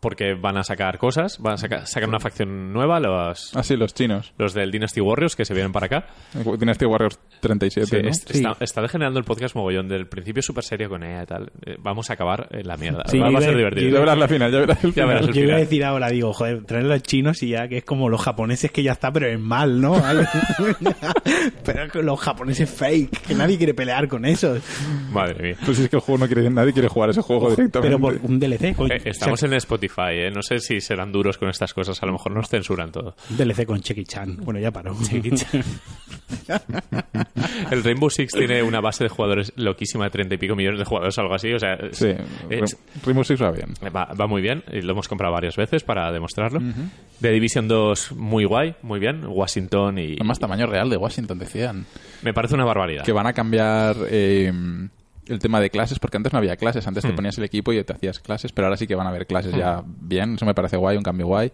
porque van a sacar cosas, van a sacar, sacar una facción nueva, los, Ah, sí, los chinos. los del Dynasty Warriors que se vienen para acá. Dynasty Warriors 37, Sí, ¿no? es- Sí. Está, está degenerando el podcast mogollón. Del principio súper serio con ella y tal. Eh, vamos a acabar en la mierda. Sí, va, a ser divertido. Ya verás la final, ya verás el Ya final. verás el Yo iba a final. decir ahora, digo, joder, traer a los chinos y ya que es como los japoneses que ya está, pero es mal, ¿no? pero los japoneses fake, que nadie quiere pelear con esos. Madre mía. Pues es que el juego no quiere, nadie quiere jugar ese juego directamente. Pero por un DLC, Eh, estamos en Spotify, ¿eh? No sé si serán duros con estas cosas. A lo mejor nos censuran todo. DLC con Checky Chan. Bueno, ya paró. El Rainbow Six tiene una base de jugadores loquísima de 30 y pico millones de jugadores, algo así. O sea, es- Sí, es- Rainbow Six va bien. Va, va muy bien y lo hemos comprado varias veces para demostrarlo. De Division 2, muy guay, muy bien. Washington y. Además, tamaño real de Washington, decían. Me parece una barbaridad. Que van a cambiar eh, el tema de clases, porque antes no había clases. Antes te Hmm. ponías el equipo y te hacías clases, pero ahora sí que van a haber clases ya bien. Eso me parece guay, un cambio guay.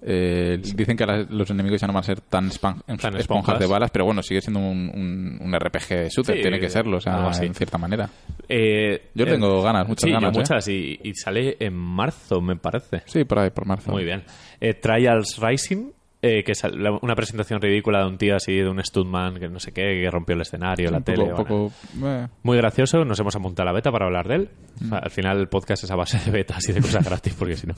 Eh, dicen que ahora los enemigos ya no van a ser tan, espan- Tan esponjas esponjas. de balas, pero bueno, sigue siendo un, un, un RPG shooter, Sí, tiene que serlo, o sea, en cierta manera. Eh, Yo eh, tengo ganas, muchas sí, ganas, yo muchas, y, y sale en marzo, me parece. Sí, por ahí, por marzo. Muy bien. Trials Rising, eh, que es una presentación ridícula de un tío así, de un Studman, que no sé qué, que rompió el escenario, la Un tele. poco, bueno. poco, eh, Muy gracioso, nos hemos apuntado a la beta para hablar de él. Mm. Al final el podcast es a base de betas y de cosas gratis, porque si no.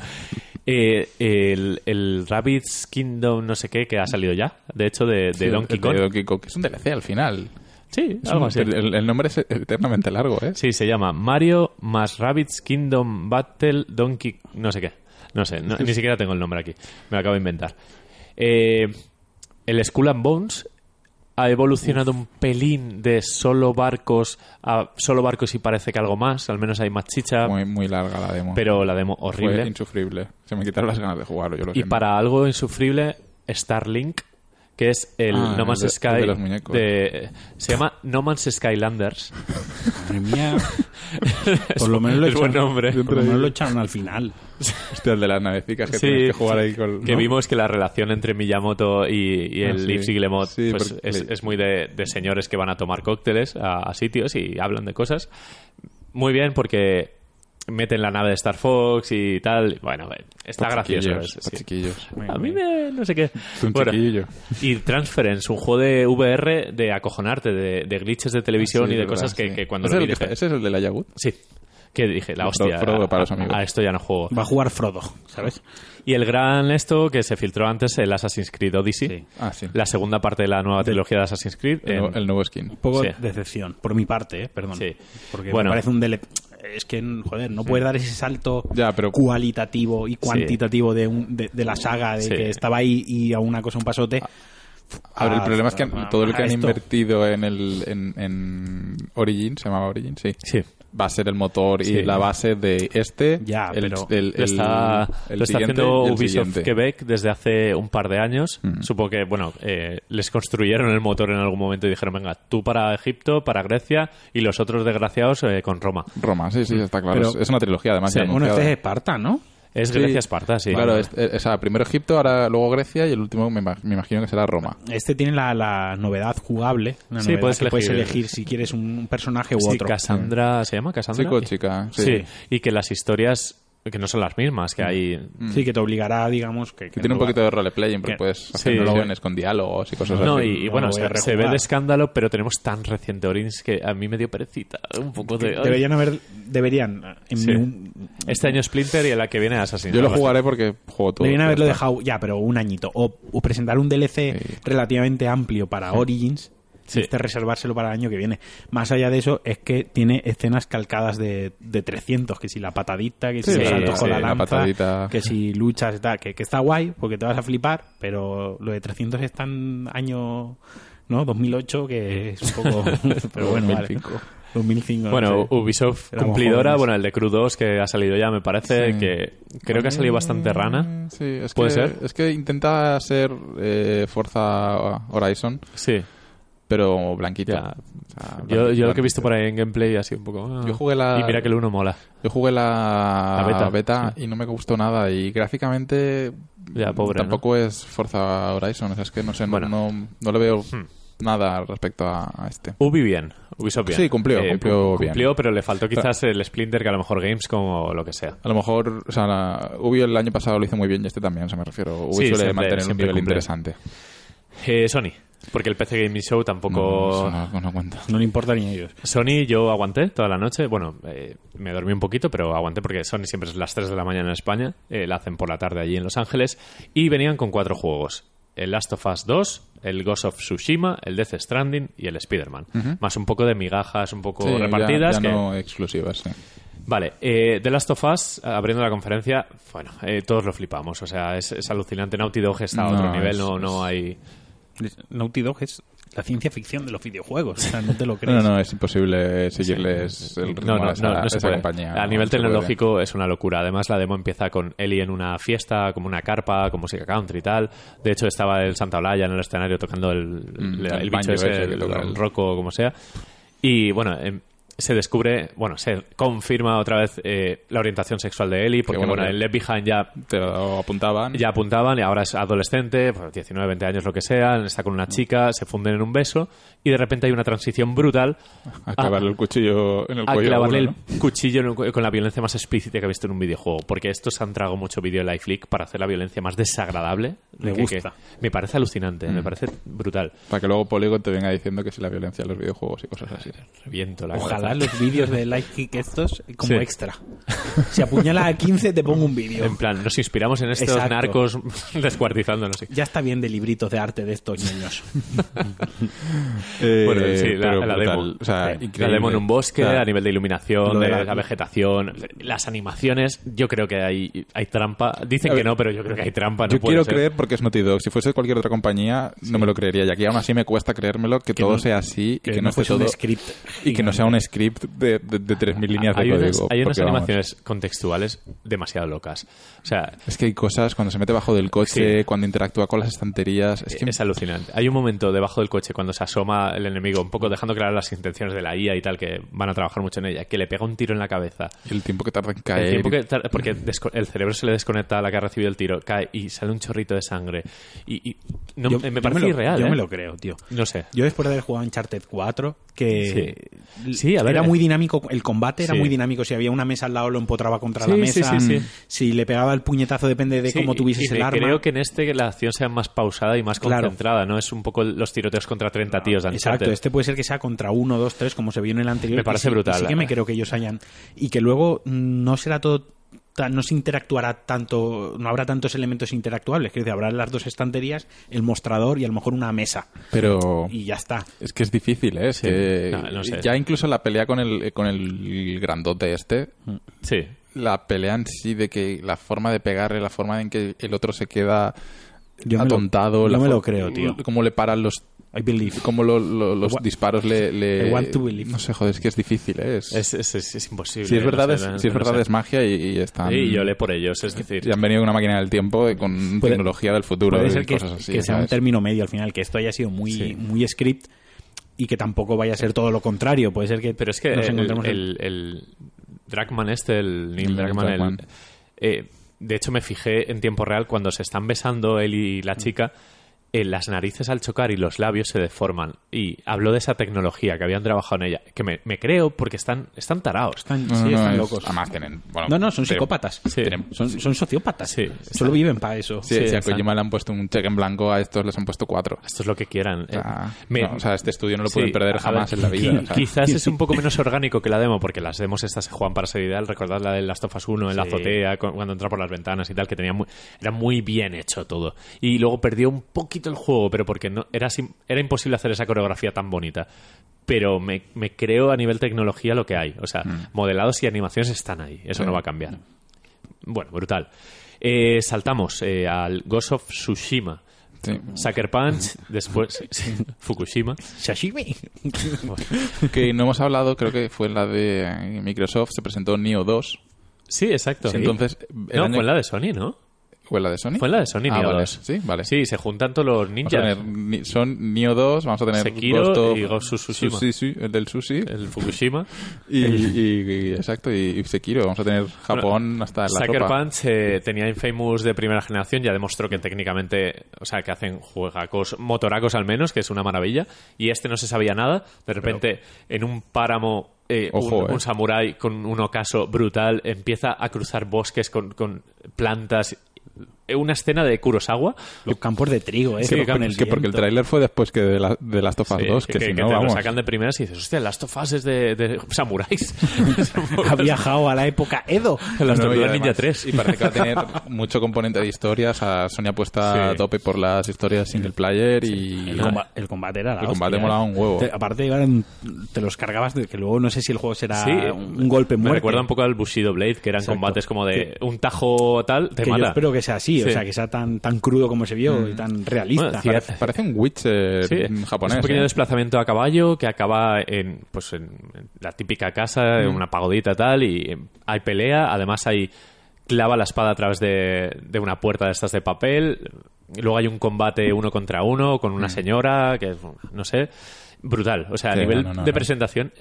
Eh, el, el Rabbids Kingdom, no sé qué, que ha salido ya, de hecho, de, de sí, Donkey Kong. de Donkey Kong, que es un DLC al final. Sí, Es algo así. el, el nombre es eternamente largo, ¿eh? Sí, se llama Mario más Rabbids Kingdom Battle Donkey... no sé qué. No sé, no- ni siquiera tengo el nombre aquí. Me lo acabo de inventar. Eh, el Skull and Bones ha evolucionado un pelín de solo barcos a solo barcos y parece que algo más. Al menos hay más chicha, Muy, muy larga la demo. pero la demo Fue horrible. insufrible. Se me quitaron las ganas de jugarlo, yo lo Y siento. para algo insufrible, Starlink, que es el Ah, No Man's el de- Sky. el de los muñecos. de- se llama No Man's Skylanders. Madre mía. Por lo menos lo echaron, nombre. por lo menos lo echaron al final. Hostia, el de las navecicas que Sí, tienes que jugar ahí con... que vimos que la relación entre Miyamoto y, y Ah, el sí. Yves Guillemot Sí, pues, es, le- es muy de, de señores que van a tomar cócteles a, a sitios y hablan de cosas. Muy bien porque meten la nave de Star Fox y tal. Bueno, está Pa' gracioso. chiquillos, es- sí. chiquillos. A mí me... no sé qué. un Bueno, chiquillo. y Transference, un juego de VR de acojonarte, de, de glitches de televisión Sí, y de es cosas que, cuando ¿Ese, lo es dije, ¿Ese es el de la Yagut? Sí. Que dije, la hostia, Frodo para a- los amigos. a esto ya no juego. Va a jugar Frodo, ¿sabes? Y el gran esto que se filtró antes, el Assassin's Creed Odyssey. Sí. Ah, sí. La segunda parte de la nueva trilogía de Assassin's Creed. El, en- nuevo- el nuevo skin. Un poco Sí. de decepción, por mi parte, ¿eh? perdón. Sí. Porque Bueno. me parece un dele... Es que, joder, no puedes dar ese salto Ya, pero- cualitativo y cuantitativo de, un- de, de la saga, de Sí. que estaba ahí y a una cosa un pasote. A ver, el a- problema es que a- todo lo que han esto. invertido en el en, en Origin, se llamaba Origin, sí. Sí. Va a ser el motor Sí. y la base de este. Ya, el, pero el- está, el lo está haciendo Ubisoft siguiente. Quebec desde hace un par de años. Mm. Supongo que, bueno, eh, les construyeron el motor en algún momento y dijeron, venga, tú para Egipto, para Grecia y los otros desgraciados eh, con Roma. Roma, sí, sí, está claro. Pero- es, es una trilogía, además. Sí. Bueno, este es Esparta, ¿no? Es Sí. Grecia-Esparta, sí. Claro, es, es- o sea, primero Egipto, ahora luego Grecia y el último me, ima- me imagino que será Roma. Este tiene la, la novedad jugable. La Sí, novedad puedes que puedes elegir. elegir si quieres un, personaje u Sí, otro. Cassandra, ¿se llama Cassandra? Chico o chica, sí. Sí. y que las historias, que no son las mismas, que hay... Sí, que te obligará, digamos, que, Que tiene un poquito de roleplaying, porque que- puedes hacer sí. misiones con diálogos y cosas No, así. y, y no bueno, se, se ve de escándalo, pero tenemos tan reciente Origins que a mí me dio perecita. Un poco de... Deberían haber, deberían, en Sí. un- Este año Splinter y el que viene Assassin's Yo lo jugaré porque juego todo. deberían haberlo dejado ya, pero un añito. O, o presentar un DLC Sí. relativamente amplio para Origins Sí. este reservárselo para el año que viene. Más allá de eso, es que tiene escenas calcadas de, de 300, que si la patadita, que si Sí, el salto sí, con la la lanza, que si luchas y tal, que, que está guay, porque te vas a flipar, pero lo de 300 está en año... ¿no? 2008, que es un poco... pero bueno, vale. 2005. 2005. Bueno, no sé. Ubisoft Éramos cumplidora, jóvenes. bueno, el de Crew 2 que ha salido ya, me parece, Sí. que creo que ha salido bastante rana. Sí, es ¿Puede que, ser? Es que intenta ser eh, Forza Horizon, Sí, pero blanquito. ya. O sea, Yo, yo lo que he visto por ahí en gameplay sido un poco... ah. Yo jugué la- Y mira que el 1 mola. Yo jugué la, La beta, y no me gustó nada. Y gráficamente Ya, pobre, ¿no? tampoco es Forza Horizon. O sea, es que no sé, no- Bueno. no, no le veo Hmm. nada respecto a, a este. Ubi bien, Ubisoft bien. Sí, cumplió, cumplió bien. Cumplió, pero le faltó quizás el Splinter que a lo mejor Gamescom o lo que sea. A lo mejor, o sea, la, Ubi el año pasado lo hizo muy bien y este también, o sea, me refiero. Ubi Sí, suele siempre- mantener un siempre nivel cumple. interesante. Eh, Sony, porque el PC Gaming Show No, tampoco... no, no, no cuenta. No le importa ni a ellos. Sony yo aguanté toda la noche. Bueno, eh, me dormí un poquito, pero aguanté porque Sony siempre es las 3 de la mañana en España. eh, la hacen por la tarde allí en Los Ángeles. Y venían con cuatro juegos. El Last of Us 2, el Ghost of Tsushima, el Death Stranding y el Spider-Man. Más un poco de migajas, un poco Sí, ya- repartidas. ya que- no exclusivas, sí. Vale, eh, The Last of Us, abriendo la conferencia, bueno, eh, todos lo flipamos. O sea, es, es alucinante. Naughty Dog está a No, otro nivel, es- no, no hay... Naughty Dog es la ciencia ficción de los videojuegos. O sea, no te lo No, crees. no, no, es imposible seguirles el ritmo No, no, a esa, no, no se esa compañía. A no, nivel no se puede. tecnológico es una locura. Además, la demo empieza con Eli en una fiesta, como una carpa, con música country y tal. De hecho, estaba el Santa Olaya en el escenario tocando el, Mm, el, el el banjo bicho ese, ese el el- roco, como sea. Y bueno, em- se descubre, bueno, se confirma otra vez eh, la orientación sexual de Ellie, porque bueno, bueno, que- en Left Behind ya, Te lo apuntaban. ya apuntaban y ahora es adolescente, pues, 19, 20 años, lo que sea, está con una chica, se funden en un beso y de repente hay una transición brutal A clavarle el cuchillo en el a cuello. a clavarle uno, el cuchillo en el cuello con la violencia más explícita que he visto en un videojuego. Porque estos han tragado mucho vídeo de Life Leak para hacer la violencia más desagradable. Me que- gusta. que me parece alucinante, me parece brutal. ¿no? Para que luego Polygon te venga diciendo que si la violencia en los videojuegos y cosas así. Reviento la Ojalá los vídeos de Life Kick estos como Sí. extra. Si apuñala a 15 te pongo un vídeo. En plan, nos inspiramos en estos Exacto. narcos descuartizándonos. sí. Ya está bien de libritos de arte de estos niños. Bueno, sí, la, la demo. O sea, Sí. La demo en un bosque, O sea, a nivel de iluminación, lo de de la- la, vegetación, las animaciones. Yo creo que hay, hay trampa. Dicen A que ver, no, pero yo creo que hay trampa. No Yo quiero ser. creer porque es Naughty Dog. Si fuese cualquier otra compañía, no me lo creería. Y aquí aún así me cuesta creérmelo que, todo no- sea así y que, no, esté fuese un todo... script y que no sea un script de, de, de 3.000 líneas de hay código. unas, hay unas vamos, animaciones contextuales demasiado locas. O sea, Es que hay cosas cuando se mete bajo del coche, Sí. cuando interactúa con las estanterías. Es que es alucinante. Hay un momento debajo del coche cuando se asoma el enemigo, un poco dejando claras las intenciones de la IA y tal, que van a trabajar mucho en ella, que le pega un tiro en la cabeza. el tiempo que tarda en caer. El tiempo que tar- porque el cerebro se le desconecta a la que ha recibido el tiro, cae y sale un chorrito de sangre. Y, y no, Yo- me yo parece lo- irreal. Yo ¿eh? me lo creo, tío. No sé. Yo después de haber jugado Uncharted 4, que Sí. Sí, a ver, era eh. muy dinámico, el combate era Sí. muy dinámico. Si había una mesa al lado, lo empotraba contra Sí, la mesa. sí, sí. Si le pegaba el puñetazo, depende de Sí, cómo tuvieses y el me arma. Creo que en este la acción sea más pausada y más Claro. concentrada, ¿no? Es un poco los tiroteos contra 30 tíos de Exacto, este puede ser que sea contra uno, dos, tres, como se vio en el anterior. Me parece y sí- brutal, y Sí que me verdad. creo que ellos hayan. Y que luego mm, no será todo. No se interactuará tanto, no habrá tantos elementos interactuables. Decir, habrá las dos estanterías, el mostrador y a lo mejor una mesa. Pero Y ya está. es que es difícil, ¿eh? Es Sí. que No, no sé. ya incluso la pelea con el, con el grandote este, Sí. la pelea en sí de que la forma de pegarle, la forma en que el otro se queda Yo me lo- atontado. la me lo creo, tío. Cómo le paran los... I believe. Cómo lo- lo- los I disparos le... le- I want to believe. No sé, joder, es que es difícil, ¿eh? Es- Es, es, es- es imposible. si es no verdad, sé, es, no- si es, no verdad sé. es magia y, y están... Sí, yo le por ellos, es decir... y han venido con una máquina del tiempo y con Puede- tecnología del futuro Puede y ser que, cosas así. que sea un término medio al final, que esto haya sido muy, Sí. muy script y que tampoco vaya a ser todo lo contrario. Puede ser que. Pero es que nos el, encontremos en- el, el Dragman este, el Neil Dragman, el- Druckmann. eh, de hecho me fijé en tiempo real cuando se están besando él y la chica, eh, las narices al chocar y los labios se deforman. Y habló de esa tecnología que habían trabajado en ella, que me, me creo porque están, están tarados. Están, No, sí, no, están es- locos. Además tienen... bueno, No, no, son psicópatas. Sí. tienen- Son, son sociópatas. Sí, Solo viven para eso. Sí, Sí, si a Kojima le han puesto un cheque en blanco, a estos les han puesto cuatro. Esto es lo que quieran. O sea, Eh, me- no, o sea, este estudio no lo Sí, pueden perder jamás ver, en la vida. qui- o sea. Quizás es un poco menos orgánico que la demo, porque las demos estas se juegan para ser ideal. Recordad la de Last of Us 1 en la azotea, cu- cuando entra por las ventanas y tal, que tenía muy, era muy bien hecho todo. Y luego perdió un poquito el juego, pero porque no era, sim- era imposible hacer esa coreografía tan bonita. Pero me, me creo a nivel tecnología lo que hay. O sea, Mm. modelados y animaciones están ahí. Eso Sí. no va a cambiar. Bueno, brutal. Eh, saltamos eh, al Ghost of Tsushima. Sí. Sucker Punch, después sí, Fukushima. Sashimi. Que no hemos hablado, creo que fue en la de Microsoft, se presentó Neo 2. Sí, exacto. Entonces, no, año- fue en la de Sony, ¿no? ¿Fue en la de Sony? Fue en la de Sony, Ah, vale. 2. Sí, vale. Sí, se juntan todos los ninjas. tener son Neo 2, vamos a tener Sekiro y Ghost of Tsushima. Sushi, el del sushi. El Fukushima. Y, y- y- exacto, y, Sekiro. Vamos a tener Japón hasta la Sucker sopa. Punch eh, tenía Infamous de primera generación, ya demostró que técnicamente, o sea, que hacen juegacos, motoracos al menos, que es una maravilla. Y este no se sabía nada. De repente, en un páramo, eh, Ojo, un, eh. un samurái con un ocaso brutal empieza a cruzar bosques con, con plantas. Eh, Una escena de Kurosawa. Los campos de trigo, ¿eh? Sí, con que- el Que porque el tráiler fue después que de, la, de Last of Us Sí, 2, que, si que no, te vamos. lo sacan de primeras y dices, hostia, Last of Us es de, de samuráis. Ha viajado a la época Edo. Las No, y Tortugas Ninja 3. Y parece que va a tener mucho componente de historias. A Sony apuesta Sí. a tope por las historias single player y... El, comba- el combate era la El hostia, combate ¿eh? molaba un huevo. Te- aparte, eran- te los cargabas de que luego no sé si el juego será Sí, un golpe Me muerte. recuerda un poco al Bushido Blade, que eran Exacto. combates como de un tajo tal, te que yo espero que sea así, o sea, que sea tan, tan crudo como se vio y tan realista. Bueno, Parece, parece un Witcher Sí, japonés. es un pequeño ¿eh? desplazamiento a caballo que acaba en, pues en, la típica casa, en una pagodita tal, y eh, hay pelea, además hay clava la espada a través de, de una puerta de estas de papel, y luego hay un combate uno contra uno con una señora, que es, no sé, brutal. O sea, a nivel no, no, no, de no. presentación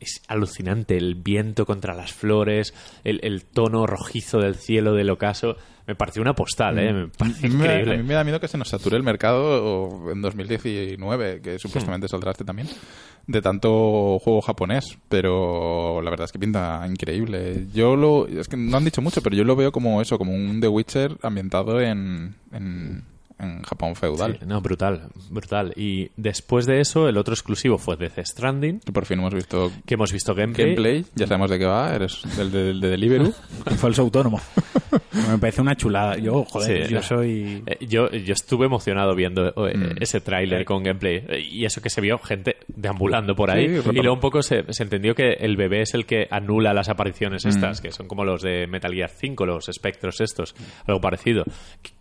es alucinante. El viento contra las flores, el, el tono rojizo del cielo del ocaso. Me pareció una postal, ¿eh? Me parece mí me- increíble. A mí me da miedo que se nos sature el mercado en 2019, que supuestamente Hmm. saldrá este también, de tanto juego japonés. Pero la verdad es que pinta increíble. Yo lo. Es que no han dicho mucho, pero yo lo veo como eso, como un The Witcher ambientado en, en, en Japón feudal. Sí, no, brutal, brutal. Y después de eso, el otro exclusivo fue Death Stranding, Que por fin hemos visto que hemos visto gameplay. gameplay, ya sabemos de qué va, eres del de, de Deliveroo. Falso autónomo. Me parece una chulada. Yo, joder, Sí, yo no. soy... Eh, yo, yo estuve emocionado viendo eh, Mm. ese tráiler con gameplay y eso que se vio gente deambulando por ahí Sí, y luego un poco se, se entendió que el bebé es el que anula las apariciones Mm. estas que son como los de Metal Gear 5 los espectros estos algo parecido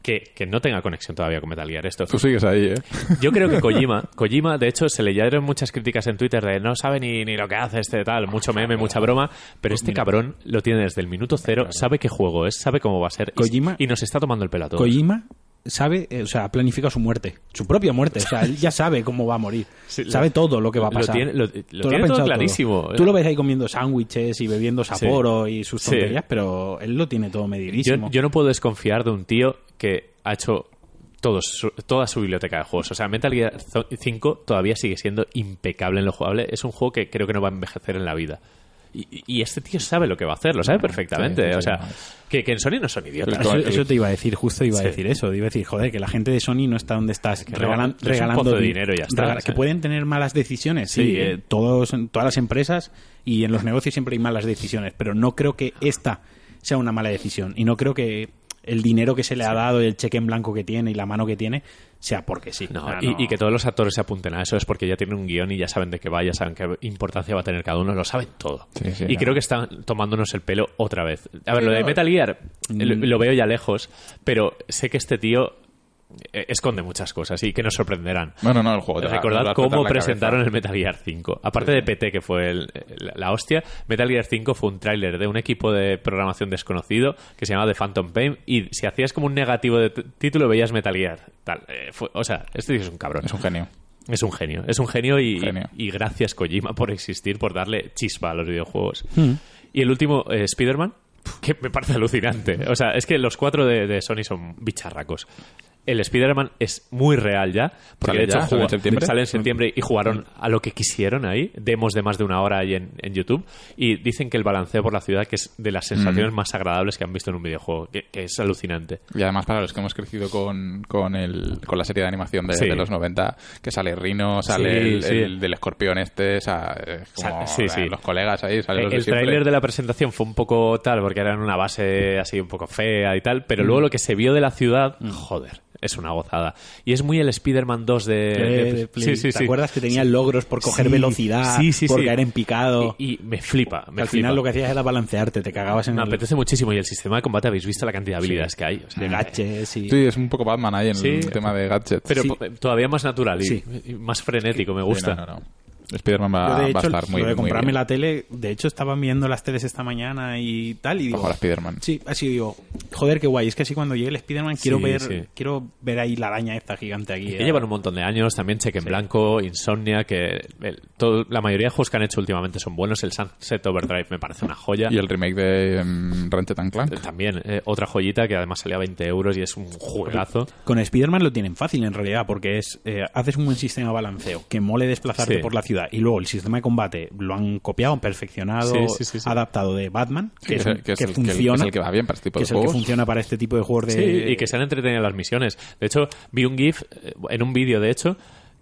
que, que no tenga conexión todavía con Metal Gear esto Tú sigues ahí, ¿eh? yo creo que Kojima, Kojima, de hecho, se le dieron muchas críticas en Twitter de no sabe ni, ni lo que hace este tal, mucho meme, mucha broma, pero este cabrón lo tiene desde el minuto cero, sabe qué juego es, sabe cómo va a ser y- Kojima- y, nos está tomando el pelo a todos. Kojima sabe, eh, o sea, planifica su muerte, su propia muerte, o sea, él ya sabe cómo va a morir, Sí, lo- sabe todo lo que va a lo pasar. tiene- lo- lo Tú tiene has todo pensado clarísimo. Tú lo ves ahí comiendo sándwiches y bebiendo Sapporo y sus Sí. tonterías, pero él lo tiene todo Yo, medidísimo. yo no puedo desconfiar de un tío que ha hecho todos su- toda su biblioteca de juegos. O sea, Metal Gear 5 todavía sigue siendo impecable en lo jugable. Es un juego que creo que no va a envejecer en la vida. Y, y este tío sabe lo que va a hacer, lo sabe perfectamente. Sí, sí, o sea, sí. que, que en Sony no son idiotas. Eso, te iba a decir, justo iba Sí. a decir eso. Iba a decir, joder, que la gente de Sony no está donde estás no, regalan- es un regalando pozo de di- dinero y ya está. Que pueden tener malas decisiones, sí. Sí. eh, todos, todas las empresas y en los negocios siempre hay malas decisiones, pero no creo que esta sea una mala decisión. Y no creo que el dinero que se le ha dado, el cheque en blanco que tiene y la mano que tiene, sea porque sí. No, O sea, y, no- y que todos los actores se apunten a eso es porque ya tienen un guion y ya saben de qué va, ya saben qué importancia va a tener cada uno, lo saben todo. Sí, sí, y creo que están tomándonos el pelo otra vez. A ver, lo de Metal Gear Mm. lo, lo veo ya lejos, pero sé que este tío esconde muchas cosas y que nos sorprenderán. No, no, no, el juego. te va- te va Recordad a cómo presentaron cabeza. el Metal Gear 5. Aparte de PT, que fue el- la, la hostia, Metal Gear 5 fue un tráiler de un equipo de programación desconocido que se llamaba The Phantom Pain y si hacías como un negativo de título veías Metal Gear. Tal. Eh, fue- o sea, este tío es un cabrón. Es un genio. Es un genio, es un genio y, Genio. y gracias Kojima por existir, por darle chispa a los videojuegos. Mm. Y el último, eh, Spider-Man, que me parece alucinante. O sea, es que los cuatro de, de Sony son bicharracos. El Spider-Man es muy real ya, porque ¿Sale de hecho ya? ¿Sale en septiembre? sale en septiembre y jugaron a lo que quisieron ahí, demos de más de una hora ahí en, en YouTube, y dicen que el balanceo por la ciudad que es de las Mm. sensaciones más agradables que han visto en un videojuego, que, que es alucinante. Y además para los que hemos crecido con, con, el, con la serie de animación de, Sí. de los 90, que sale Rino, sale Sí, el, sí. el del escorpión este, o sea, es como sí. los colegas ahí, los de el siempre. tráiler de la presentación fue un poco tal, porque era en una base así un poco fea y tal, Mm. pero luego lo que se vio de la ciudad, joder, es una gozada. Y es muy el Spider-Man 2 de... Eh, de- de Play. sí, sí, ¿Te sí. acuerdas que tenía logros por coger Sí, velocidad, sí, sí, por sí. caer en picado? Y, y me flipa, me al flipa. final lo que hacías era balancearte, te cagabas en Me el apetece muchísimo y el sistema de combate habéis visto la cantidad de habilidades que hay. O sea, de gaches y... Sí, es un poco Batman ahí en Sí. el tema de gadgets. Pero todavía más natural y, Sí. y más frenético, me Sí, gusta. no, no, no. Spider-Man va, de va a hecho, estar muy, lo de muy comprarme bien. la tele, de hecho estaba viendo las teles esta mañana y tal, y digo... Ojo a Spider-Man. Sí, así digo, joder, qué guay. Es que así cuando llegue el Spider-Man quiero Sí, ver sí. quiero ver ahí la araña esta gigante aquí. Que eh. llevan un montón de años, también Cheque en Blanco, Insomnia, que el- todo- la mayoría de juegos que han hecho últimamente son buenos. El Sunset Overdrive me parece una joya. Y el remake de em, Ratchet and Clank. También, eh, otra joyita que además salía a 20 euros y es un juegazo. Con Spider-Man lo tienen fácil en realidad, porque es eh, haces un buen sistema de balanceo, que mole desplazarte Sí. por la ciudad, y luego el sistema de combate lo han copiado, han perfeccionado, Sí, sí, sí, sí. adaptado de Batman, que, es, el- que es el- que el- que es funciona, el que va bien para este tipo que de es el que funciona para este tipo de juegos de... Y que se han entretenido las misiones. De hecho, vi un GIF, eh, en un vídeo de hecho,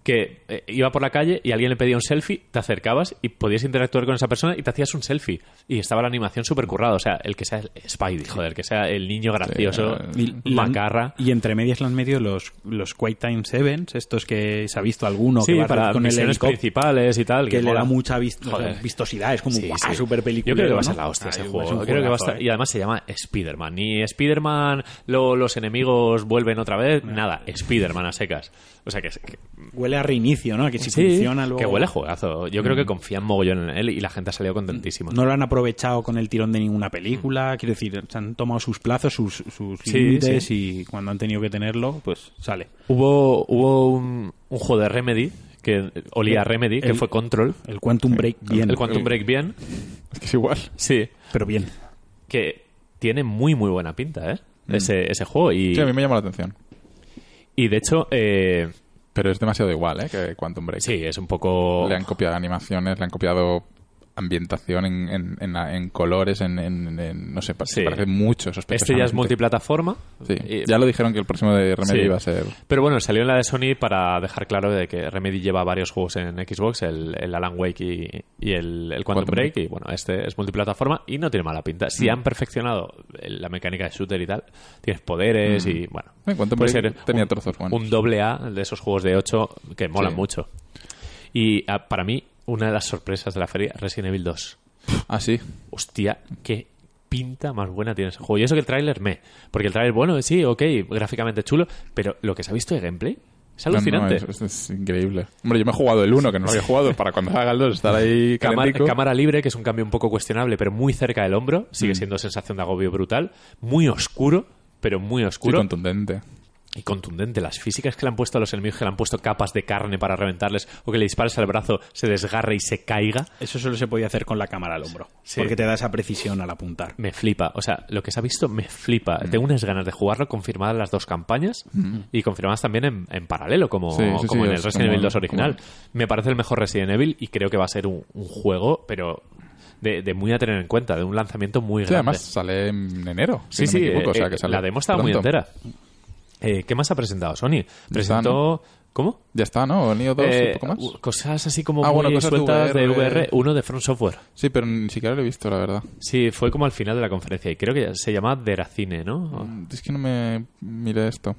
que eh, iba por la calle y alguien le pedía un selfie, te acercabas y podías interactuar con esa persona y te hacías un selfie. Y estaba la animación súper currada. O sea, el que sea el Spidey, joder, que sea el niño gracioso, Sí, la- macarra. Y entre medias le han metido los, los Quake Time Sevens, estos que se ha visto alguno, Sí, que para con el misiones helicóptero, principales y tal. que le da mucha Joder. vistosidad, es como Sí, super película. Yo creo que va a ser la hostia ese juego. Creo que va a estar- Y además se llama Spider-Man. Ni Spider-Man, lo- los enemigos vuelven otra vez. Nada, Spider-Man a secas. O sea que, que- Huele a reinicio, ¿no? Que si sí, funciona luego... que huele a juegazo. Yo creo que confían mogollón en él y la gente ha salido contentísima. No lo han aprovechado con el tirón de ninguna película, quiero decir, se han tomado sus plazos, sus, sus Sí, límites sí. y cuando han tenido que tenerlo, pues sale. Hubo, hubo un, un juego de Remedy que olía a Remedy, que el- fue Control. El Quantum Break, bien. El Quantum Break bien, Es que es igual. sí, Pero bien. que tiene muy muy buena pinta, ¿eh? Ese, ese juego. Y, Mm. Sí, a mí me llama la atención. y de hecho, eh, Pero es demasiado igual, ¿eh? Que Quantum Break. sí, es un poco... Le han copiado animaciones, le han copiado ambientación en, en, en, en colores, en, no sé, Sí. parece mucho Este ya es multiplataforma. Sí, Y- ya lo dijeron que el próximo de Remedy Sí. iba a ser... Pero bueno, salió en la de Sony para dejar claro de que Remedy lleva varios juegos en Xbox, el, el Alan Wake y, y el, el Quantum Quantum Break, Break. y bueno, este es multiplataforma y no tiene mala pinta. Si han perfeccionado la mecánica de shooter y tal, tienes poderes y bueno, Quantum puede Break ser tenía un, trozos buenos. un doble A de esos juegos de 8 que molan mucho. Y ah, para mí, una de las sorpresas de la feria, Resident Evil 2. Ah, sí. Hostia, qué pinta más buena tiene ese juego. Y eso que el tráiler me. Porque el tráiler, bueno, sí, ok, gráficamente chulo, pero lo que se ha visto de gameplay es No, no, alucinante. es, increíble. Hombre, yo me he jugado el 1, que no lo había jugado, para cuando haga el 2 estar ahí Cámara, libre, que es un cambio un poco cuestionable, pero muy cerca del hombro. Sigue Mm. siendo sensación de agobio brutal. Muy oscuro, pero muy Sí, oscuro. contundente. Y contundente. Las físicas que le han puesto a los enemigos, que le han puesto capas de carne para reventarles, o que le dispares al brazo, se desgarre y se caiga. Eso solo se podía hacer con la cámara al hombro. Sí. Porque te da esa precisión al apuntar. Me flipa. O sea, lo que se ha visto me flipa. Mm. Tengo unas ganas de jugarlo confirmadas las dos campañas y confirmadas también en, en paralelo, como, Sí, sí, como sí, en el es Resident Evil 2 original. como- Me parece el mejor Resident Evil y creo que va a ser un, un juego, pero de, de muy a tener en cuenta, de un lanzamiento muy Sí, grande. además sale en enero. Sí, si no sí, o sea, eh, que sale la demo estaba muy entera. Eh, ¿Qué más ha presentado Sony? Presentó... ¿Cómo? Ya está, ¿no? Neo 2 Eh, y poco más. Cosas así como Ah, muy bueno, de sueltas de VR. VR, uno de Front Software. Sí, pero ni siquiera lo he visto, la verdad. Sí, fue como al final de la conferencia y creo que se llama Deracine, ¿no? Es que no me miré esto.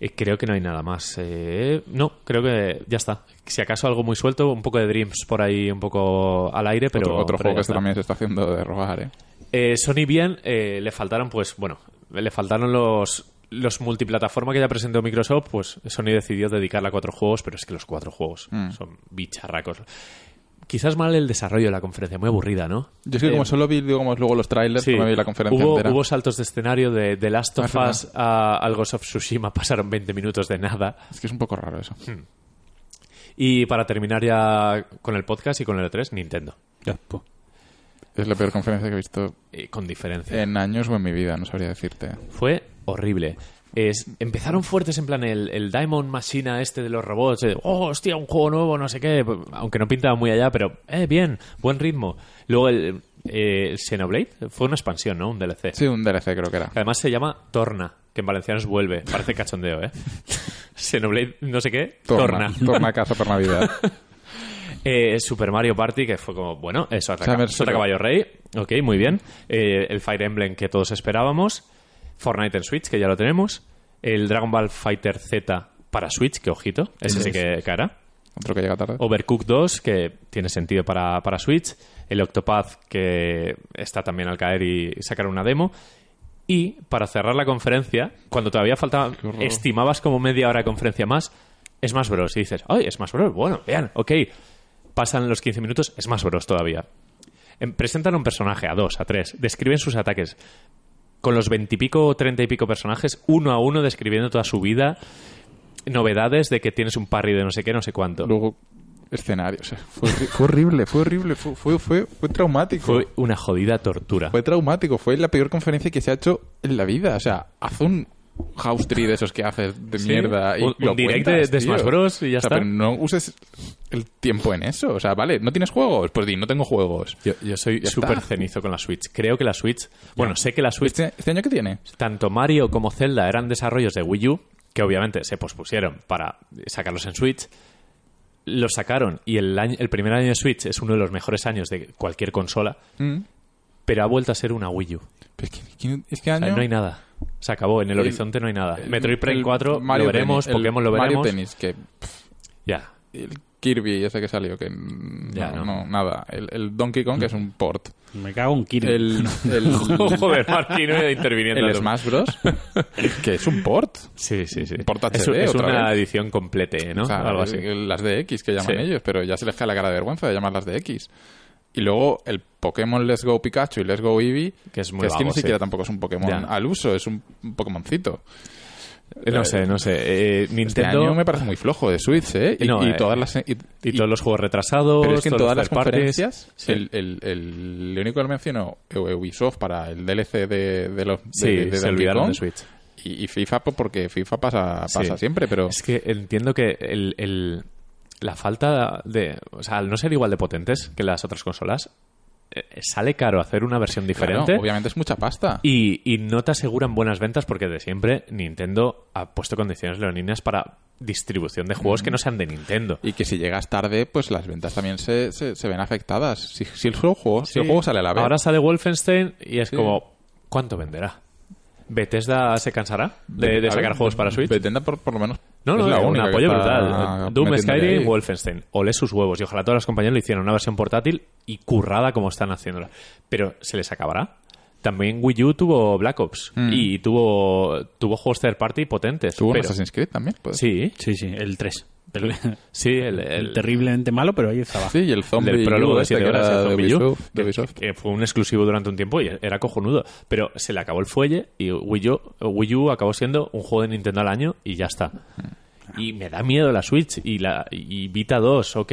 Eh, creo que no hay nada más. Eh, no, creo que ya está. Si acaso algo muy suelto, un poco de Dreams por ahí, un poco al aire, pero. otro otro pero juego que también se está haciendo de robar, ¿eh? Sony bien, le faltaron, pues, bueno, le faltaron los los multiplataforma que ya presentó Microsoft, pues Sony decidió dedicarle a cuatro juegos, pero es que los cuatro juegos Mm. son bicharracos. Quizás mal el desarrollo de la conferencia, muy aburrida, ¿no? Yo es que Eh, como solo vi digamos, luego los trailers, Sí, no me vi la conferencia hubo, entera. hubo saltos de escenario de, de Last of Ah, Us a, al Ghost of Tsushima, pasaron 20 minutos de nada. Es que es un poco raro eso. Y para terminar ya con el podcast y con el E3, Nintendo. Ya. Es la peor conferencia que he visto Eh, con diferencia. en años o en mi vida, no sabría decirte. Fue horrible. Es, empezaron fuertes en plan el, el Diamond Machina este de los robots. eh, oh, hostia, un juego nuevo, no sé qué. Aunque no pintaba muy allá, pero, eh, bien, buen ritmo. Luego el, eh, Xenoblade fue una expansión, ¿no? Un DLC. Sí, un DLC creo que era. Además se llama Torna, que en valenciano es vuelve. Parece cachondeo, ¿eh? Xenoblade, no sé qué, Torna. Torna. Torna a casa por Navidad. Eh, Super Mario Party, que fue como, bueno, eso, Summer Sota. Caballo Rey, ok, muy bien. Eh, el Fire Emblem que todos esperábamos. Fortnite en Switch, que ya lo tenemos. El Dragon Ball Fighter Z para Switch, que ojito, ese sí que cara. Otro que llega tarde. Overcooked 2, que tiene sentido para, para Switch. El Octopath, que está también al caer y sacar una demo. Y para cerrar la conferencia, cuando todavía faltaba, estimabas como media hora de conferencia más, Smash Bros. Y dices, ¡ay, Smash Bros! Bueno, vean, ok. Pasan los 15 minutos, Smash Bros. todavía. Em, presentan un personaje, a dos, a tres, describen sus ataques. Con los veintipico o treinta y pico personajes, uno a uno describiendo toda su vida, novedades de que tienes un parry de no sé qué, no sé cuánto. Luego, escenario. o sea, fue, horri- fue horrible, fue horrible, fue, fue, fue, fue traumático. Fue una jodida tortura. Fue traumático, fue la peor conferencia que se ha hecho en la vida. O sea, haz un house tree de esos que haces de Sí, mierda y un- lo un direct cuentas, de-. Smash Bros. y ya O sea, está. Pero no uses el tiempo en eso. O sea, vale, ¿no tienes juegos? Pues di, no tengo juegos. Yo, yo soy súper cenizo con la Switch. Creo que la Switch... Bueno, sé que la Switch, ¿Este, este año qué tiene? tanto Mario como Zelda eran desarrollos de Wii U, que obviamente se pospusieron para sacarlos en Switch. Los sacaron y el, año- el primer año de Switch es uno de los mejores años de cualquier consola, Mm. Pero ha vuelto a ser una Wii U. Pero es que, que- este O sea, año... no hay nada. Se acabó. En el, El- horizonte no hay nada. el- Metroid Prime el 4 Mario lo veremos, Tennis, el Pokémon lo Mario veremos. Tennis, que... Ya. El Kirby ese que salió, que... Ya, no, no. no, nada. El, el Donkey Kong, que es un port. Me cago en Kirby. El, el, Joder, Martín, no interviniendo. el Smash Bros. que es un port. Sí, sí, sí. Port es, HD es otra una vez. edición complete, ¿no? O sea, Algo así. el- Las de X que llaman Sí. ellos, pero ya se les cae la cara de vergüenza de llamarlas de X. Y luego el Pokémon Let's Go Pikachu y Let's Go Eevee, Que es muy es que ni sí. siquiera tampoco es un Pokémon Ya. al uso, es un, Pokémoncito. No sé, no sé. Eh, Este Nintendo año me parece muy flojo de Switch, ¿eh? Y, No, y eh, todas las... y- y todos los juegos retrasados, Pero es que en todas las conferencias, Sí. el, el, el, lo único que mencionó Ubisoft para el DLC de, de los de, Sí, de se Donkey olvidaron Kong, de Switch. Y, FIFA, pues porque FIFA pasa, pasa Sí. siempre, pero... Es que entiendo que el, el- la falta de... O sea, al no ser igual de potentes que las otras consolas, eh, sale caro hacer una versión Claro, diferente. obviamente es mucha pasta. Y, y no te aseguran buenas ventas porque de siempre Nintendo ha puesto condiciones leoninas para distribución de juegos que no sean de Nintendo. Y que si llegas tarde, pues las ventas también se, se, se ven afectadas. Si, si el juego, si el Sí. juego sale a la vez. Ahora sale Wolfenstein y es Sí. como, ¿cuánto venderá? ¿Bethesda se cansará de, sacar ver, juegos para Switch? Bethesda por, por lo menos No, es no, la un apoyo brutal. Doom, Skyrim, ahí. Wolfenstein. Olé sus huevos. Y ojalá todas las compañías lo hicieran una versión portátil y currada como están haciéndola. Pero ¿se les acabará? También Wii U tuvo Black Ops Mm. y tuvo, tuvo juegos third party potentes. ¿Tuvo un pero- Assassin's Creed también? Pues. Sí, Sí, sí, el 3. El, sí, el, el el- terriblemente malo, pero ahí estaba. Sí, y el zombie del prólogo de este 7 que horas era el de Zombie de que, fue un exclusivo durante un tiempo y era cojonudo. Pero se le acabó el fuelle y Wii U, Wii U acabó siendo un juego de Nintendo al año y ya está. Y me da miedo la Switch y la y Vita 2, ok,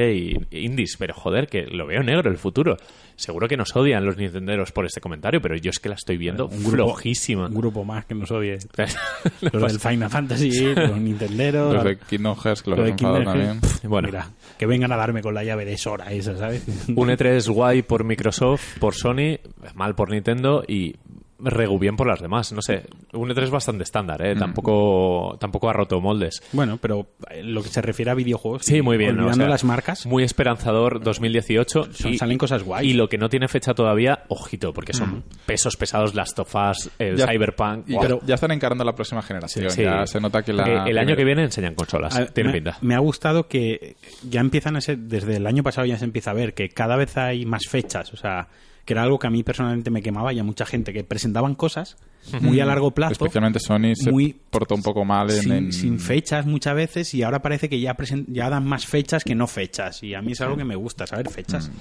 indies, pero joder, que lo veo negro el futuro. Seguro que nos odian los nintenderos por este comentario, pero yo es que la estoy viendo Un grupo- flojísima. Un grupo más que nos odie. Los del Final Fantasy, los Nintenderos. Los de Kingdom Hearts, que los los de Kinder también. Bueno. Mira, que vengan a darme con la llave de Sora esa, ¿sabes? Un E3 guay por Microsoft, por Sony, mal por Nintendo y regu bien por las demás. No sé, un E3 bastante estándar, Mm. ¿eh? Tampoco, tampoco ha roto moldes. Bueno, pero en lo que se refiere a videojuegos, Sí, muy bien. ¿no? olvidando O sea, las marcas, Muy esperanzador 2018. son- y, salen cosas guays. y lo que no tiene fecha todavía, ojito, porque son pesos pesados Last of Us, el Ya- Cyberpunk. Y Buah. ya, ya están encarando la próxima generación. Sí. Ya se nota que la. El año que viene enseñan consolas. A- tiene me, pinta. me ha gustado que ya empiezan a ser, desde el año pasado ya se empieza a ver que cada vez hay más fechas, o sea, que era algo que a mí personalmente me quemaba y a mucha gente que presentaban cosas muy a largo plazo, Especialmente Sony se muy- portó un poco mal en. sin, en- sin fechas muchas veces y ahora parece que ya, presen- ya dan más fechas que no fechas y a mí es algo que me gusta, saber fechas.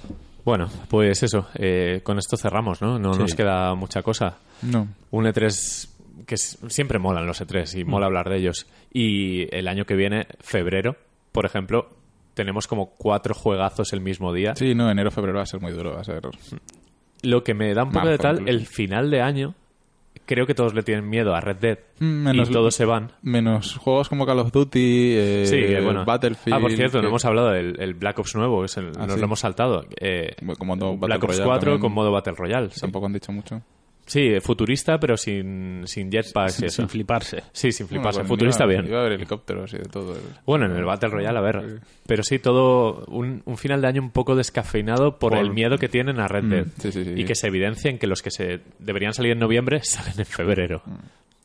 Bueno, pues eso. eh, con esto cerramos, ¿no? No Sí. nos queda mucha cosa. No. un E3 que siempre molan los E3 y mola hablar de ellos. Y el año que viene, febrero, por ejemplo, tenemos como cuatro juegazos el mismo día. Sí, no, enero, febrero va a ser muy duro. Va a ser. Lo que me da un poco de tal, el final de año, creo que todos le tienen miedo a Red Dead Mm, menos- y todos se van. Menos juegos como Call of Duty, eh, Sí, que bueno. Battlefield. Ah, por cierto, que- no hemos hablado del el Black Ops nuevo, es el- Ah, nos sí. lo hemos saltado. Eh, Como modo Battle Black Ops Royale 4 también. con modo Battle Royale. Sí, Tampoco han dicho mucho. Sí, futurista, pero sin, sin jetpacks y sin, eso. sin fliparse. Sí, sin fliparse. Bueno, futurista iba- bien. Iba a haber helicópteros y de todo. Bueno, en el Battle Royale, a ver. Pero sí, todo un, un final de año un poco descafeinado por, Por- el miedo que tienen a Red Dead. sí, sí, sí. Y que se evidencien que los que se deberían salir en noviembre salen en febrero.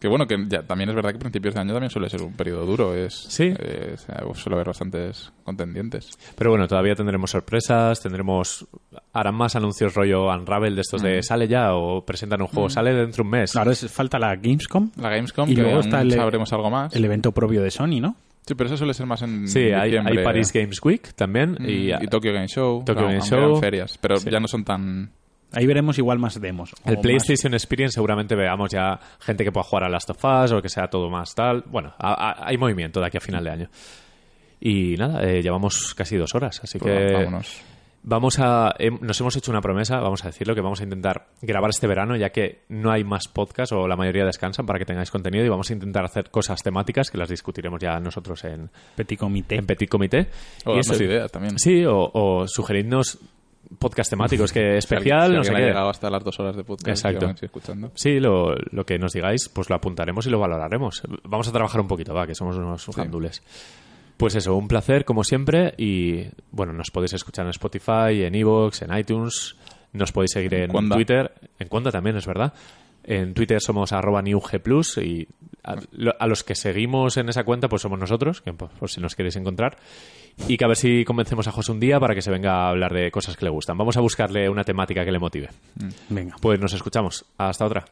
Que bueno, que ya, también es verdad que principios de año también suele ser un periodo duro. Es, Sí. eh, suele haber bastantes contendientes. Pero bueno, todavía tendremos sorpresas, tendremos... Harán más anuncios rollo Unravel de estos de sale ya o presentan un juego, sale dentro de un mes. Claro, es, falta la Gamescom, La Gamescom, Y que luego está el- sabremos algo más. el evento propio de Sony, ¿no? Sí, pero eso suele ser más en Sí, hay, hay Paris Games Week también. Mm, y, y, Tokyo Game Show. Tokyo Game Show. ferias, pero Sí. ya no son tan... Ahí veremos igual más demos. El más- PlayStation Experience seguramente veamos ya gente que pueda jugar a Last of Us o que sea todo más tal. Bueno, a- a- hay movimiento de aquí a final de año. Y nada, eh, llevamos casi dos horas, así pues, que vámonos. vamos a... nos hemos hecho una promesa, vamos a decirlo, que vamos a intentar grabar este verano ya que no hay más podcast o la mayoría descansan para que tengáis contenido y vamos a intentar hacer cosas temáticas que las discutiremos ya nosotros en, Petit Comité. en Petit Comité. O Y darnos eso- ideas también. Sí, o, o sugerirnos podcast temáticos que Si alguien- especial, si no sé alguien qué. llegado hasta las dos horas de podcast. Exacto. que escuchando. Sí, lo, lo que nos digáis, pues lo apuntaremos y lo valoraremos. Vamos a trabajar un poquito, va, que somos unos gandules. Pues eso, un placer como siempre y bueno, nos podéis escuchar en Spotify, en Evox, en iTunes, nos podéis seguir en. Twitter, en Cuonda también, es verdad. En Twitter somos arroba newgplus y a, a los que seguimos en esa cuenta pues somos nosotros, que por, por si nos queréis encontrar. Y que a ver si convencemos a José un día para que se venga a hablar de cosas que le gustan. Vamos a buscarle una temática que le motive. Venga. Pues nos escuchamos. Hasta otra.